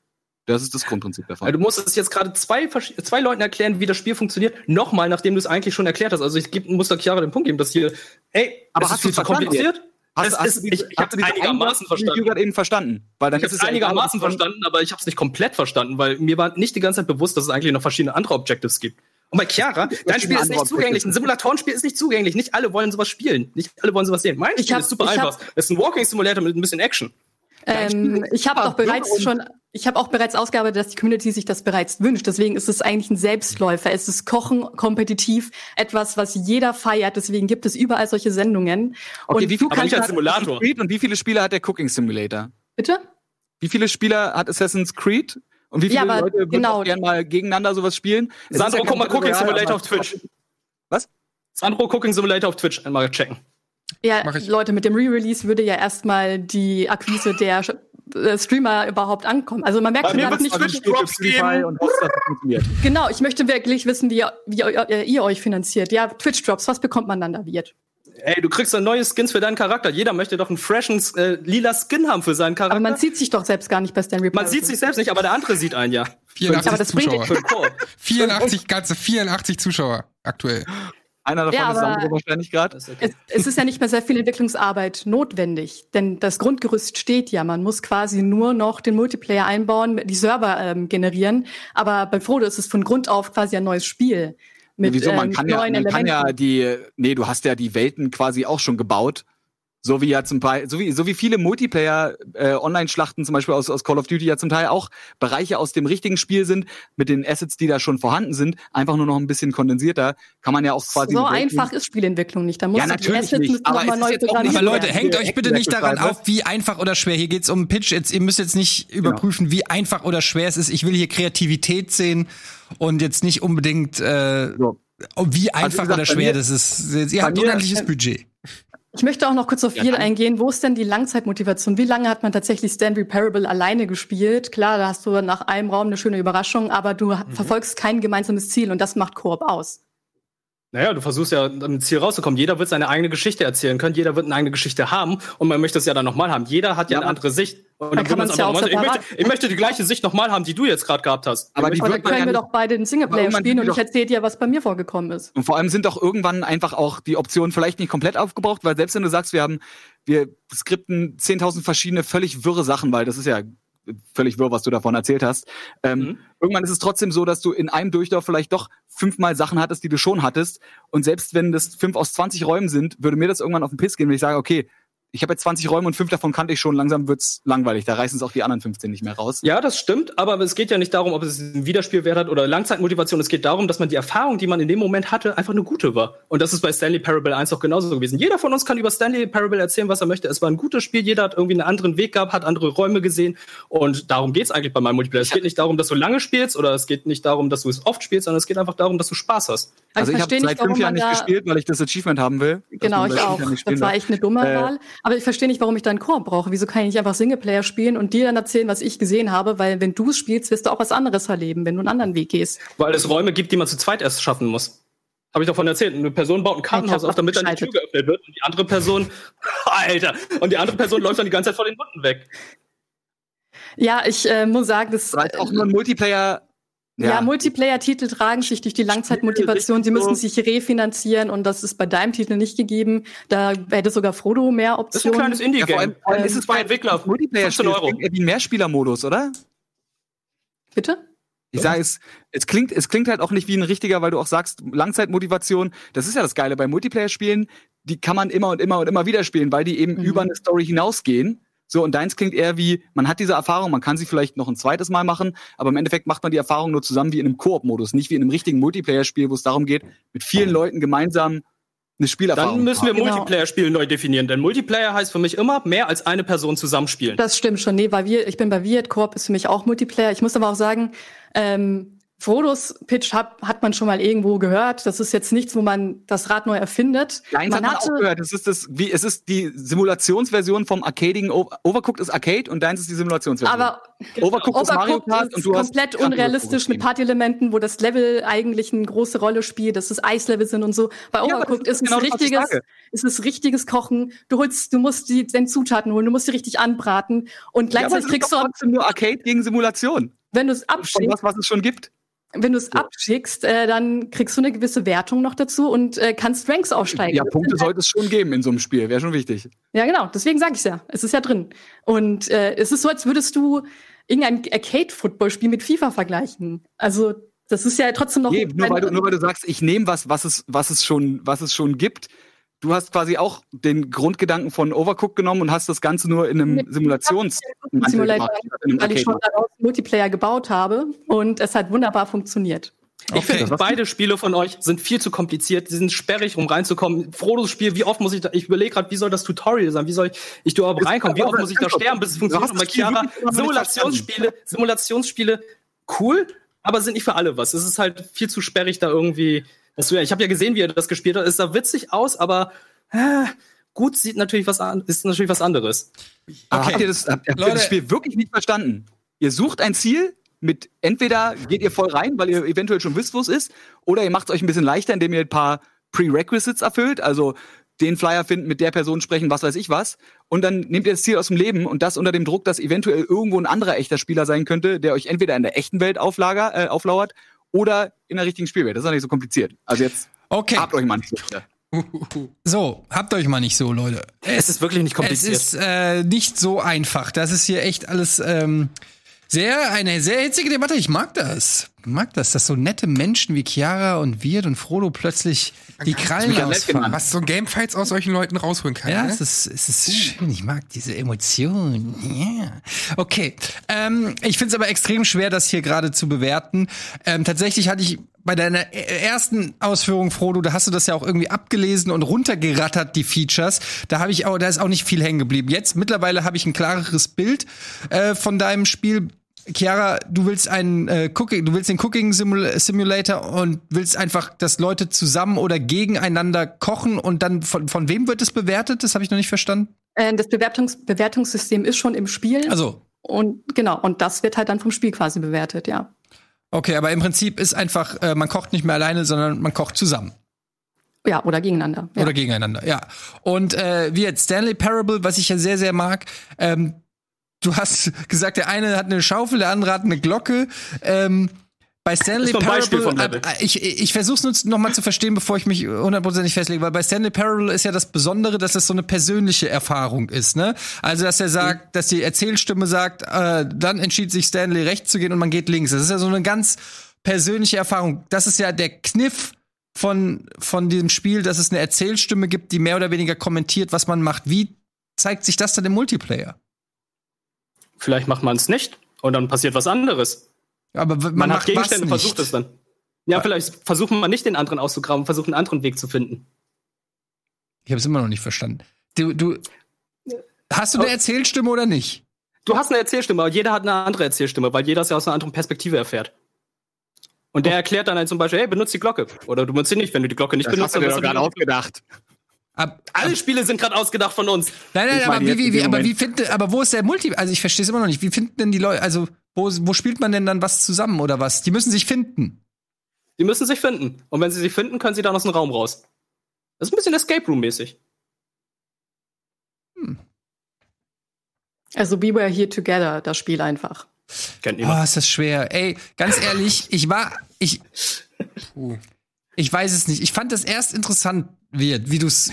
Das ist das Grundprinzip davon. Also du musst es jetzt gerade zwei, zwei Leuten erklären, wie das Spiel funktioniert. Nochmal, nachdem du es eigentlich schon erklärt hast. Also ich geb, muss da Chiara den Punkt geben, dass hier, ey, Aber es hast ist viel du's zu verstanden kompliziert. Hast, es hast ist, du diese, ich ich habe du einigermaßen verstanden. du gerade eben verstanden? Weil dann Ich habe es ja einigermaßen du- verstanden, aber ich habe es nicht komplett verstanden, weil mir war nicht die ganze Zeit bewusst, dass es eigentlich noch verschiedene andere Objectives gibt. Und bei Chiara, dein Spiel ist nicht zugänglich. Ein Simulatorenspiel ist nicht zugänglich. Nicht alle wollen sowas spielen. Nicht alle wollen sowas sehen. Mein Ich Spiel hab- ist super einfach. Es ist ein Walking Simulator mit ein bisschen Action. Ähm, ich habe doch bereits und- schon, ich habe auch bereits ausgearbeitet, dass die Community sich das bereits wünscht. Deswegen ist es eigentlich ein Selbstläufer. Es ist Kochen kompetitiv, etwas, was jeder feiert. Deswegen gibt es überall solche Sendungen. Okay, und wie viel nicht als hat Simulator. Assassin's Creed und wie viele Spieler hat der Cooking Simulator? bitte? Wie viele Spieler hat Assassin's Creed? Und wie viele Ja, aber Leute würden genau. auch gerne mal gegeneinander sowas spielen? Es Sandro, ja guck mal Cooking Simulator auf Twitch. Was? Sandro, Cooking Simulator auf Twitch. Einmal checken. Ja. Leute, mit dem Re-Release würde ja erstmal die Akquise der äh, Streamer überhaupt ankommen. Also man merkt gerade wird's nicht also wirklich, Drops geben. und hofft, dass das funktioniert. genau, ich möchte wirklich wissen, wie, ihr- wie ihr, ihr euch finanziert. Ja, Twitch-Drops, was bekommt man dann da wird? Ey, du kriegst ein neues Skins für deinen Charakter. Jeder möchte doch einen freshen äh, lila Skin haben für seinen Charakter. Aber man sieht sich doch selbst gar nicht bei Stanley Man sieht sich selbst nicht, aber der andere sieht einen ja. 84 Aber das bringt- Zuschauer. Für den Koop. 84, ganze 84 Zuschauer aktuell. Einer davon Ja, ist Sandro wahrscheinlich gerade. Es, es ist ja nicht mehr sehr viel Entwicklungsarbeit notwendig, denn das Grundgerüst steht ja. Man muss quasi nur noch den Multiplayer einbauen, die Server ähm, generieren. Aber bei Frodo ist es von Grund auf quasi ein neues Spiel. Mit, Wieso? Man ähm, kann, ja, neuen man kann ja die, nee, du hast ja die Welten quasi auch schon gebaut. So wie ja zum Teil, so wie, so wie viele Multiplayer-Online-Schlachten zum Beispiel aus, aus Call of Duty ja zum Teil auch Bereiche aus dem richtigen Spiel sind, mit den Assets, die da schon vorhanden sind, einfach nur noch ein bisschen kondensierter, kann man ja auch quasi. so einfach ist Spielentwicklung nicht. Da muss Ja, die natürlich Assets nicht, müssen aber noch mal es ist neu programmiert Aber Leute, hängt euch bitte nicht daran auf, wie einfach oder schwer. Hier geht's um Pitch. Jetzt, ihr müsst jetzt nicht überprüfen, wie einfach oder schwer es ist. Ich will hier Kreativität sehen und jetzt nicht unbedingt, äh, So. wie einfach gesagt, oder schwer mir- das ist. Ihr habt mir- unendliches Budget. Ich möchte auch noch kurz auf Ja, eingehen. Wo ist denn die Langzeitmotivation? Wie lange hat man tatsächlich Stand Reparable alleine gespielt? Klar, da hast du nach einem Raum eine schöne Überraschung, aber du Mhm. verfolgst kein gemeinsames Ziel und das macht Koop aus. Naja, du versuchst ja am Ziel rauszukommen. Jeder wird seine eigene Geschichte erzählen können. Jeder wird eine eigene Geschichte haben. Und man möchte es ja dann nochmal haben. Jeder hat ja, Ja, eine andere Sicht. Und Dann kann kann man's ja auch ich, möchte, ich möchte die gleiche Sicht nochmal haben, die du jetzt gerade gehabt hast. Aber die dann können wir doch beide den Singleplayer spielen und ich erzähle dir, was bei mir vorgekommen ist. Und vor allem sind doch irgendwann einfach auch die Optionen vielleicht nicht komplett aufgebraucht, weil selbst wenn du sagst, wir haben, wir skripten 10.000 verschiedene völlig wirre Sachen, weil das ist ja völlig wirr, was du davon erzählt hast. Ähm, Mhm. Irgendwann ist es trotzdem so, dass du in einem Durchlauf vielleicht doch fünfmal Sachen hattest, die du schon hattest. Und selbst wenn das fünf aus 20 Räumen sind, würde mir das irgendwann auf den Piss gehen, wenn ich sage, okay, ich habe jetzt 20 Räume und fünf davon kannte ich schon, langsam wird's langweilig. Da reißen es auch die anderen 15 nicht mehr raus. Ja, das stimmt, aber es geht ja nicht darum, ob es einen Wiederspielwert hat oder Langzeitmotivation. Es geht darum, dass man die Erfahrung, die man in dem Moment hatte, einfach eine gute war. Und das ist bei Stanley Parable 1 auch genauso gewesen. Jeder von uns kann über Stanley Parable erzählen, was er möchte. Es war ein gutes Spiel, jeder hat irgendwie einen anderen Weg gehabt, hat andere Räume gesehen. Und darum geht's eigentlich bei meinem Multiplayer. Es geht nicht darum, dass du lange spielst oder es geht nicht darum, dass du es oft spielst, sondern es geht einfach darum, dass du Spaß hast. Also ich habe seit fünf Jahren nicht gespielt, weil ich das Achievement haben will. Genau, ich auch. Das war echt eine dumme Äh, Wahl. Aber ich verstehe nicht, warum ich da einen Koop brauche. Wieso kann ich nicht einfach Singleplayer spielen und dir dann erzählen, was ich gesehen habe? Weil wenn du es spielst, wirst du auch was anderes erleben, wenn du einen anderen Weg gehst. Weil es Räume gibt, die man zu zweit erst schaffen muss. Habe ich davon erzählt. Eine Person baut ein Kartenhaus auf, damit dann die Tür geöffnet wird. Und die andere Person, Alter, und die andere Person läuft dann die ganze Zeit vor den Wunden weg. Ja, ich äh, muss sagen, das weil auch nur ein Multiplayer. Ja, Multiplayer-Titel tragen sich durch die Langzeitmotivation. Die müssen sich refinanzieren und das ist bei deinem Titel nicht gegeben. Da hätte sogar Frodo mehr Das ist ein Optionen. kleines Indie-Game. Ja, vor allem- vor allem Ähm, ist es zwei bei Entwickler. Multiplayer-Spiel 15 Euro. wie ein Mehrspieler-Modus, oder? Bitte? Ich sage, es, es klingt, es klingt halt auch nicht wie ein richtiger, weil du auch sagst, Langzeitmotivation, das ist ja das Geile bei Multiplayer-Spielen, die kann man immer und immer und immer wieder spielen, weil die eben Mhm. über eine Story hinausgehen. So, und deins klingt eher wie, man hat diese Erfahrung, man kann sie vielleicht noch ein zweites Mal machen, aber im Endeffekt macht man die Erfahrung nur zusammen wie in einem Koop-Modus, nicht wie in einem richtigen Multiplayer-Spiel, wo es darum geht, mit vielen Leuten gemeinsam eine Spielerfahrung Dann müssen wir. Genau. Multiplayer-Spiele neu definieren, denn Multiplayer heißt für mich immer mehr als eine Person zusammenspielen. Das stimmt schon. Nee, weil wir, ich bin bei Viet, Koop ist für mich auch Multiplayer. Ich muss aber auch sagen, ähm, Frodos Pitch hat, hat man schon mal irgendwo gehört. Das ist jetzt nichts, wo man das Rad neu erfindet. Nein, das hat man auch gehört. Es ist, das, wie, es ist die Simulationsversion vom Arcadigen. Overcooked ist Arcade und deins ist die Simulationsversion. aber Overcooked ist Mario Overcooked Kart ist und du hast komplett Turismo unrealistisch mit. Partyelementen, wo das Level eigentlich eine große Rolle spielt, dass es Eislevel sind und so. Bei Overcooked das ist ist es genau ich richtiges, ist es richtiges Kochen. Du holst, du musst die den Zutaten holen, du musst sie richtig anbraten und Ja, aber gleichzeitig es ist kriegst du, trotzdem nur Arcade gegen Simulation. Wenn du es abschickst, was, was es schon gibt. wenn du es abschickst, äh, dann kriegst du eine gewisse Wertung noch dazu und äh, kannst Ranks aufsteigen. Ja, Punkte sollte es schon geben in so einem Spiel. Wäre schon wichtig. Ja, genau. Deswegen sage ich ja. Es ist ja drin. Und äh, es ist so, als würdest du irgendein Arcade-Football-Spiel mit FIFA vergleichen. Also das ist ja trotzdem noch. Nee, nur, weil du, nur weil du sagst, ich nehme was, was es, was, es schon, was es schon gibt. Du hast quasi auch den Grundgedanken von Overcooked genommen und hast das Ganze nur in einem Simulations Simulator, weil ich schon daraus Multiplayer gebaut habe und es hat wunderbar funktioniert. Ich finde, beide Spiele von euch sind viel zu kompliziert. Sie sind sperrig, um reinzukommen. Frodos Spiel, wie oft muss ich da, ich überlege gerade, wie soll das Tutorial sein? Wie soll ich, ich da überhaupt reinkommen? Wie oft muss ich da sterben, bis es funktioniert? Und bei Chiara, Simulationsspiele, Simulationsspiele, cool, aber sind nicht für alle was. Es ist halt viel zu sperrig da irgendwie. Das, ich habe ja gesehen, wie er das gespielt hat. Es sah witzig aus, aber äh, gut sieht natürlich was an, ist natürlich was anderes. Okay. Habt ihr, das, habt, habt ihr Leute. das Spiel wirklich nicht verstanden? Ihr sucht ein Ziel mit entweder geht ihr voll rein, weil ihr eventuell schon wisst, wo es ist, oder ihr macht es euch ein bisschen leichter, indem ihr ein paar Prerequisites erfüllt, also den Flyer finden, mit der Person sprechen, was weiß ich was. Und dann nehmt ihr das Ziel aus dem Leben und das unter dem Druck, dass eventuell irgendwo ein anderer echter Spieler sein könnte, der euch entweder in der echten Welt auflager, äh, auflauert oder in der richtigen Spielwelt. Das ist doch nicht so kompliziert. Also jetzt Okay, habt euch mal nicht so. so, habt euch mal nicht so, Leute. Es ist wirklich nicht Es kompliziert. ist äh, nicht so einfach. Das ist hier echt alles ähm, sehr eine sehr hitzige Debatte. Ich mag das. Ich mag das, dass so nette Menschen wie Chiara und Wirt und Frodo plötzlich die Krallen ausfahren. Was so Gamefights aus solchen Leuten rausholen kann. Ja, ne? es ist, es ist schön. Ich mag diese Emotionen. Ja. Okay. Ähm, ich finde es aber extrem schwer, das hier gerade zu bewerten. Ähm, tatsächlich hatte ich bei deiner e- ersten Ausführung, Frodo, da hast du das ja auch irgendwie abgelesen und runtergerattert, die Features. Da habe ich auch, da ist auch nicht viel hängen geblieben. Jetzt mittlerweile habe ich ein klareres Bild äh, von deinem Spiel. Chiara, du willst einen äh, Cooking, du willst den Cooking Simul Simulator und willst einfach, dass Leute zusammen oder gegeneinander kochen und dann von, von wem wird es bewertet? Das habe ich noch nicht verstanden. Äh, das Bewertungs Bewertungssystem ist schon im Spiel. Also, und genau, und das wird halt dann vom Spiel quasi bewertet, ja. okay, aber im Prinzip ist einfach, äh, man kocht nicht mehr alleine, sondern man kocht zusammen. Ja, oder gegeneinander. Ja. Oder gegeneinander, ja. Und äh, wie jetzt Stanley Parable, was ich ja sehr, sehr mag, ähm, du hast gesagt, der eine hat eine Schaufel, der andere hat eine Glocke. Ähm, bei Stanley Das Parable, Level. äh, ich, ich versuche es nur noch mal zu verstehen, bevor ich mich hundertprozentig festlege, weil bei Stanley Parable ist ja das Besondere, dass es so eine persönliche Erfahrung ist, ne? Also, dass er sagt, dass die Erzählstimme sagt, äh, dann entschied sich Stanley rechts zu gehen und man geht links. Das ist ja so eine ganz persönliche Erfahrung. Das ist ja der Kniff von, von diesem Spiel, dass es eine Erzählstimme gibt, die mehr oder weniger kommentiert, was man macht. Wie zeigt sich das dann im Multiplayer? Vielleicht macht man es nicht und dann passiert was anderes. Aber man, Man, macht hat Gegenstände versucht es dann. Ja, vielleicht versuchen wir nicht den anderen auszugraben, versuchen einen anderen Weg zu finden. Ich habe es immer noch nicht verstanden. Du, du, hast du eine Erzählstimme oder nicht? Du hast eine Erzählstimme, aber jeder hat eine andere Erzählstimme, weil jeder es ja aus einer anderen Perspektive erfährt. Und der erklärt dann halt zum Beispiel, hey, benutzt die Glocke. Oder du benutzt sie nicht. Wenn du die Glocke nicht Das benutzt, hast du dir doch gerade du Ab, Alle Spiele sind gerade ausgedacht von uns. nein, nein, Ich aber wie, wie, wie, aber wie Moment. finde, aber wo ist der Multi? Also ich verstehe es immer noch nicht. Wie finden denn die Leute? Also wo, wo spielt man denn dann was zusammen oder was? Die müssen sich finden. Die müssen sich finden. Und wenn sie sich finden, können sie dann aus dem Raum raus. Das ist ein bisschen Escape Room-mäßig. Also We Were Here Together, das Spiel einfach. Kennt Oh, niemand. ist das schwer. Ey, ganz ehrlich, ich war, ich, ich weiß es nicht. Ich fand das erst interessant wird, wie du es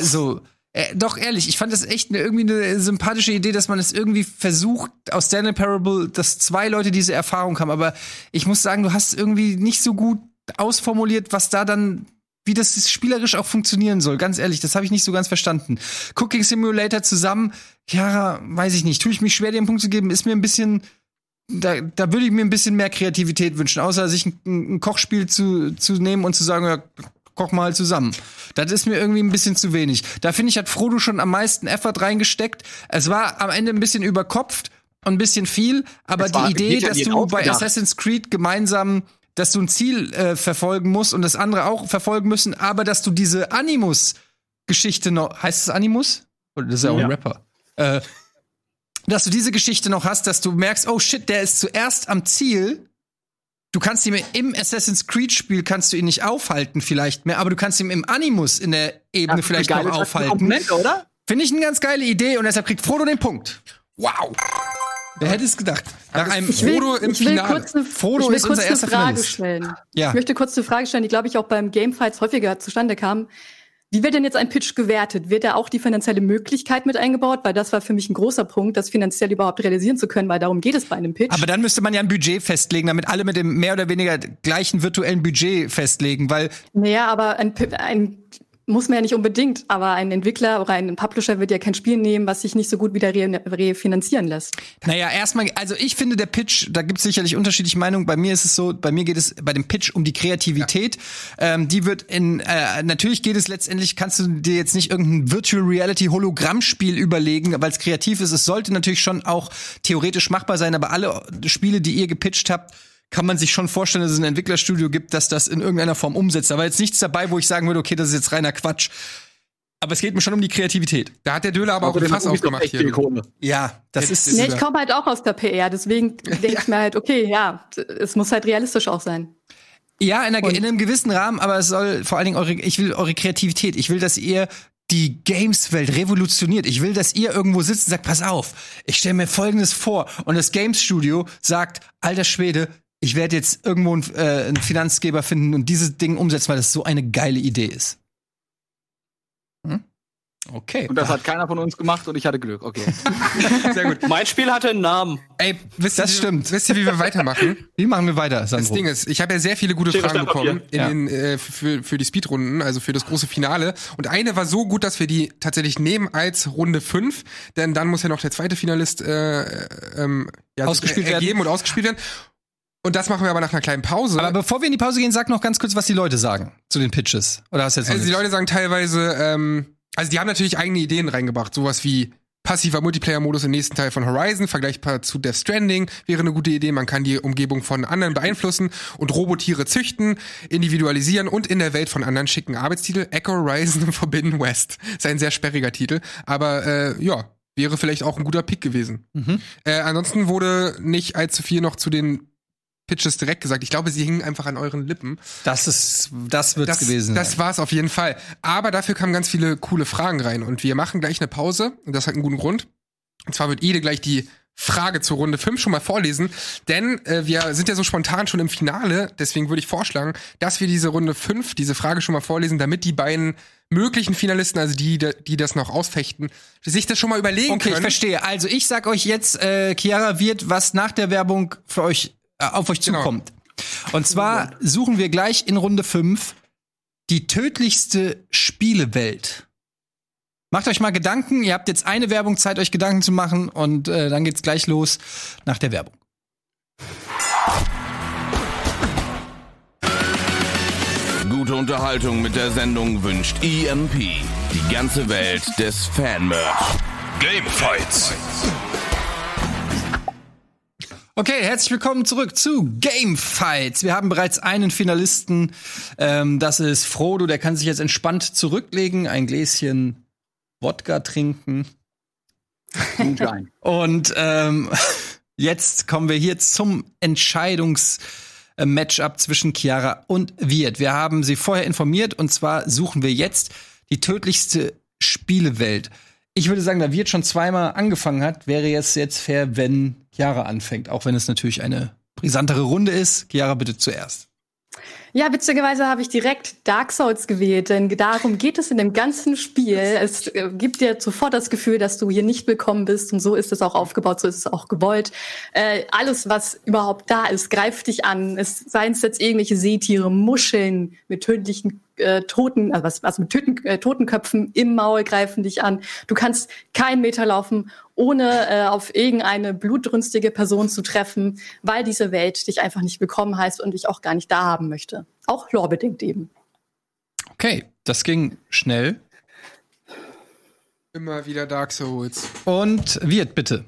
so. Äh, doch ehrlich, ich fand das echt eine, irgendwie eine sympathische Idee, dass man es irgendwie versucht, aus Stanley Parable, dass zwei Leute diese Erfahrung haben. Aber ich muss sagen, du hast irgendwie nicht so gut ausformuliert, was da dann, wie das spielerisch auch funktionieren soll. Ganz ehrlich, das habe ich nicht so ganz verstanden. Cooking Simulator zusammen, Chiara, weiß ich nicht, tue ich mich schwer, dir einen Punkt zu geben, ist mir ein bisschen da, da würde ich mir ein bisschen mehr Kreativität wünschen, außer sich ein, ein Kochspiel zu, zu nehmen und zu sagen, ja, koch mal zusammen. Das ist mir irgendwie ein bisschen zu wenig. Da finde ich, hat Frodo schon am meisten Effort reingesteckt. Es war am Ende ein bisschen überkopft und ein bisschen viel, aber die Idee, dass du bei ausgedacht. Assassin's Creed gemeinsam dass du ein Ziel äh, verfolgen musst und das andere auch verfolgen müssen, aber dass du diese Animus-Geschichte noch, heißt es Animus? Oder das ist ja auch Ja. ein Rapper. Äh, dass du diese Geschichte noch hast, dass du merkst, oh shit, der ist zuerst am Ziel. Du kannst ihn im Assassin's Creed Spiel kannst du ihn nicht aufhalten vielleicht mehr, aber du kannst ihn im Animus in der Ebene vielleicht noch aufhalten. Oder? Finde ich eine ganz geile Idee und deshalb kriegt Frodo den Punkt. Wow. Wer hätte es gedacht? Nach einem Ich will, Frodo im ich will Finale. kurz eine, Frodo ich will ist kurz unser eine erster Frage Finalist. stellen. Ja. Ich möchte kurz eine Frage stellen, die, glaube ich, auch beim Gamefights häufiger zustande kam. Wie wird denn jetzt ein Pitch gewertet? Wird da auch die finanzielle Möglichkeit mit eingebaut? Weil das war für mich ein großer Punkt, das finanziell überhaupt realisieren zu können, weil darum geht es bei einem Pitch. Aber dann müsste man ja ein Budget festlegen, damit alle mit dem mehr oder weniger gleichen virtuellen Budget festlegen, weil Naja, aber ein, ein muss man ja nicht unbedingt, aber ein Entwickler oder ein Publisher wird ja kein Spiel nehmen, was sich nicht so gut wieder re refinanzieren lässt. Naja, erstmal, also ich finde der Pitch, da gibt es sicherlich unterschiedliche Meinungen. Bei mir ist es so, bei mir geht es bei dem Pitch um die Kreativität. Ähm, die wird in, äh, natürlich geht es letztendlich, kannst du dir jetzt nicht irgendein Virtual Reality Hologrammspiel überlegen, weil es kreativ ist. Es sollte natürlich schon auch theoretisch machbar sein, aber alle Spiele, die ihr gepitcht habt, kann man sich schon vorstellen, dass es ein Entwicklerstudio gibt, das das in irgendeiner Form umsetzt. Da war jetzt nichts dabei, wo ich sagen würde, okay, das ist jetzt reiner Quatsch. Aber es geht mir schon um die Kreativität. Da hat der Döler aber auch ein Außerdem Fass aufgemacht hier. Ja, das Jetzt ist. Nee, Ja. ich komme halt auch aus der PR, deswegen denke ich mir halt, okay, ja, es muss halt realistisch auch sein. Ja, in, einer, in einem gewissen Rahmen, aber es soll vor allen Dingen eure, ich will eure Kreativität. Ich will, dass ihr die Games-Welt revolutioniert. Ich will, dass ihr irgendwo sitzt und sagt, pass auf, ich stelle mir Folgendes vor. Und das Games-Studio sagt, alter Schwede, ich werde jetzt irgendwo einen, äh, einen Finanzgeber finden und dieses Ding umsetzen, weil das so eine geile Idee ist. Hm? Okay. Und das hat keiner von uns gemacht und ich hatte Glück. Okay. Sehr gut. Mein Spiel hatte einen Namen. Ey, wisst Das ihr, stimmt. Wisst ihr, wie wir weitermachen? Wie machen wir weiter, Das Sandro? Ding ist, ich habe ja sehr viele gute Schere, Fragen bekommen in Ja. den, äh, für, für die Speedrunden, also für das große Finale. Und eine war so gut, dass wir die tatsächlich nehmen als Runde 5, denn dann muss ja noch der zweite Finalist äh, ähm, ja, Ausgespielt werden. ergeben und ausgespielt werden. Und das machen wir aber nach einer kleinen Pause. aber bevor wir in die Pause gehen, sag noch ganz kurz, was die Leute sagen zu den Pitches. Oder hast du jetzt noch also die? Leute sagen teilweise, ähm, also die haben natürlich eigene Ideen reingebracht, sowas wie passiver Multiplayer-Modus im nächsten Teil von Horizon, vergleichbar zu Death Stranding, wäre eine gute Idee. Man kann die Umgebung von anderen beeinflussen und Robotiere züchten, individualisieren und in der Welt von anderen schicken. Arbeitstitel Echo Horizon Forbidden West. Ist ein sehr sperriger Titel, aber äh, ja, wäre vielleicht auch ein guter Pick gewesen. Äh, ansonsten wurde nicht allzu viel noch zu den Pitches direkt gesagt. Ich glaube, sie hingen einfach an euren Lippen. Das ist, das wird's Das, gewesen das sein. war's auf jeden Fall. Aber dafür kamen ganz viele coole Fragen rein. Und wir machen gleich eine Pause. Und das hat einen guten Grund. Und zwar wird Ede gleich die Frage zur Runde 5 schon mal vorlesen. Denn äh, wir sind ja so spontan schon im Finale. Deswegen würde ich vorschlagen, dass wir diese Runde 5, diese Frage schon mal vorlesen, damit die beiden möglichen Finalisten, also die, die das noch ausfechten, sich das schon mal überlegen Okay, ich können. verstehe. Also ich sag euch jetzt, äh, Chiara wird, was nach der Werbung für euch auf euch Genau. zukommt. Und zwar suchen wir gleich in Runde 5 die tödlichste Spielewelt. Macht euch mal Gedanken. Ihr habt jetzt eine Werbung, Zeit, euch Gedanken zu machen. Und äh, dann geht's gleich los nach der Werbung. Gute Unterhaltung mit der Sendung wünscht EMP. Die ganze Welt des Fanmerch. Gamefights. Okay, herzlich willkommen zurück zu Gamefights. Wir haben bereits einen Finalisten. Ähm, das ist Frodo. Der kann sich jetzt entspannt zurücklegen, ein Gläschen Wodka trinken. Und ähm, jetzt kommen wir hier zum Entscheidungs-Matchup zwischen Chiara und Wirt. Wir haben sie vorher informiert und zwar suchen wir jetzt die tödlichste Spielewelt. Ich würde sagen, da Wirt schon zweimal angefangen hat, wäre es jetzt fair, wenn Chiara anfängt, auch wenn es natürlich eine brisantere Runde ist. Chiara, bitte zuerst. Ja, witzigerweise habe ich direkt Dark Souls gewählt, denn darum geht es in dem ganzen Spiel. Es äh, gibt dir sofort das Gefühl, dass du hier nicht willkommen bist und so ist es auch aufgebaut, so ist es auch gewollt. Äh, alles, was überhaupt da ist, greift dich an. Es seien es jetzt irgendwelche Seetiere, Muscheln mit tödlichen äh, Toten, also was, was mit Töten, äh, Totenköpfen im Maul greifen dich an. Du kannst keinen Meter laufen, ohne äh, auf irgendeine blutdrünstige Person zu treffen, weil diese Welt dich einfach nicht willkommen heißt und dich auch gar nicht da haben möchte. Auch lorebedingt eben. Okay, das ging schnell. Immer wieder Dark Souls. Und Wirt, bitte.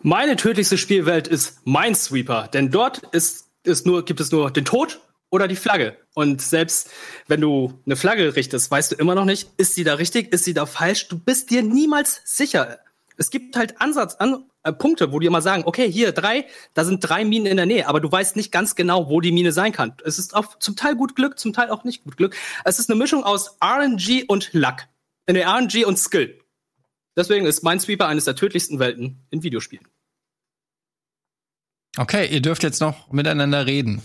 Meine tödlichste Spielwelt ist Minesweeper, denn dort ist, ist nur, gibt es nur den Tod oder die Flagge. Und selbst wenn du eine Flagge richtest, weißt du immer noch nicht, ist sie da richtig, ist sie da falsch. Du bist dir niemals sicher. Es gibt halt Ansatz, an, äh, Punkte, wo die immer sagen, okay, hier drei, da sind drei Minen in der Nähe, aber du weißt nicht ganz genau, wo die Mine sein kann. Es ist auch zum Teil gut Glück, zum Teil auch nicht gut Glück. Es ist eine Mischung aus RNG und Luck. In der RNG und Skill. Deswegen ist Minesweeper eines der tödlichsten Welten in Videospielen. Okay, ihr dürft jetzt noch miteinander reden.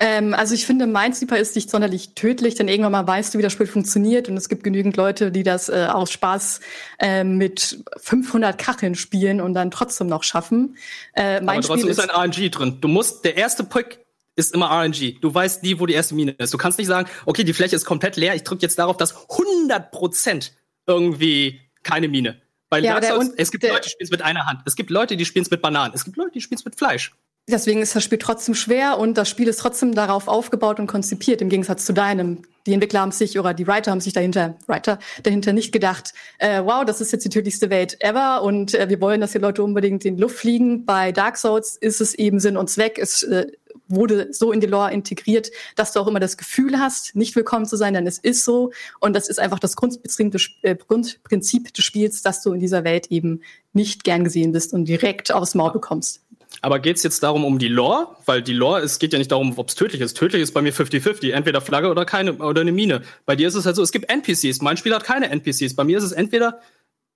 Ähm, also ich finde, Minesweeper ist nicht sonderlich tödlich, denn irgendwann mal weißt du, wie das Spiel funktioniert und es gibt genügend Leute, die das äh, aus Spaß äh, mit 500 Kacheln spielen und dann trotzdem noch schaffen. Äh, mein Aber trotzdem Spiel ist ein RNG drin. Du musst, der erste Pick ist immer RNG. Du weißt nie, wo die erste Mine ist. Du kannst nicht sagen, okay, die Fläche ist komplett leer, ich drücke jetzt darauf, dass 100% irgendwie keine Mine. Bei Ja, Dark Souls, es gibt Leute, die spielen es mit einer Hand. Es gibt Leute, die spielen es mit Bananen. Es gibt Leute, die spielen es mit Fleisch. Deswegen ist das Spiel trotzdem schwer und das Spiel ist trotzdem darauf aufgebaut und konzipiert, im Gegensatz zu deinem. Die Entwickler haben sich oder die Writer haben sich dahinter, Writer, dahinter nicht gedacht, äh, wow, das ist jetzt die tödlichste Welt ever und äh, wir wollen, dass die Leute unbedingt in die Luft fliegen. Bei Dark Souls ist es eben Sinn und Zweck. Es äh, wurde so in die Lore integriert, dass du auch immer das Gefühl hast, nicht willkommen zu sein, denn es ist so. Und das ist einfach das Grundprinzip des, äh, Grundprinzip des Spiels, dass du in dieser Welt eben nicht gern gesehen bist und direkt aufs Maul bekommst. Aber geht's jetzt darum, um die Lore? Weil die Lore, es geht ja nicht darum, ob es tödlich ist. Tödlich ist bei mir 50-50. Entweder Flagge oder keine, oder eine Mine. Bei dir ist es halt so, es gibt NPCs. Mein Spiel hat keine NPCs. Bei mir ist es entweder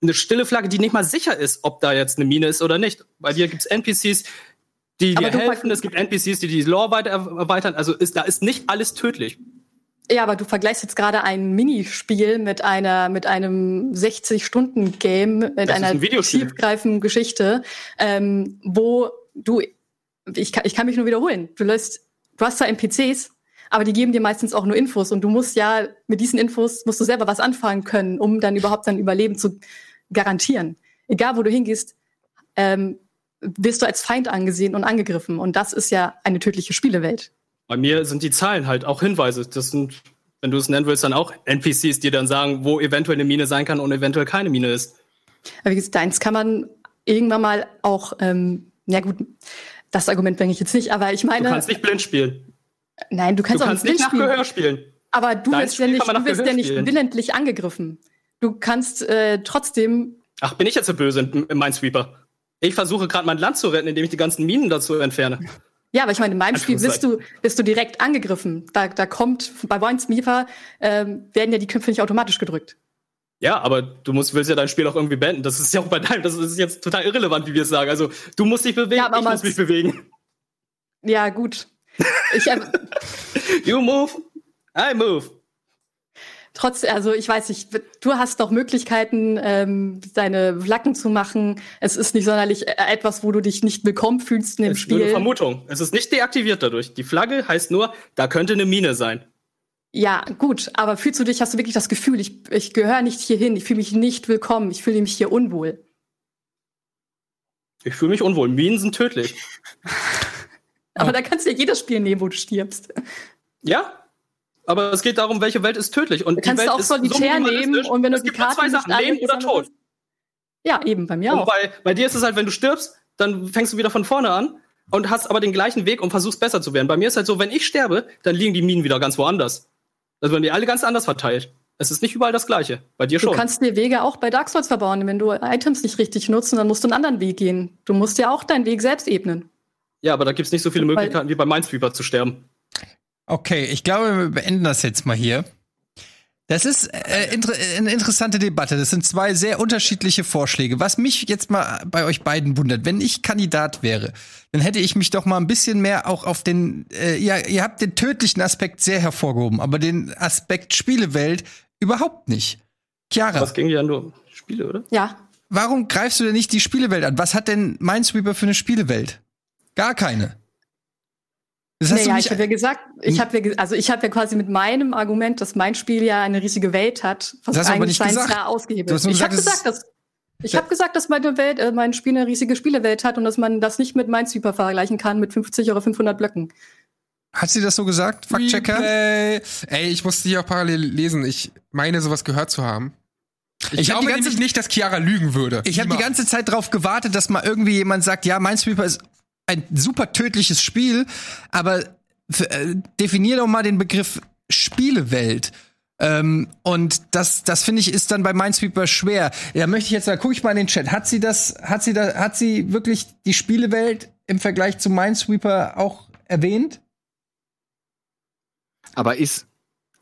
eine stille Flagge, die nicht mal sicher ist, ob da jetzt eine Mine ist oder nicht. Bei dir gibt's NPCs, die Aber dir helfen. Es gibt NPCs, die die Lore weiter erweitern. Also ist, da ist nicht alles tödlich. Ja, aber du vergleichst jetzt gerade ein Minispiel mit einer mit einem 60-Stunden-Game mit ist einer ein tiefgreifenden Geschichte, ähm, wo du ich kann, ich kann mich nur wiederholen. Du lässt, du hast zwar NPCs, aber die geben dir meistens auch nur Infos und du musst ja mit diesen Infos musst du selber was anfangen können, um dann überhaupt dein Überleben zu garantieren. Egal wo du hingehst, ähm, wirst du als Feind angesehen und angegriffen und das ist ja eine tödliche Spielewelt. Bei mir sind die Zahlen halt auch Hinweise. Das sind, wenn du es nennen willst, dann auch NPCs, die dann sagen, wo eventuell eine Mine sein kann und eventuell keine Mine ist. Aber wie gesagt, deins kann man irgendwann mal auch, ähm, ja gut, das Argument bringe ich jetzt nicht, aber ich Du meine, kannst nicht blind spielen. nein, du Du kannst, kannst auch nicht nach spielen, Gehör spielen. aber du Dein wirst ja nicht, du wirst ja nicht spielen. willentlich angegriffen. Du kannst äh, trotzdem, Ach, bin ich jetzt so böse in Minesweeper? Ich versuche gerade mein Land zu retten, indem ich die ganzen Minen dazu entferne. ja, aber ich meine, in meinem Spiel wirst du, wirst du direkt angegriffen. Da, da kommt, bei Winesmeeper ähm, werden ja die Knöpfe nicht automatisch gedrückt. Ja, aber du musst, willst ja dein Spiel auch irgendwie beenden. Das ist ja auch bei deinem, das ist jetzt total irrelevant, wie wir es sagen. Also, du musst dich bewegen, Ja, aber ich muss mich bewegen. Ja, gut. Ich, äh, You move, I move. trotz, also ich weiß nicht, du hast doch Möglichkeiten, ähm, deine Lacken zu machen. Es ist nicht sonderlich äh, etwas, wo du dich nicht willkommen fühlst in dem Es ist nur eine Spiel. Vermutung. Es ist nicht deaktiviert dadurch. Die Flagge heißt nur, da könnte eine Mine sein. Ja, gut, aber fühlst du dich, hast du wirklich das Gefühl, ich, ich gehöre nicht hierhin, ich fühle mich nicht willkommen, ich fühle mich hier unwohl. Ich fühle mich unwohl. Minen sind tödlich. Aber da kannst du ja jedes Spiel nehmen, wo du stirbst. Ja? Aber es geht darum, welche Welt ist tödlich. Und Du kannst die Welt auch ist Solitär minimalistisch. nehmen und wenn du es die Karte nicht Sachen, Leben oder Tod. hast. Ja, eben, bei mir Und auch. bei, bei dir ist es halt, wenn du stirbst, dann fängst du wieder von vorne an und hast aber den gleichen Weg und versuchst besser zu werden. Bei mir ist halt so, wenn ich sterbe, dann liegen die Minen wieder ganz woanders. Also werden die alle ganz anders verteilt. Es ist nicht überall das Gleiche. Bei dir Du schon. kannst dir Wege auch bei Dark Souls verbauen. Wenn du Items nicht richtig nutzt, dann musst du einen anderen Weg gehen. Du musst ja auch deinen Weg selbst ebnen. Ja, aber da gibt's nicht so viele Möglichkeiten wie bei Minesweeper zu sterben. Okay, ich glaube, wir beenden das jetzt mal hier. Das ist äh, inter eine interessante Debatte. Das sind zwei sehr unterschiedliche Vorschläge. Was mich jetzt mal bei euch beiden wundert, wenn ich Kandidat wäre, dann hätte ich mich doch mal ein bisschen mehr auch auf den, äh, ihr, ihr habt den tödlichen Aspekt sehr hervorgehoben, aber den Aspekt Spielewelt überhaupt nicht. Chiara, Was ging ja nur Spiele, oder? Ja. warum greifst du denn nicht die Spielewelt an? Was hat denn Minesweeper für eine Spielewelt? Gar keine. Das Naja, ich habe ja gesagt, ich habe ja, also ich habe ja quasi mit meinem Argument, dass mein Spiel ja eine riesige Welt hat, was Das eigentlich nicht seins da ausgehebelt. Ich habe gesagt, gesagt, dass ich habe gesagt, dass meine Welt, äh, mein Spiel eine riesige Spielewelt hat und dass man das nicht mit Minesweeper vergleichen kann mit 50 oder 500 Blöcken. Hat sie das so gesagt, Faktchecker? Ey, ich musste die auch parallel lesen. Ich meine, sowas gehört zu haben. Ich, Ich hab glaube die ganze- nämlich nicht, dass Chiara lügen würde. Ich habe die ganze Zeit darauf gewartet, dass mal irgendwie jemand sagt, ja, Minesweeper ist ein super tödliches Spiel, aber äh, definier doch mal den Begriff Spielewelt. Ähm, und das, das finde ich, ist dann bei Minesweeper schwer. Ja, möchte ich jetzt, da gucke ich mal in den Chat. Hat sie das, hat sie da, hat sie wirklich die Spielewelt im Vergleich zu Minesweeper auch erwähnt? Aber ist,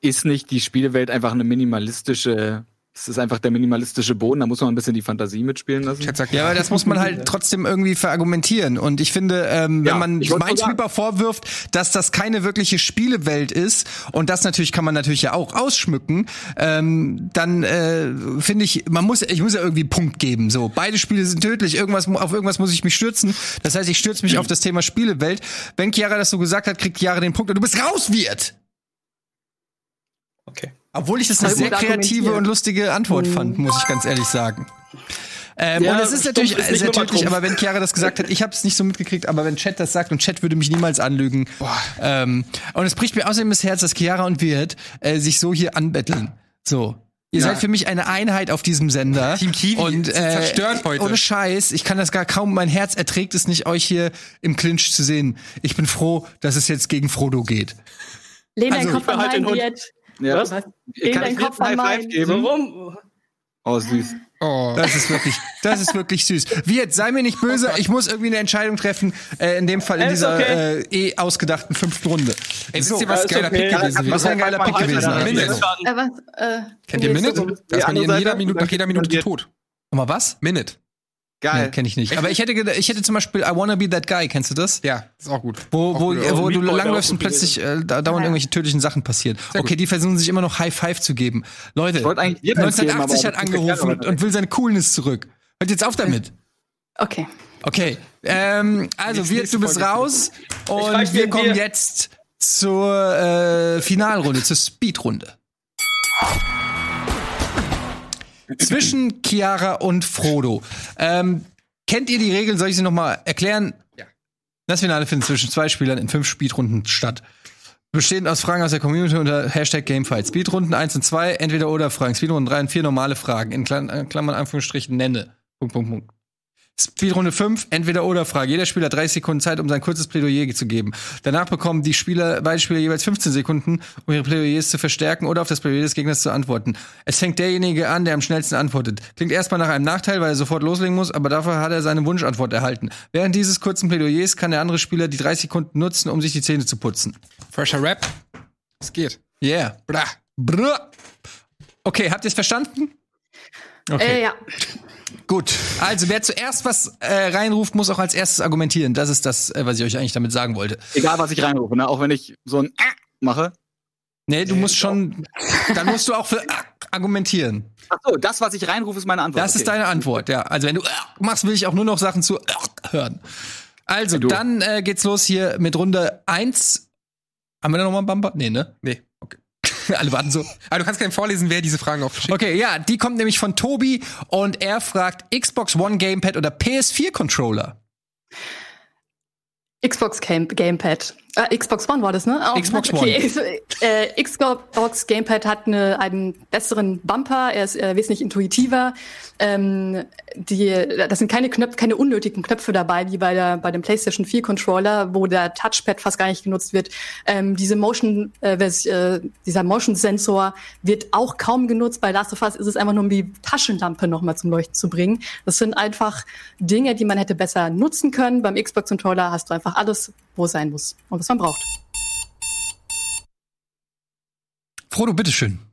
ist nicht die Spielewelt einfach eine minimalistische, es ist einfach der minimalistische Boden, da muss man ein bisschen die Fantasie mitspielen lassen? Ja, aber das muss man halt trotzdem irgendwie verargumentieren. Und ich finde, ähm, Ja, wenn man Minesweeper vorwirft, dass das keine wirkliche Spielewelt ist, und das natürlich kann man natürlich ja auch ausschmücken, ähm, dann äh, finde ich, man muss, ich muss ja irgendwie einen Punkt geben. So, beide Spiele sind tödlich, irgendwas, auf irgendwas muss ich mich stürzen. Das heißt, ich stürze mich auf das Thema Spielewelt. Wenn Chiara das so gesagt hat, kriegt Chiara den Punkt und du bist raus, wird! Okay. Obwohl ich das eine sehr kreative und lustige Antwort Mhm. fand, muss ich ganz ehrlich sagen. Ähm, Ja, und es ist natürlich ist sehr tödlich, aber wenn Chiara das gesagt hat, ich habe es nicht so mitgekriegt, aber wenn Chat das sagt und Chat würde mich niemals anlügen. Ähm, und es bricht mir außerdem das Herz, dass Chiara und Wirt äh, sich so hier anbetteln. So. Ihr seid für mich eine Einheit auf diesem Sender. Team Kiwi und äh, zerstört heute. Ohne Scheiß, ich kann das gar kaum, mein Herz erträgt es nicht, euch hier im Clinch zu sehen. Ich bin froh, dass es jetzt gegen Frodo geht. Lehn Also, deinen Kopf ich an behalte den meinen Hund. Ja. Was? Kann ich einen an High Five geben? So rum. Oh, süß. Oh. Das ist wirklich, das ist wirklich süß. Wirt, sei mir nicht böse, ich muss irgendwie eine Entscheidung treffen, äh, in dem Fall in Ist dieser okay. äh, eh ausgedachten fünften Runde. Ey, wisst ihr, was ist geiler okay. Pick gewesen wäre? Was wäre ein geiler Pick gewesen? Minute. Äh, was, äh, Kennt ihr Minute? Da ist man in jeder Minute, nach jeder Minute tot. Nochmal was? Minute. Geil. Nee, kenne ich nicht. Aber ich hätte, ich hätte zum Beispiel I Wanna Be That Guy, kennst du das? Ja, ist auch gut. Wo, Auch wo, gut. wo du langläufst und plötzlich äh, da dauernd Ja. irgendwelche tödlichen Sachen passieren. Sehr Okay, gut. die versuchen sich immer noch High Five zu geben. Leute, wollte eigentlich Wirt empfehlen, 1980 aber hat angerufen und, und will seine Coolness zurück. Hört jetzt auf damit. Okay. Okay, ähm, also wir, du bist raus und wir kommen jetzt zur äh, Finalrunde, zur Speedrunde. Zwischen Chiara und Frodo. Ähm, kennt ihr die Regeln? Soll ich sie noch mal erklären? Ja. Das Finale findet zwischen zwei Spielern in fünf Speedrunden statt. Bestehend aus Fragen aus der Community unter Hashtag Gamefight. Speedrunden 1 und 2, entweder oder Fragen. Speedrunden 3 und 4 normale Fragen. In äh, Klammern Anführungsstrichen nenne. Punkt, Punkt, Punkt. Speedrunde 5, entweder oder Frage. Jeder Spieler hat 30 Sekunden Zeit, um sein kurzes Plädoyer zu geben. Danach bekommen die Spieler, beide Spieler jeweils 15 Sekunden, um ihre Plädoyers zu verstärken oder auf das Plädoyer des Gegners zu antworten. Es fängt derjenige an, der am schnellsten antwortet. Klingt erstmal nach einem Nachteil, weil er sofort loslegen muss, aber dafür hat er seine Wunschantwort erhalten. Während dieses kurzen Plädoyers kann der andere Spieler die 30 Sekunden nutzen, um sich die Zähne zu putzen. Fresher Rap. Es geht. Yeah. Bra. Brr. Okay, habt ihr es verstanden? Okay. Äh, ja. Gut, also wer zuerst was äh, reinruft, muss auch als erstes argumentieren. Das ist das, äh, was ich euch eigentlich damit sagen wollte. Egal, was ich reinrufe, ne? Auch wenn ich so ein äh mache. Nee, du musst schon, dann musst du auch für äh, argumentieren. Ach so, das, was ich reinrufe, ist meine Antwort. Das ist Okay. deine Antwort, ja. Also wenn du äh, machst, will ich auch nur noch Sachen zu äh, hören. Also, Du. dann äh, geht's los hier mit Runde 1. Haben wir da nochmal einen Bumper? Nee, ne? Nee. Alle warten so. Aber du kannst gerne vorlesen, wer diese Fragen aufgeschickt Okay, ja, die kommt nämlich von Tobi und er fragt Xbox One Gamepad oder PS4 Controller. Xbox Game Gamepad. Äh, Xbox One war das, ne? Oh, Xbox okay. Äh, Xbox Gamepad hat eine, einen besseren Bumper, er ist äh, wesentlich intuitiver. Ähm, die, das sind keine Knöpfe, keine unnötigen Knöpfe dabei, wie bei, der, bei dem PlayStation 4 Controller, wo der Touchpad fast gar nicht genutzt wird. Ähm, diese Motion, äh, äh, dieser Motion-Sensor wird auch kaum genutzt. Bei Last of Us ist es einfach nur, um die Taschenlampe nochmal zum Leuchten zu bringen. Das sind einfach Dinge, die man hätte besser nutzen können. Beim Xbox-Controller hast du einfach alles, wo es sein muss und was man braucht. Frodo, bitteschön.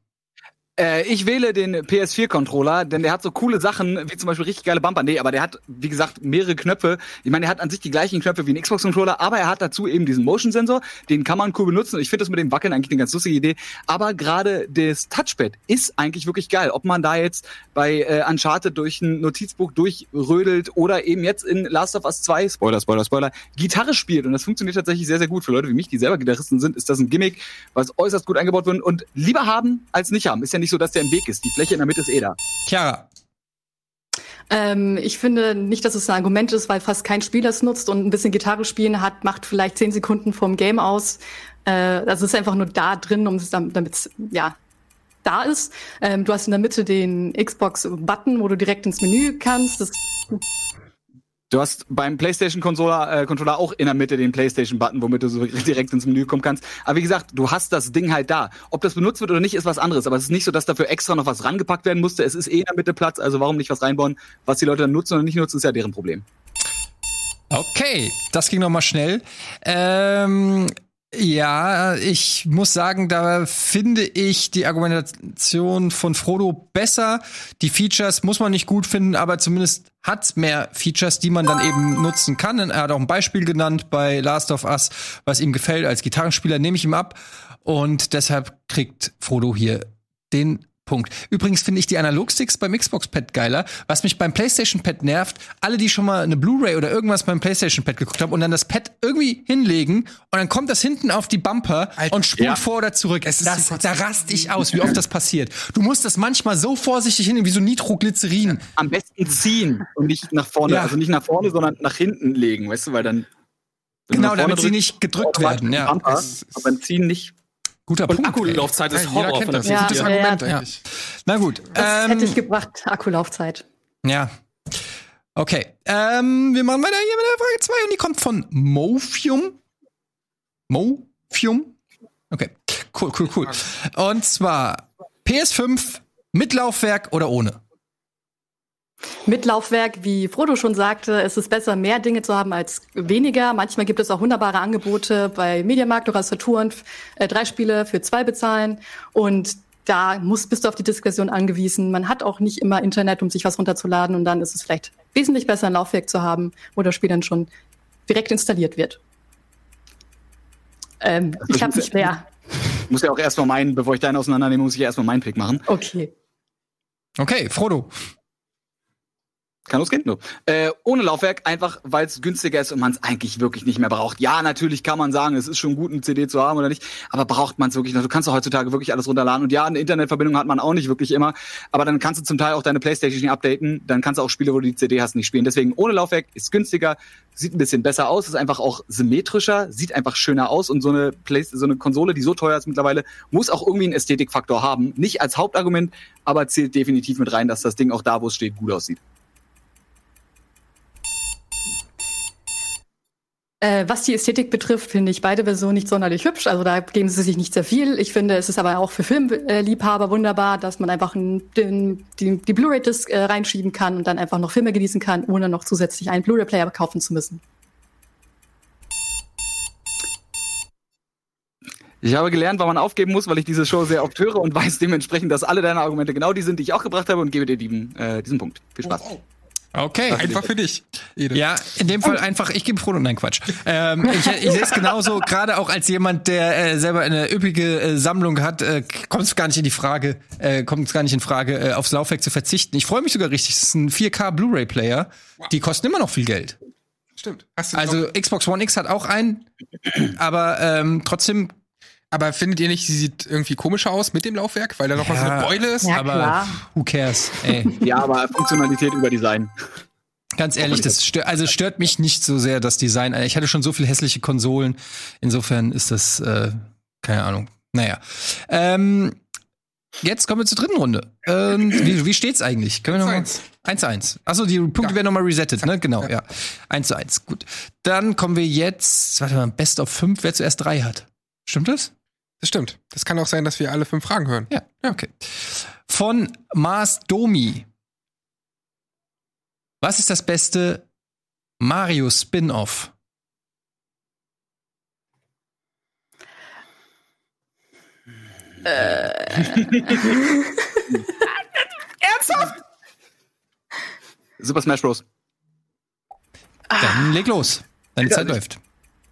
Äh, ich wähle den PS4-Controller, denn der hat so coole Sachen, wie zum Beispiel richtig geile Bumper. Nee, aber der hat, wie gesagt, mehrere Knöpfe. Ich meine, der hat an sich die gleichen Knöpfe wie ein Xbox-Controller, aber er hat dazu eben diesen Motion-Sensor. Den kann man cool benutzen. Ich finde das mit dem Wackeln eigentlich eine ganz lustige Idee. Aber gerade das Touchpad ist eigentlich wirklich geil. Ob man da jetzt bei äh, Uncharted durch ein Notizbuch durchrödelt oder eben jetzt in Last of Us 2, Spoiler, Spoiler, Spoiler, Gitarre spielt. Und das funktioniert tatsächlich sehr, sehr gut. Für Leute wie mich, die selber Gitarristen sind, ist das ein Gimmick, was äußerst gut eingebaut wird. Und lieber haben als nicht haben. Ist ja nicht so, dass der im Weg ist. Die Fläche in der Mitte ist eh da. Chiara. Ähm, ich finde nicht, dass es ein Argument ist, weil fast kein Spieler es nutzt und ein bisschen Gitarre spielen hat, macht vielleicht zehn Sekunden vom Game aus. Äh, das ist einfach nur da drin, um es damit es ja da ist. Ähm, du hast in der Mitte den Xbox-Button, wo du direkt ins Menü kannst. Das Du hast beim PlayStation Controller, äh, Controller auch in der Mitte den PlayStation Button, womit du so direkt ins Menü kommen kannst. Aber wie gesagt, du hast das Ding halt da. Ob das benutzt wird oder nicht, ist was anderes. Aber es ist nicht so, dass dafür extra noch was rangepackt werden musste. Es ist eh in der Mitte Platz, also warum nicht was reinbauen? Was die Leute dann nutzen oder nicht nutzen, ist ja deren Problem. Okay, das ging noch mal schnell. Ähm, ja, ich muss sagen, da finde ich die Argumentation von Frodo besser. Die Features muss man nicht gut finden, aber zumindest hat mehr Features, die man dann eben nutzen kann. Er hat auch ein Beispiel genannt bei Last of Us, was ihm gefällt als Gitarrenspieler, nehme ich ihm ab. Und deshalb kriegt Frodo hier den Punkt. Übrigens finde ich die Analogsticks beim Xbox-Pad geiler. Was mich beim PlayStation-Pad nervt, alle, die schon mal eine Blu-ray oder irgendwas beim PlayStation-Pad geguckt haben und dann das Pad irgendwie hinlegen und dann kommt das hinten auf die Bumper Alter, und spult ja. vor oder zurück. Es ist das, so da rast ich aus, wie oft das passiert. Du musst das manchmal so vorsichtig hinlegen, wie so Nitroglycerin. Am besten ziehen und nicht nach vorne, Ja. also nicht nach vorne, sondern nach hinten legen, weißt du, weil dann Genau, damit sie vorne nicht gedrückt werden. den Ja. Bumper, aber beim Ziehen nicht. Guter Und Punkt. ey. Akkulaufzeit Ja, ist jeder Horror kennt von der das. Ja, Gutes Argument ja. eigentlich. Na gut. das ähm, hätte ich gebracht, Akkulaufzeit. Ja. Okay. Ähm, wir machen weiter hier mit der Frage 2 und die kommt von Mofium. Mofium? Okay. Cool, cool, cool. Und zwar PS5 mit Laufwerk oder ohne? Mit Laufwerk, wie Frodo schon sagte, ist es besser, mehr Dinge zu haben als weniger. Manchmal gibt es auch wunderbare Angebote bei Mediamarkt oder Saturn, äh, drei Spiele für zwei bezahlen. Und da muss, bist du auf die Diskussion angewiesen. Man hat auch nicht immer Internet, um sich was runterzuladen. Und dann ist es vielleicht wesentlich besser, ein Laufwerk zu haben, wo das Spiel dann schon direkt installiert wird. Ähm, ich habe nicht mehr. Ich muss ja auch erstmal meinen, bevor ich deinen auseinandernehme, muss ich ja erstmal meinen Pick machen. Okay. Okay, Frodo. Kann losgehen? No. Äh, ohne Laufwerk, einfach weil es günstiger ist und man es eigentlich wirklich nicht mehr braucht. Ja, natürlich kann man sagen, es ist schon gut, eine CD zu haben oder nicht, aber braucht man es wirklich noch? Du kannst doch heutzutage wirklich alles runterladen und ja, eine Internetverbindung hat man auch nicht wirklich immer, aber dann kannst du zum Teil auch deine Playstation nicht updaten, dann kannst du auch Spiele, wo du die CD hast, nicht spielen. Deswegen ohne Laufwerk ist günstiger, sieht ein bisschen besser aus, ist einfach auch symmetrischer, sieht einfach schöner aus und so eine Play so eine Konsole, die so teuer ist mittlerweile, muss auch irgendwie einen Ästhetikfaktor haben. Nicht als Hauptargument, aber zählt definitiv mit rein, dass das Ding auch da, wo es steht, gut aussieht. Äh, was die Ästhetik betrifft, finde ich beide Versionen nicht sonderlich hübsch. Also da geben sie sich nicht sehr viel. Ich finde, es ist aber auch für Filmliebhaber wunderbar, dass man einfach einen, den, die, die Blu-ray-Disc äh, reinschieben kann und dann einfach noch Filme genießen kann, ohne noch zusätzlich einen Blu-ray-Player kaufen zu müssen. Ich habe gelernt, wann man aufgeben muss, weil ich diese Show sehr oft höre und weiß dementsprechend, dass alle deine Argumente genau die sind, die ich auch gebracht habe und gebe dir diesen, äh, diesen Punkt. Viel Spaß. Okay. Einfach für dich. Ede. Ja, in dem Fall einfach, ich gebe Frodo, nein, Quatsch. Ähm, ich ich sehe es genauso, gerade auch als jemand, der äh, selber eine üppige äh, Sammlung hat, äh, kommt es gar nicht in die Frage, äh, kommt es gar nicht in Frage, äh, aufs Laufwerk zu verzichten. Ich freue mich sogar richtig, das ist ein 4K Blu-ray-Player, die kosten immer noch viel Geld. Stimmt. Also Xbox One X hat auch einen, aber ähm, trotzdem Aber findet ihr nicht, sie sieht irgendwie komischer aus mit dem Laufwerk, weil da noch mal so Ja. eine Beule ist? Ja, Aber klar. who cares? Ey. Ja, aber Funktionalität über Design. Ganz ehrlich, das stört, also stört mich nicht so sehr, das Design. Ich hatte schon so viele hässliche Konsolen. Insofern ist das, äh, keine Ahnung. Naja. Ähm, jetzt kommen wir zur dritten Runde. Ähm, wie, wie steht's eigentlich? Können wir noch mal? 1-1. 1-1. Achso, die Punkte Ja. werden nochmal resettet, ne? Genau, ja. 1 zu 1. Gut. Dann kommen wir jetzt, warte mal, Best of 5, wer zuerst drei hat. Stimmt das? Das stimmt. Das kann auch sein, dass wir alle fünf Fragen hören. Ja, ja, okay. Von Mars Domi. Was ist das beste Mario Spin-off? Super Smash Bros. Dann leg los. Deine Ja, Zeit ich- läuft.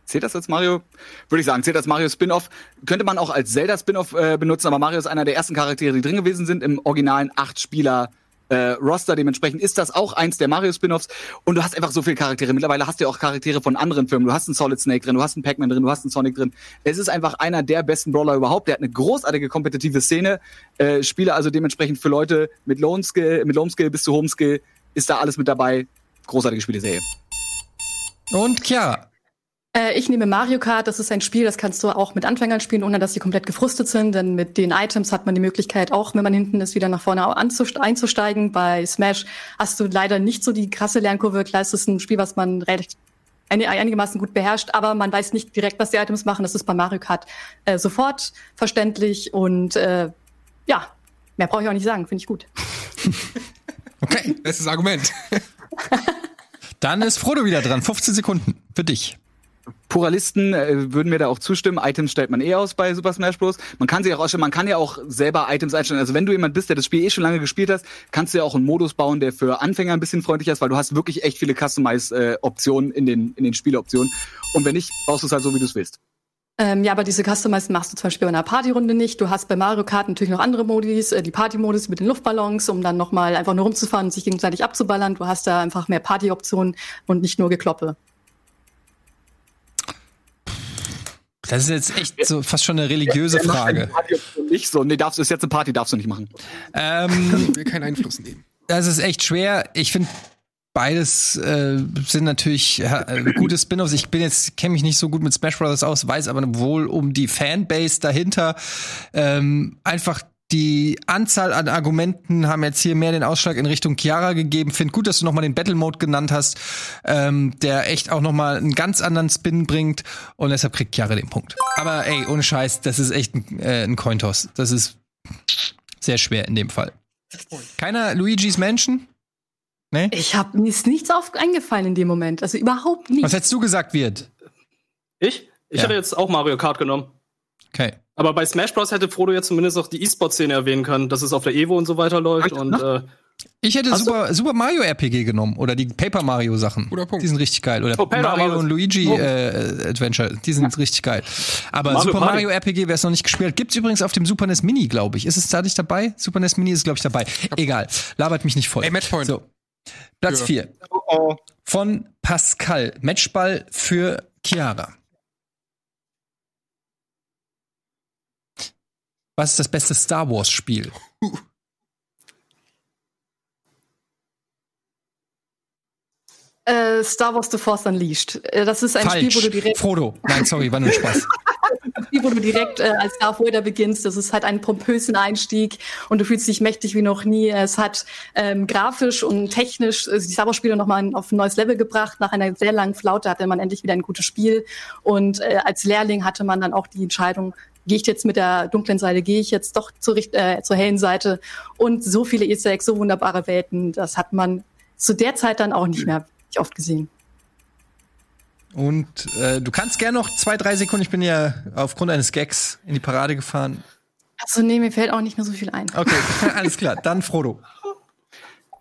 Zählt das als Mario? Würde ich sagen, zählt als Mario Spin-off. Könnte man auch als Zelda Spin-off äh, benutzen, aber Mario ist einer der ersten Charaktere, die drin gewesen sind im originalen acht Spieler äh, Roster. Dementsprechend ist das auch eins der Mario Spin-offs. Und du hast einfach so viele Charaktere. Mittlerweile hast du ja auch Charaktere von anderen Firmen. Du hast einen Solid Snake drin, du hast einen Pac-Man drin, du hast einen Sonic drin. Es ist einfach einer der besten Brawler überhaupt. Der hat eine großartige kompetitive Szene. Äh, Spiele also dementsprechend für Leute mit Low Skill, mit Low Skill bis zu Home Skill ist da alles mit dabei. Großartige Spieleserie. Und Chiara. Äh, ich nehme Mario Kart. Das ist ein Spiel, das kannst du auch mit Anfängern spielen, ohne dass sie komplett gefrustet sind. Denn mit den Items hat man die Möglichkeit, auch wenn man hinten ist, wieder nach vorne einzusteigen. Bei Smash hast du leider nicht so die krasse Lernkurve. Klar, es ist ein Spiel, was man recht einig- einigermaßen gut beherrscht, aber man weiß nicht direkt, was die Items machen. Das ist bei Mario Kart äh, sofort verständlich und äh, ja, mehr brauche ich auch nicht sagen. Finde ich gut. Okay. Bestes Argument. Dann ist Frodo wieder dran. 15 Sekunden für dich. Pluralisten äh, würden mir da auch zustimmen. Items stellt man eh aus bei Super Smash Bros. Man kann sie auch ausstellen, man kann ja auch selber Items einstellen. Also wenn du jemand bist, der das Spiel eh schon lange gespielt hast, kannst du ja auch einen Modus bauen, der für Anfänger ein bisschen freundlicher ist, weil du hast wirklich echt viele Customize-Optionen in den, in den Spieleoptionen. Und wenn nicht, baust du es halt so, wie du es willst. Ähm, ja, aber diese Customize machst du zum Beispiel bei einer Partyrunde nicht. Du hast bei Mario Kart natürlich noch andere Modis, äh, die Party-Modus mit den Luftballons, um dann nochmal einfach nur rumzufahren und sich gegenseitig abzuballern. Du hast da einfach mehr Party-Optionen und nicht nur Gekloppe. Das ist jetzt echt so fast schon eine religiöse Frage. Party-Option nicht so. Nee, darfst du, ist jetzt eine Party, darfst du nicht machen. Ähm, Ich will keinen Einfluss nehmen. das ist echt schwer. Ich finde beides äh, sind natürlich äh, gute Spin-offs. Ich bin jetzt kenne mich nicht so gut mit Smash Bros aus, weiß aber wohl um die Fanbase dahinter. Ähm, einfach die Anzahl an Argumenten haben jetzt hier mehr den Ausschlag in Richtung Chiara gegeben. Find gut, dass du noch mal den Battle Mode genannt hast, ähm, der echt auch noch mal einen ganz anderen Spin bringt und deshalb kriegt Chiara den Punkt. Aber ey, ohne Scheiß, das ist echt ein, äh, ein Cointoss. Das ist sehr schwer in dem Fall. Keiner Luigi's Mansion? Nee? Ich habe mir ist nichts auf eingefallen in dem Moment. Also überhaupt Was nichts. hättest du gesagt wird? Ich? Ich Ja. hätte jetzt auch Mario Kart genommen. Okay. Aber bei Smash Bros. hätte Frodo jetzt zumindest auch die E-Sport-Szene erwähnen können, dass es auf der Evo und so weiter läuft. Ach, Und na? äh, Ich hätte Super, Super Mario RPG genommen oder die Paper Mario Sachen. Guter Punkt. Die sind richtig geil. Oder Oh, Mario Mario. und Luigi Oh. äh, Adventure. Die sind richtig geil. Aber Mario Super Party. Mario RPG, wer es noch nicht gespielt hat, gibt's übrigens auf dem Super NES Mini, glaube ich. Ist es da nicht dabei? Super NES Mini ist, glaube ich, dabei. Egal. Labert mich nicht voll. Ey, Matchpoint. So. Platz Ja. 4 Oh, von Pascal. Matchball für Chiara. Was ist das beste Star Wars Spiel? Äh, Star Wars The Force Unleashed. Äh, das ist ein Falsch. Spiel, wo du direkt Frodo. Nein, sorry, war nur Spaß. Spiel, wo du direkt äh, als Darth Vader beginnst. Das ist halt ein pompösen Einstieg und du fühlst dich mächtig wie noch nie. Es hat ähm, grafisch und technisch äh, die Star Wars Spiele nochmal auf ein neues Level gebracht. Nach einer sehr langen Flaute hatte man endlich wieder ein gutes Spiel. Und äh, als Lehrling hatte man dann auch die Entscheidung, gehe ich jetzt mit der dunklen Seite, gehe ich jetzt doch zur, äh, zur hellen Seite. Und so viele Easter Eggs, so wunderbare Welten, das hat man zu der Zeit dann auch nicht mehr oft gesehen. Und äh, du kannst gerne noch zwei, drei Sekunden. Ich bin ja aufgrund eines Gags in die Parade gefahren. Also nee, mir fällt auch nicht mehr so viel ein. Okay, alles klar. Dann Frodo.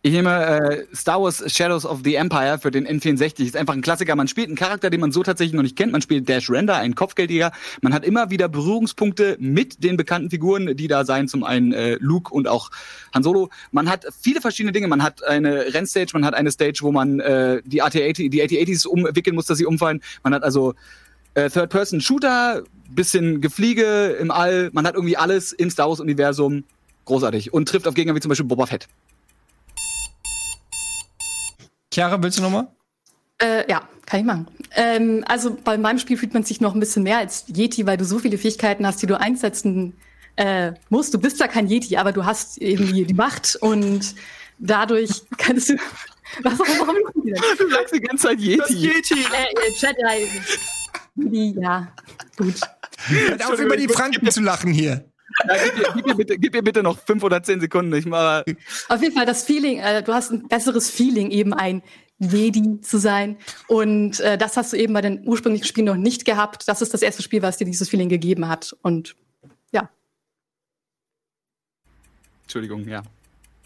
Ich nehme äh, Star Wars Shadows of the Empire für den N64. Ist einfach ein Klassiker. Man spielt einen Charakter, den man so tatsächlich noch nicht kennt. Man spielt Dash Render, einen Kopfgeldjäger. Man hat immer wieder Berührungspunkte mit den bekannten Figuren, die da sein. Zum einen äh, Luke und auch Han Solo. Man hat viele verschiedene Dinge. Man hat eine Rennstage, man hat eine Stage, wo man äh, die AT-80, die AT-80s umwickeln muss, dass sie umfallen. Man hat also Äh, Third-Person-Shooter, bisschen Gefliege im All. Man hat irgendwie alles im Star Wars-Universum. Großartig. Und trifft auf Gegner wie zum Beispiel Boba Fett. Chiara, willst du noch mal? Äh, ja, kann ich machen. Ähm, also bei meinem Spiel fühlt man sich noch ein bisschen mehr als Yeti, weil du so viele Fähigkeiten hast, die du einsetzen äh, musst. Du bist ja kein Yeti, aber du hast irgendwie die Macht und dadurch kannst du. Was warum Du sagst die ganze Zeit Yeti. Yeti. äh, äh, Jedi. Ja, gut. Hört auf, über die Franken zu lachen hier. Ja, gib, mir, gib, mir bitte, gib mir bitte noch fünf oder zehn Sekunden. Ich mal. Auf jeden Fall das Feeling, äh, du hast ein besseres Feeling, eben ein Jedi zu sein. Und äh, das hast du eben bei den ursprünglichen Spielen noch nicht gehabt. Das ist das erste Spiel, was dir dieses Feeling gegeben hat. Und ja. Entschuldigung, ja.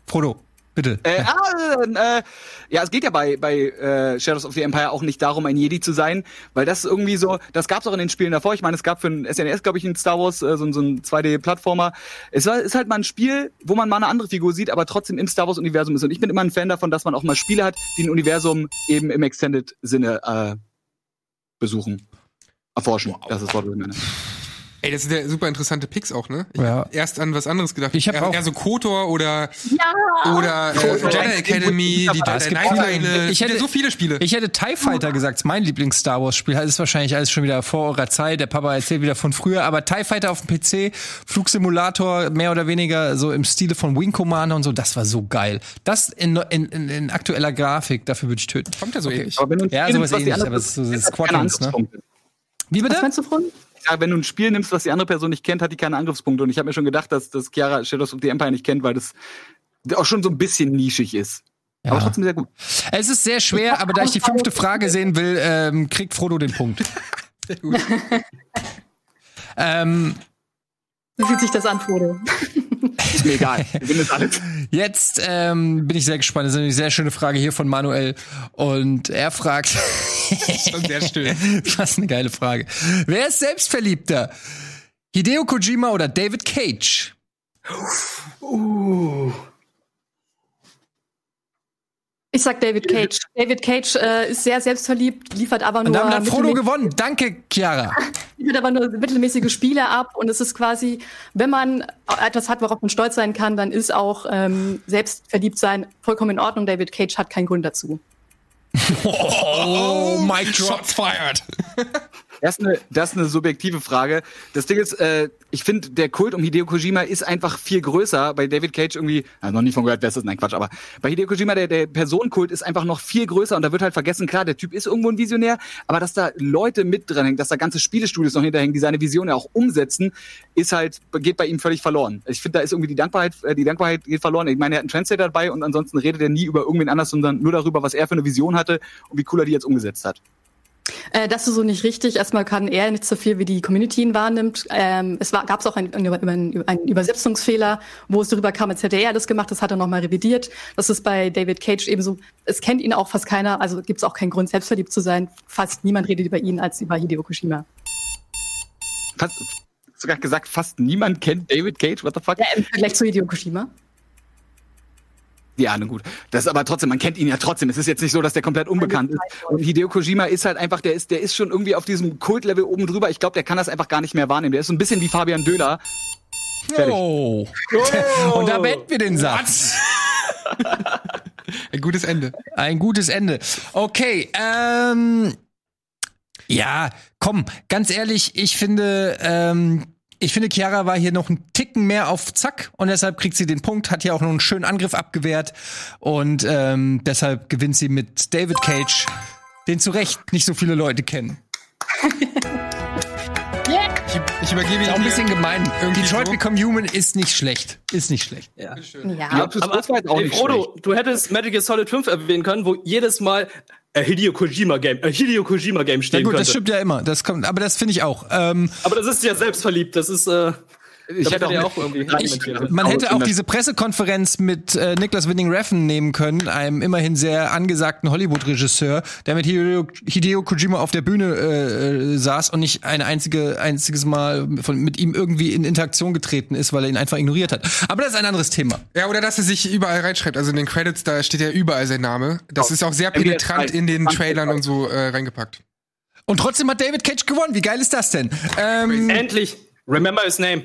Frodo, bitte. Äh, ah, äh, ja, es geht ja bei, bei äh, Shadows of the Empire auch nicht darum, ein Jedi zu sein, weil das ist irgendwie so, das gab es auch in den Spielen davor. Ich meine, es gab für ein SNS, glaube ich, ein Star Wars, äh, so, so ein 2D-Plattformer. Es war, ist halt mal ein Spiel, wo man mal eine andere Figur sieht, aber trotzdem im Star Wars-Universum ist. Und ich bin immer ein Fan davon, dass man auch mal Spiele hat, die ein Universum eben im Extended-Sinne äh, besuchen. Erforschen. Das ist das Wort, was ich meine. Ey, das sind ja super interessante Picks auch, ne? Ich Ja. hab erst an was anderes gedacht. Ich hab eher, auch- eher so Kotor oder, Ja! oder äh, Jedi Academy, die Jedi gibt Knight Teile. ich hätte- so viele Spiele. Ich hätte TIE Fighter gesagt, ist mein Lieblings-Star Wars-Spiel. Das ist wahrscheinlich alles schon wieder vor eurer Zeit. Der Papa erzählt wieder von früher. Aber TIE Fighter auf dem PC, Flugsimulator, mehr oder weniger so im Stile von Wing Commander und so, das war so geil. Das in, in, in, in aktueller Grafik, dafür würde ich töten. Kommt ja so ähnlich. Aber wenn du Ja, Spiel sowas was ähnlich, aber es ist so Squadrons, ne? Wie Was bitte? meinst du, Freund? Ja, wenn du ein Spiel nimmst, was die andere Person nicht kennt, hat die keine Angriffspunkte. Und ich habe mir schon gedacht, dass, dass Chiara Shadows of the Empire nicht kennt, weil das auch schon so ein bisschen nischig ist. Aber trotzdem sehr gut. Es ist sehr schwer, aber da ich die fünfte Frage sehen will, ähm, kriegt Frodo den Punkt. ähm, Wie fühlt sich das an, Frodo? Ist mir egal. Wir das alles. Jetzt ähm, bin ich sehr gespannt. Das ist eine sehr schöne Frage hier von Manuel. Und er fragt, Schon sehr still. was eine geile Frage. Wer ist selbstverliebter? Hideo Kojima oder David Cage? Ich sag David Cage. David Cage äh, ist sehr selbstverliebt, liefert aber Und nur, damit hat Frodo gewonnen. Danke, Chiara. liefert aber nur mittelmäßige Spiele ab. Und es ist quasi, wenn man etwas hat, worauf man stolz sein kann, dann ist auch ähm, selbstverliebt sein vollkommen in Ordnung. David Cage hat keinen Grund dazu. Oh, Mike Drop. Shots fired. Das ist, eine, das ist eine subjektive Frage. Das Ding ist, äh, ich finde, der Kult um Hideo Kojima ist einfach viel größer. Bei David Cage irgendwie, also noch nie von gehört, wer ist das? Nein, Quatsch, aber bei Hideo Kojima, der, der Personenkult ist einfach noch viel größer und da wird halt vergessen, klar, der Typ ist irgendwo ein Visionär, aber dass da Leute mit dran hängen, dass da ganze Spielestudios noch hinterhängen, die seine Vision ja auch umsetzen, ist halt, geht bei ihm völlig verloren. Ich finde, da ist irgendwie die Dankbarkeit, äh, die Dankbarkeit geht verloren. Ich meine, er hat einen Translator dabei und ansonsten redet er nie über irgendwen anders, sondern nur darüber, was er für eine Vision hatte und wie cool er die jetzt umgesetzt hat. Äh, das ist so nicht richtig. Erstmal kann er nicht so viel, wie die Community ihn wahrnimmt. Ähm, es gab es auch einen, einen, einen Übersetzungsfehler, wo es darüber kam, als hätte er das gemacht. Das hat er nochmal revidiert. Das ist bei David Cage ebenso. Es kennt ihn auch fast keiner. Also gibt es auch keinen Grund, selbstverliebt zu sein. Fast niemand redet über ihn als über Hideo Kojima. Fast, sogar gesagt, fast niemand kennt David Cage, what the fuck? Ja, Im Vergleich zu Hideo Kojima. Ja, na gut. Das ist aber trotzdem, man kennt ihn ja trotzdem. Es ist jetzt nicht so, dass der komplett unbekannt ist. Und Hideo Kojima ist halt einfach, der ist, der ist schon irgendwie auf diesem Kultlevel oben drüber. Ich glaube, der kann das einfach gar nicht mehr wahrnehmen. Der ist so ein bisschen wie Fabian Döler. Fertig. Oh. Und da beenden wir den Satz. Ein gutes Ende. Ein gutes Ende. Okay, ähm. Ja, komm, ganz ehrlich, ich finde, ähm, ich finde, Chiara war hier noch einen Ticken mehr auf Zack und deshalb kriegt sie den Punkt, hat hier auch noch einen schönen Angriff abgewehrt und ähm, deshalb gewinnt sie mit David Cage, den zu Recht nicht so viele Leute kennen. Ich, ich übergebe Ist auch ein bisschen gemein. Irgendwie Detroit so. Become Human ist nicht schlecht. Ist nicht schlecht. Ja. Ja, das Aber jetzt auch ey, nicht Frodo, du hättest Metal Gear Solid 5 erwähnen können, wo jedes Mal a Hideo Kojima Game, a Hideo Kojima Game Na stehen gut, das könnte. stimmt ja immer. Das kommt, aber das finde ich auch. Ähm, Aber das ist ja selbstverliebt. Das ist, äh, Ich hätte auch, irgendwie ich. Man hätte auch diese Pressekonferenz mit äh, Niklas Winning Reffen nehmen können, einem immerhin sehr angesagten Hollywood-Regisseur, der mit Hideo, Hideo Kojima auf der Bühne äh, äh, saß und nicht ein einzige, einziges Mal von, mit ihm irgendwie in Interaktion getreten ist, weil er ihn einfach ignoriert hat. Aber das ist ein anderes Thema. Ja, oder dass er sich überall reinschreibt. Also in den Credits, da steht ja überall sein Name. Das ist auch sehr MGS3, penetrant in den 20. Trailern und so äh, reingepackt. Und trotzdem hat David Cage gewonnen. Wie geil ist das denn? Ähm, Endlich. Remember his name.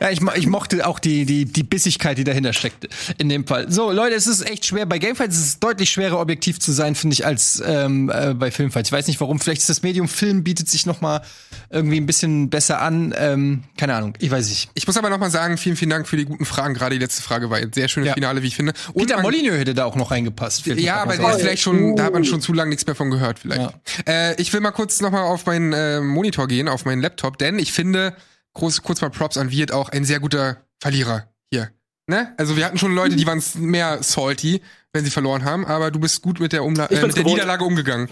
ja, ich, ich mochte auch die, die, die Bissigkeit, die dahinter steckte in dem Fall. So, Leute, es ist echt schwer. Bei Gamefights ist es deutlich schwerer, objektiv zu sein, finde ich, als ähm, äh, bei Filmfights. Ich weiß nicht warum. Vielleicht ist das Medium Film bietet sich noch mal irgendwie ein bisschen besser an. Ähm, keine Ahnung. Ich weiß nicht. Ich muss aber noch mal sagen, vielen, vielen Dank für die guten Fragen. Gerade die letzte Frage war ein sehr schönes Ja. Finale, wie ich finde. Und Peter Molyneux hätte da auch noch reingepasst. Ja, aber mal der ist vielleicht schon, da hat man schon zu lange nichts mehr von gehört, vielleicht. Ja. Äh, ich will mal kurz nochmal auf meinen äh, Monitor gehen, auf meinen Laptop, denn ich finde, groß, kurz mal Props an Wirt auch ein sehr guter Verlierer hier. Ne? Also wir hatten schon Leute, die waren mehr salty, wenn sie verloren haben, aber du bist gut mit der, Umla äh, mit der. Niederlage umgegangen.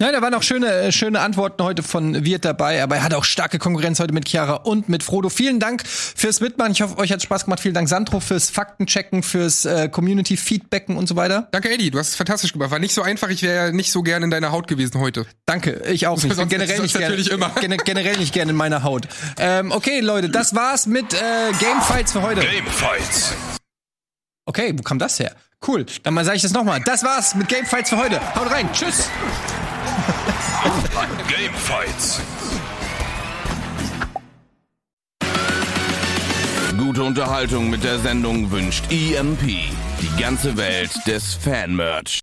Ja, da waren auch schöne, äh, schöne Antworten heute von Wirt dabei, aber er hatte auch starke Konkurrenz heute mit Chiara und mit Frodo. Vielen Dank fürs Mitmachen. Ich hoffe, euch hat Spaß gemacht. Vielen Dank, Sandro, fürs Faktenchecken, fürs äh, Community-Feedbacken und so weiter. Danke, Eddie, du hast es fantastisch gemacht. War nicht so einfach, ich wäre nicht so gern in deiner Haut gewesen heute. Danke, ich auch nicht. Sonst generell das nicht gerne, natürlich immer. gene- generell nicht gerne in meiner Haut. Ähm, okay, Leute, das war's mit äh, Gamefights für heute. Gamefights. Okay, wo kam das her? Cool. Dann mal sage ich das nochmal. Das war's mit Gamefights für heute. Haut rein. Tschüss. Gamefights. Gute Unterhaltung mit der Sendung wünscht EMP. Die ganze Welt des Fanmerch.